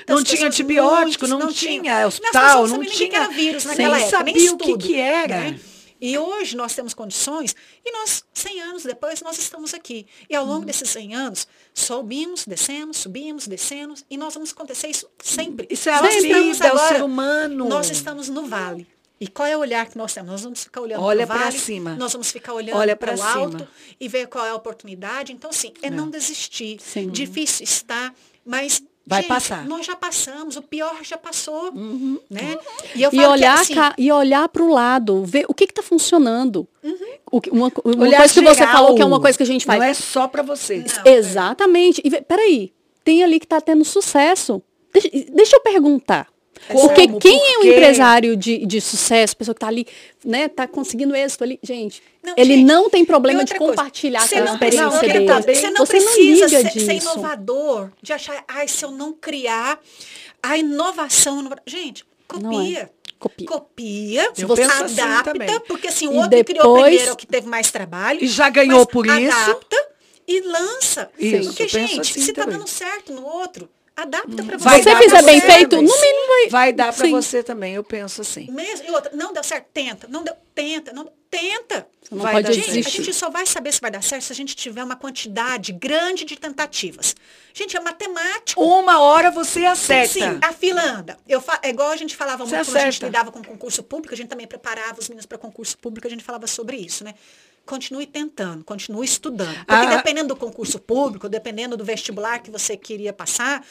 Não tinha antibiótico, não, não, tinha hospital, não, tinha. Era vírus naquela época, sabia nem o que, que era. Né? E hoje nós temos condições e nós, 100 anos depois, nós estamos aqui. E ao longo hum. desses 100 anos, subimos, descemos, subimos, descemos, e nós vamos acontecer isso sempre. Isso é a vida, é o ser humano. Nós estamos no vale. E qual é o olhar que nós temos? Nós vamos ficar olhando Olha para cima. Nós vamos ficar olhando para o alto e ver qual é a oportunidade. Então, sim, é não, não desistir. Sim. Difícil está, mas Vai Gente, passar. Nós já passamos, o pior já passou. Uhum. Né? E, e olhar, assim, e olhar para o lado, ver o que está funcionando. Uhum. O, uma, uma coisa que você falou que é uma coisa que a gente faz. Não é só para você. Não, Exatamente. E peraí, tem ali que está tendo sucesso. Deixa, deixa eu perguntar. Porque Como? quem é um empresário de, de sucesso, pessoa que está ali, né, tá conseguindo êxito ali, gente, não, ele gente, não tem problema de compartilhar aquela experiência não, dele. Tá você não você precisa não ser, ser, inovador, de achar, ai, se eu não criar a inovação, gente, copia. É. Copia. Copia, eu você assim adapta, assim porque assim, o e outro depois, criou primeiro é o que teve mais trabalho. E já ganhou por adapta isso. Adapta e lança. Isso, porque, gente, assim se está dando certo no outro, Adapta para você. Se você fizer bem feito, no mínimo vai. Vai dar para você também, eu penso assim. Mesmo, e outra, não deu certo, tenta. Não deu, tenta. Não, tenta. Você não vai pode gente, desistir. A gente só vai saber se vai dar certo se a gente tiver uma quantidade grande de tentativas. Gente, é matemático. Uma hora você acerta. Sim, a fila anda. Eu fa... É igual a gente falava muito quando a gente lidava com concurso público, a gente também preparava os meninos para concurso público, a gente falava sobre isso, né? Continue tentando, continue estudando. Porque ah. dependendo do concurso público, dependendo do vestibular que você queria passar,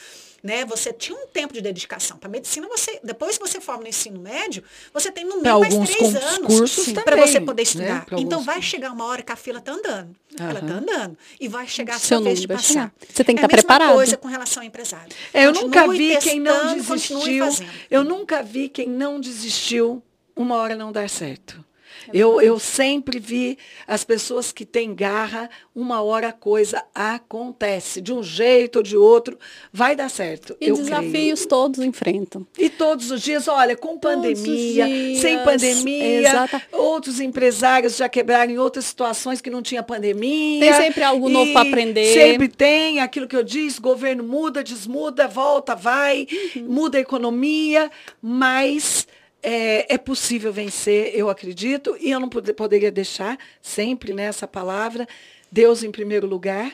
né, você tinha um tempo de dedicação. Para medicina, você, depois que você forma no ensino médio, você tem no mínimo mais três anos para você poder né, estudar. Né? Então vai chegar uma hora que a fila está andando. Uhum. Ela está andando. E vai chegar a sua vez de passar. Chegar. Você tem que é estar tá preparado. coisa com relação ao empresário. É, eu nunca vi quem não desistiu. Eu nunca vi quem não desistiu uma hora não dar certo. Eu, eu sempre vi as pessoas que têm garra, uma hora a coisa acontece, de um jeito ou de outro, vai dar certo. E desafios creio. todos enfrentam. E todos os dias, olha, com todos pandemia, dias, sem pandemia, exata. outros empresários já quebraram em outras situações que não tinha pandemia. Tem sempre algo novo para aprender. Sempre tem, aquilo que eu disse, governo muda, desmuda, volta, vai, uhum. muda a economia, mas é, é, possível vencer, eu acredito, e eu não pod poderia deixar sempre nessa palavra, Deus em primeiro lugar.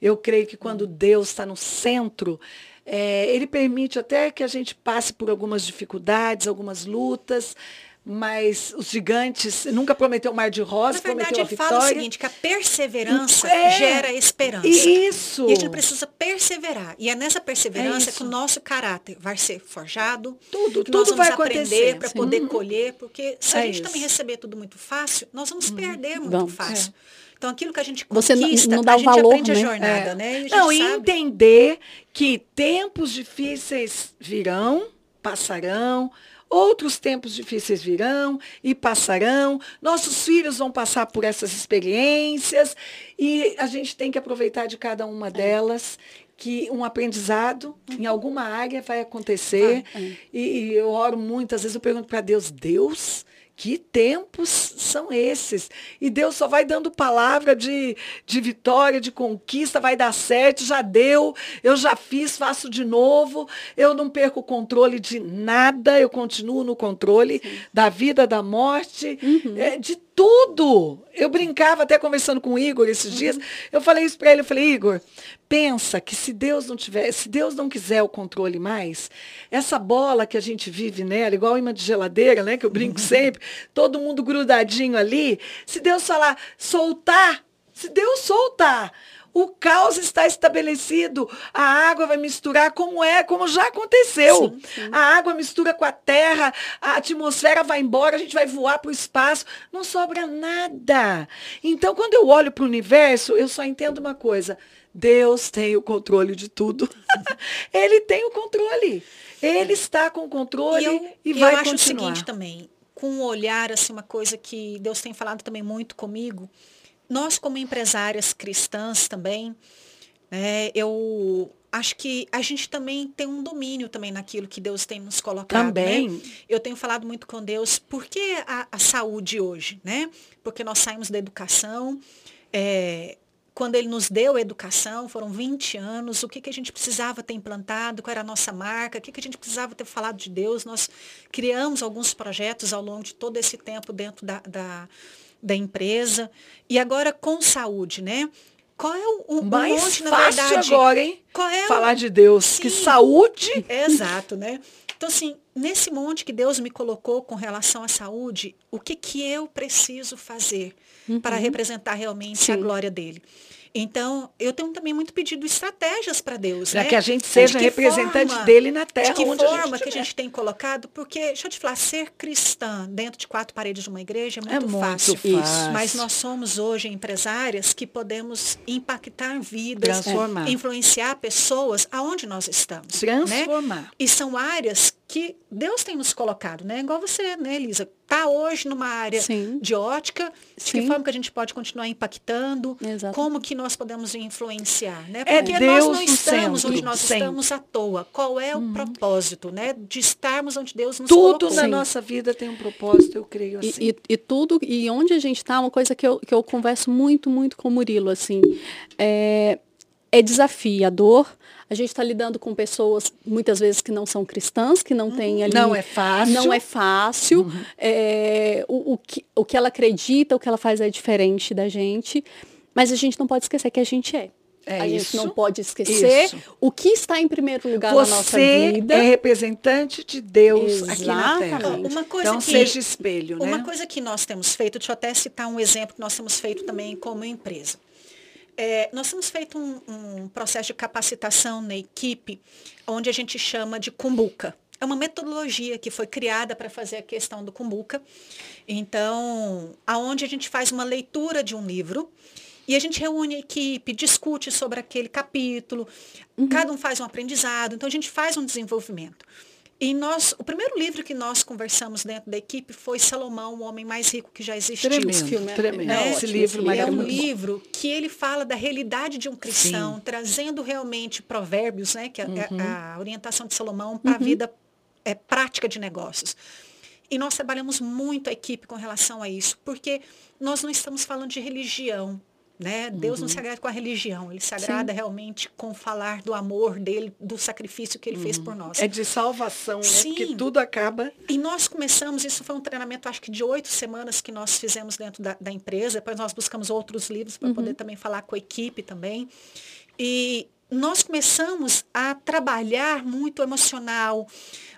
Eu creio que quando Deus está no centro, é, Ele permite até que a gente passe por algumas dificuldades, algumas lutas, mas os gigantes nunca prometeu mar de rosa, Na verdade, a vitória. fala o seguinte, que a perseverança é, gera esperança. Isso. E a gente precisa perseverar. E é nessa perseverança é que o nosso caráter vai ser forjado. Tudo, que tudo nós vamos vai aprender para poder uhum. colher, porque se é a gente isso. também receber tudo muito fácil, nós vamos uhum. perder muito vamos, fácil. É. Então, aquilo que a gente conquista, Você não, não dá a gente valor, aprende né? a jornada, é. né? E não, e entender que tempos difíceis virão, passarão, Outros tempos difíceis virão e passarão. Nossos filhos vão passar por essas experiências e a gente tem que aproveitar de cada uma delas que um aprendizado em alguma área vai acontecer. Ah, é. e, e, eu oro muitas vezes, eu pergunto para Deus, Deus, que tempos são esses? E Deus só vai dando palavra de, de vitória, de conquista, vai dar certo, já deu, eu já fiz, faço de novo, eu não perco o controle de nada, eu continuo no controle Sim. da vida, da morte, uhum. é, de tudo. Eu brincava até conversando com o Igor esses uhum. dias. Eu falei isso para ele, eu falei, Igor, pensa que se Deus não tiver, se Deus não quiser o controle mais, essa bola que a gente vive nela, igual imã de geladeira, né, que eu brinco uhum. sempre, todo mundo grudadinho ali, se Deus falar soltar, se Deus soltar, o caos está estabelecido. A água vai misturar como é, como já aconteceu. Sim, sim. A água mistura com a terra, a atmosfera vai embora, a gente vai voar para o espaço, não sobra nada. Então, quando eu olho para o universo, eu só entendo uma coisa. Deus tem o controle de tudo. ele tem o controle. Ele está com o controle e, eu, e vai eu acho continuar. o seguinte também, com um olhar, assim, uma coisa que Deus tem falado também muito comigo, nós como empresárias cristãs também, né, eu acho que a gente também tem um domínio também naquilo que Deus tem nos colocado. Né? Também. Né? Eu tenho falado muito com Deus, por que a, a saúde hoje, né? Porque nós saímos da educação, é, quando ele nos deu a educação, foram 20 anos, o que, que a gente precisava ter implantado, qual era a nossa marca, o que, que a gente precisava ter falado de Deus. Nós criamos alguns projetos ao longo de todo esse tempo dentro da, da, da empresa. E agora com saúde, né? Qual é o, o mais onde, fácil verdade, agora, hein? Qual é Falar o... de Deus, Sim. que saúde. Exato, né? Então, assim, nesse monte que Deus me colocou com relação à saúde, o que, que eu preciso fazer uhum. para representar realmente Sim. a glória dele? Então, eu tenho também muito pedido estratégias para Deus. Para né? que a gente seja representante forma, dele na terra. De que onde forma a que a gente tem colocado? Porque, deixa eu te falar, ser cristã dentro de quatro paredes de uma igreja é muito, é muito fácil. fácil. Mas nós somos hoje empresárias que podemos impactar vidas, Transformar. influenciar pessoas aonde nós estamos. Transformar. Né? E são áreas que Deus tem nos colocado, né? Igual você, né, Elisa? Está hoje numa área Sim. de ótica, de Sim. que forma que a gente pode continuar impactando, Exato. como que nós podemos influenciar, né? É Porque Deus nós não estamos centro, onde nós sempre. estamos à toa. Qual é o propósito, né? De estarmos onde Deus nos Tudo colocou. na Sim. nossa vida tem um propósito, eu creio assim. E, e, e tudo, e onde a gente está, uma coisa que eu, que eu converso muito, muito com o Murilo, assim, é, é desafiador. A gente está lidando com pessoas, muitas vezes, que não são cristãs, que não têm ali... Não é fácil. Não é fácil. É, o, o, que, o que ela acredita, o que ela faz é diferente da gente. Mas a gente não pode esquecer que a gente é. É a isso. gente não pode esquecer Isso. o que está em primeiro lugar na nossa Você vida. é representante de Deus aqui na Terra. Exatamente. Uma coisa Então que- seja espelho, né? Uma coisa que nós temos feito, deixa eu até citar um exemplo que nós temos feito também como empresa. É, nós temos feito um, um processo de capacitação na equipe, onde a gente chama de Kumbuka. É uma metodologia que foi criada para fazer a questão do Kumbuka. Então, aonde a gente faz uma leitura de um livro e a gente reúne a equipe, discute sobre aquele capítulo, cada um faz um aprendizado, então a gente faz um desenvolvimento. E nós, o primeiro livro que nós conversamos dentro da equipe foi Salomão, o homem mais rico que já existiu. Tremendo, Esse filme é- tremendo. é Esse livro É um livro que ele fala da realidade de um cristão, trazendo realmente provérbios, né, que é a, a orientação de Salomão para a vida é, prática de negócios. E nós trabalhamos muito a equipe com relação a isso, porque nós não estamos falando de religião. Né? Deus não se agrada com a religião, ele se agrada realmente com falar do amor dele, do sacrifício que ele fez por nós. É de salvação, né? Sim. Porque tudo acaba. E nós começamos, isso foi um treinamento, acho que de oito semanas que nós fizemos dentro da, da empresa. Depois nós buscamos outros livros para poder também falar com a equipe também. E nós começamos a trabalhar muito emocional,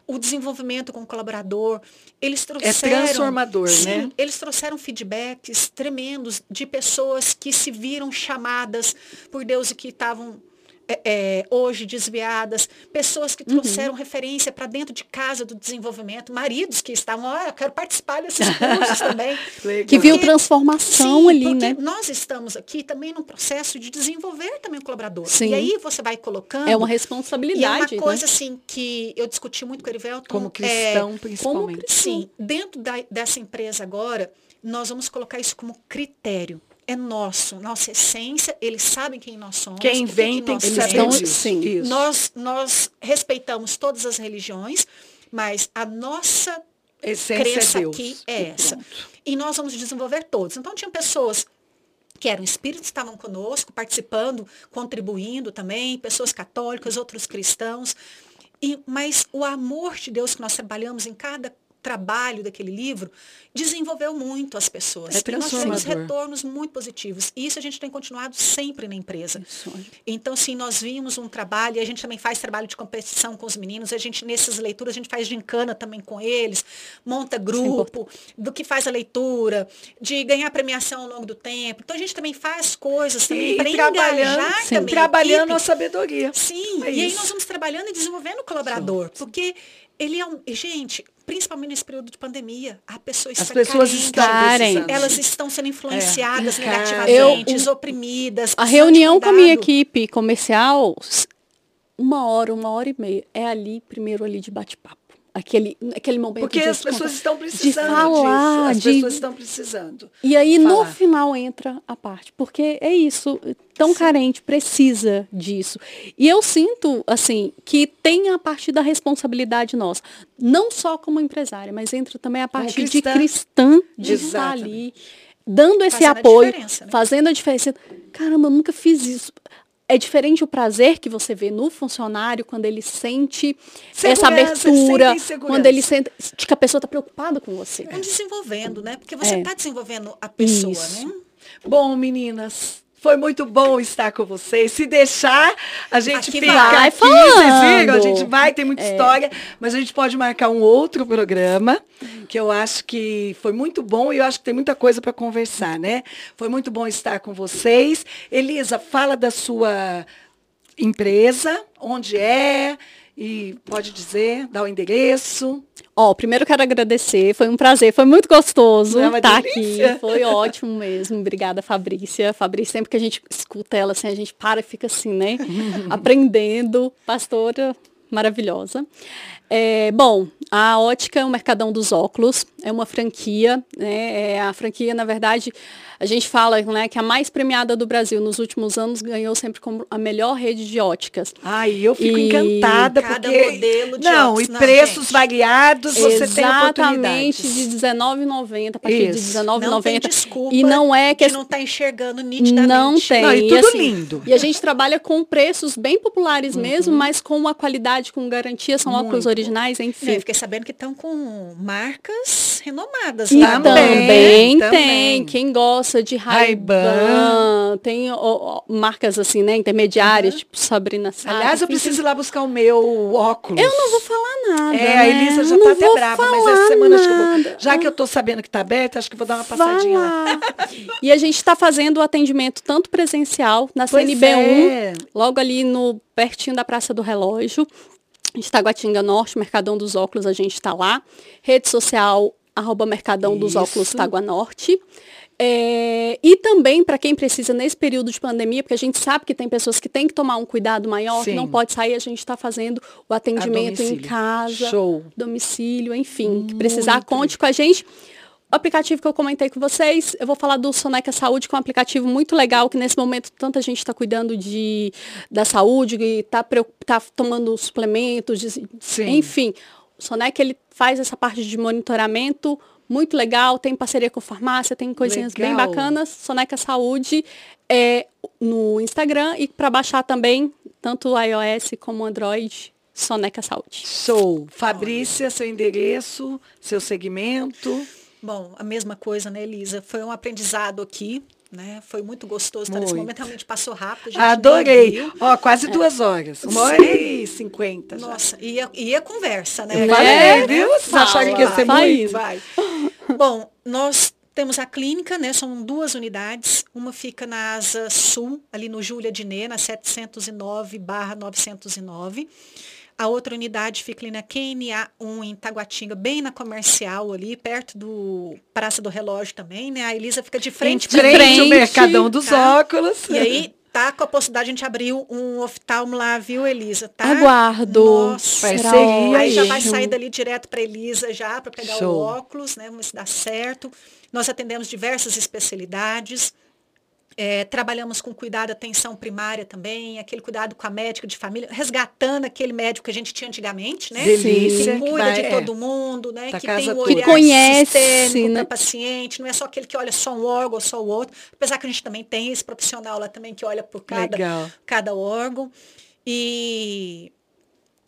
o desenvolvimento com o colaborador. Eles trouxeram. transformador, Sim, né? Eles trouxeram feedbacks tremendos de pessoas que se viram chamadas por Deus e que estavam é, é, hoje desviadas, pessoas que trouxeram referência para dentro de casa do desenvolvimento, maridos que estavam, ó, eu quero participar desses cursos também. Legal. Que viu transformação Sim, ali, porque né? nós estamos aqui também num processo de desenvolver também o colaborador. Sim. E aí você vai colocando. É uma E é responsabilidade. uma coisa né? assim que eu discuti muito com o Erivelton. Como é, cristão, principalmente. Sim, dentro da- dessa empresa agora, nós vamos colocar isso como critério. É nosso, nossa essência, eles sabem quem nós somos. Quem que vem que tem nós que saber sim. Nós, nós respeitamos todas as religiões, mas a nossa Essência crença é Deus. aqui é E essa. pronto. E nós vamos desenvolver todos. Então, tinha pessoas que eram espíritos, estavam conosco, participando, contribuindo também, pessoas católicas, outros cristãos. E, mas o amor de Deus que nós trabalhamos em cada trabalho daquele livro desenvolveu muito as pessoas. É nós tivemos transformador. retornos muito positivos. E isso a gente tem continuado sempre na empresa. Isso. Então, sim, nós vimos um trabalho, e a gente também faz trabalho de competição com os meninos, a gente, nessas leituras, a gente faz gincana também com eles, monta grupo, do que faz a leitura, de ganhar premiação ao longo do tempo. Então, a gente também faz coisas também para engajar sim, também a trabalhando a equipe. sabedoria. Sim, É e aí isso. nós vamos trabalhando e desenvolvendo o colaborador, porque Ele é um. Gente, principalmente nesse período de pandemia, a pessoa está As pessoas carente, precisando. elas estão sendo influenciadas É. negativamente, oprimidas. A reunião com a minha equipe comercial, uma hora, uma hora e meia, é ali, primeiro ali de bate-papo. Aquele, aquele momento Porque de as pessoas estão precisando falar, disso. As de- pessoas estão precisando. E aí, no falar. final, entra a parte. Porque é isso, tão carente, precisa disso. E eu sinto, assim, que tem a parte da responsabilidade nossa. Não só como empresária, mas entra também a parte de cristã. cristã de estar Exatamente. ali, dando esse Fazendo a apoio, diferença, né? fazendo a diferença. Caramba, eu nunca fiz isso. É diferente o prazer que você vê no funcionário quando ele sente essa Segurança, eles abertura, quando ele sente que a pessoa está preocupada com você. Vão desenvolvendo, né? Porque você É. está desenvolvendo a pessoa, Isso. né? Bom, meninas, foi muito bom estar com vocês. Se deixar, a gente Aqui fica vai aqui, vocês viram? A gente vai, tem muita história, mas a gente pode marcar um outro programa, que eu acho que foi muito bom e eu acho que tem muita coisa para conversar, né? Foi muito bom estar com vocês. Elisa, fala da sua empresa, onde é, e pode dizer, dá o endereço. Ó, primeiro eu quero agradecer, foi um prazer, foi muito gostoso É uma estar aqui, foi ótimo mesmo. Obrigada, Fabrícia. Fabrícia, sempre que a gente escuta ela, assim, a gente para e fica assim, né? Aprendendo. Pastora maravilhosa. É, bom, a Ótica é o Mercadão dos Óculos, é uma franquia, né? É, a franquia, na verdade, a gente fala né, que a mais premiada do Brasil nos últimos anos ganhou sempre como a melhor rede de óticas. Ai, eu fico E encantada cada porque modelo de não, óculos, e não, preços gente. variados, você tem Exatamente, de R$19,90, a partir Isso. de Não tem R$19,90. desculpa E não é que de não estar enxergando nitidamente. não tem. Não, e E, tudo assim, lindo. E a gente trabalha com preços bem populares mesmo, mas com uma qualidade, com garantia, são óculos Muito. Originais, Né, enfim. Eu fiquei sabendo que estão com marcas renomadas E lá. Também, também, também. tem. Quem gosta de Ray-Ban. Tem ó, marcas assim, né, intermediárias, tipo Sabrina Sato. Aliás, eu preciso ir lá buscar o meu óculos. Eu não vou falar nada. É, a né? Elisa já tá até brava, mas essa semana acho que eu vou. Já que eu tô sabendo que tá aberto, acho que vou dar uma passadinha lá. E a gente está fazendo o atendimento tanto presencial na Pois CNB1, é. logo ali no pertinho da Praça do Relógio, em Taguatinga Norte, Mercadão dos Óculos, a gente está lá. Rede social, arroba Mercadão dos Isso. Óculos Tagua Norte. É, e também para quem precisa nesse período de pandemia, porque a gente sabe que tem pessoas que têm que tomar um cuidado maior, que Sim. não pode sair, a gente está fazendo o atendimento em casa, Show. domicílio, enfim, que precisar, conte com a gente. O aplicativo que eu comentei com vocês, eu vou falar do Soneca Saúde, que é um aplicativo muito legal, que nesse momento tanta gente está cuidando de, da saúde, está tá tomando suplementos, de- Sim. enfim. O Soneca ele faz essa parte de monitoramento muito legal, tem parceria com farmácia, tem coisinhas bem Legal. bacanas. Soneca Saúde é no Instagram e para baixar também, tanto iOS como Android, Soneca Saúde. Show. Fabrícia, seu endereço, seu segmento. Bom, a mesma coisa, né, Elisa? Foi um aprendizado aqui, né? Foi muito gostoso estar nesse Muito. momento. Realmente passou rápido. Adorei. Ó, quase duas horas. Uma hora e cinquenta. Nossa, e a, e a conversa, né? Eu Né? falei, viu? Vocês Fala, acharam que ia ser faz. muito? Vai. Bom, nós temos a clínica, né? São duas unidades. Uma fica na Asa Sul, ali no Júlia Diné, na 709 barra 909. A outra unidade fica ali na QNA 1 em Taguatinga, bem na comercial ali, perto do Praça do Relógio também, né? A Elisa fica de frente pra frente, frente, o Mercadão dos tá? Óculos. E aí, tá com a possibilidade, a gente abriu um oftalmo lá, viu, Elisa? Tá? Aguardo. Nossa. Parceria Será Aí já vai sair dali direto para Elisa já, para pegar Show. o óculos, né? Vamos ver se dá certo. Nós atendemos diversas especialidades. É, trabalhamos com cuidado, atenção primária também, aquele cuidado com a médica de família, resgatando aquele médico que a gente tinha antigamente, né? Delícia. Que que cuida vai- de é. todo mundo, né? Que tem o olhar Que conhece, sistêmico né? para paciente, não é só aquele que olha só um órgão ou só o outro. Apesar que a gente também tem esse profissional lá também que olha por cada, Legal. cada órgão. E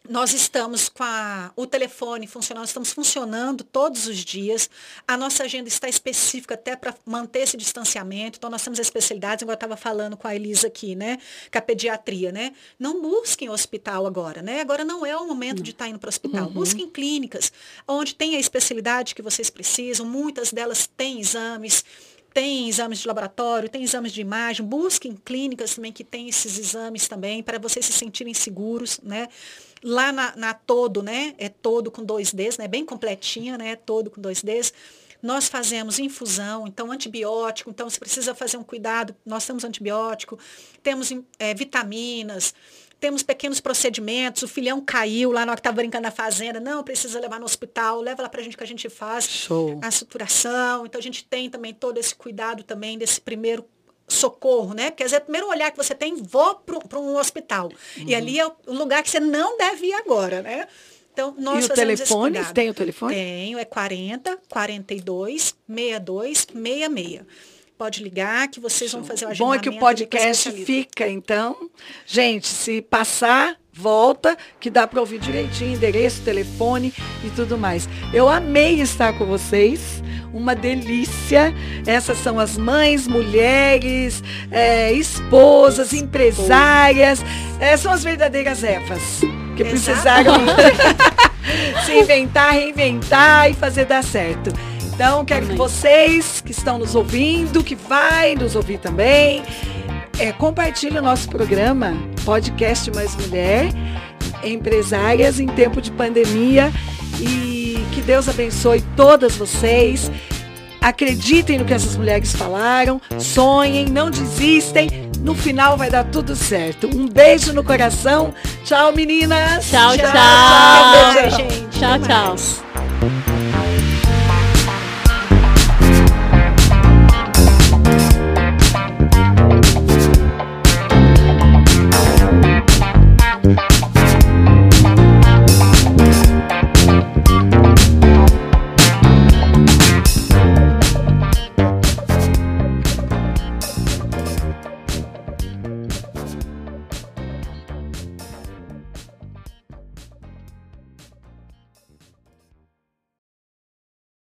nós estamos com a- o telefone funcionando, estamos funcionando todos os dias. A nossa agenda está específica até para manter esse distanciamento. Então, nós temos especialidades, igual eu estava falando com a Elisa aqui, né? Com a pediatria, né? Não busquem hospital agora, né? Agora não é o momento de estar indo para o hospital. Busquem clínicas, onde tem a especialidade que vocês precisam. Muitas delas têm exames, tem exames de laboratório, tem exames de imagem, busquem clínicas também que tem esses exames também, para vocês se sentirem seguros, né? Lá na, na Todo, né? É Todo com dois Ds, né? Bem completinha, né? Todo com dois Ds. Nós fazemos infusão, então antibiótico, então se precisa fazer um cuidado, nós temos antibiótico, temos é, vitaminas, temos pequenos procedimentos, o filhão caiu lá na hora que estava brincando na fazenda, não, precisa levar no hospital, leva lá para a gente que a gente faz Show. a suturação. Então a gente tem também todo esse cuidado também desse primeiro socorro, né? Porque às vezes o primeiro olhar que você tem, vou para um hospital. Uhum. E ali é o lugar que você não deve ir agora, né? Então, nós e o telefone? Tem o telefone? Tenho, é 40 42 62 66 pode ligar que vocês vão fazer o agendamento. Bom é que o podcast fica, então. Gente, se passar, volta, que dá para ouvir direitinho, endereço, telefone e tudo mais. Eu amei estar com vocês, uma delícia. Essas são as mães, mulheres, é, esposas, empresárias. É, são as verdadeiras Evas, que precisaram se inventar, reinventar e fazer dar certo. Então, quero Amém. que vocês que estão nos ouvindo, que vai nos ouvir também, é, compartilhe o nosso programa, Podcast Mais Mulher, Empresárias em Tempo de Pandemia. E que Deus abençoe todas vocês. Acreditem no que essas mulheres falaram, sonhem, não desistem. No final vai dar tudo certo. Um beijo no coração. Tchau, meninas. Tchau, tchau. Tchau, tchau. tchau, tchau.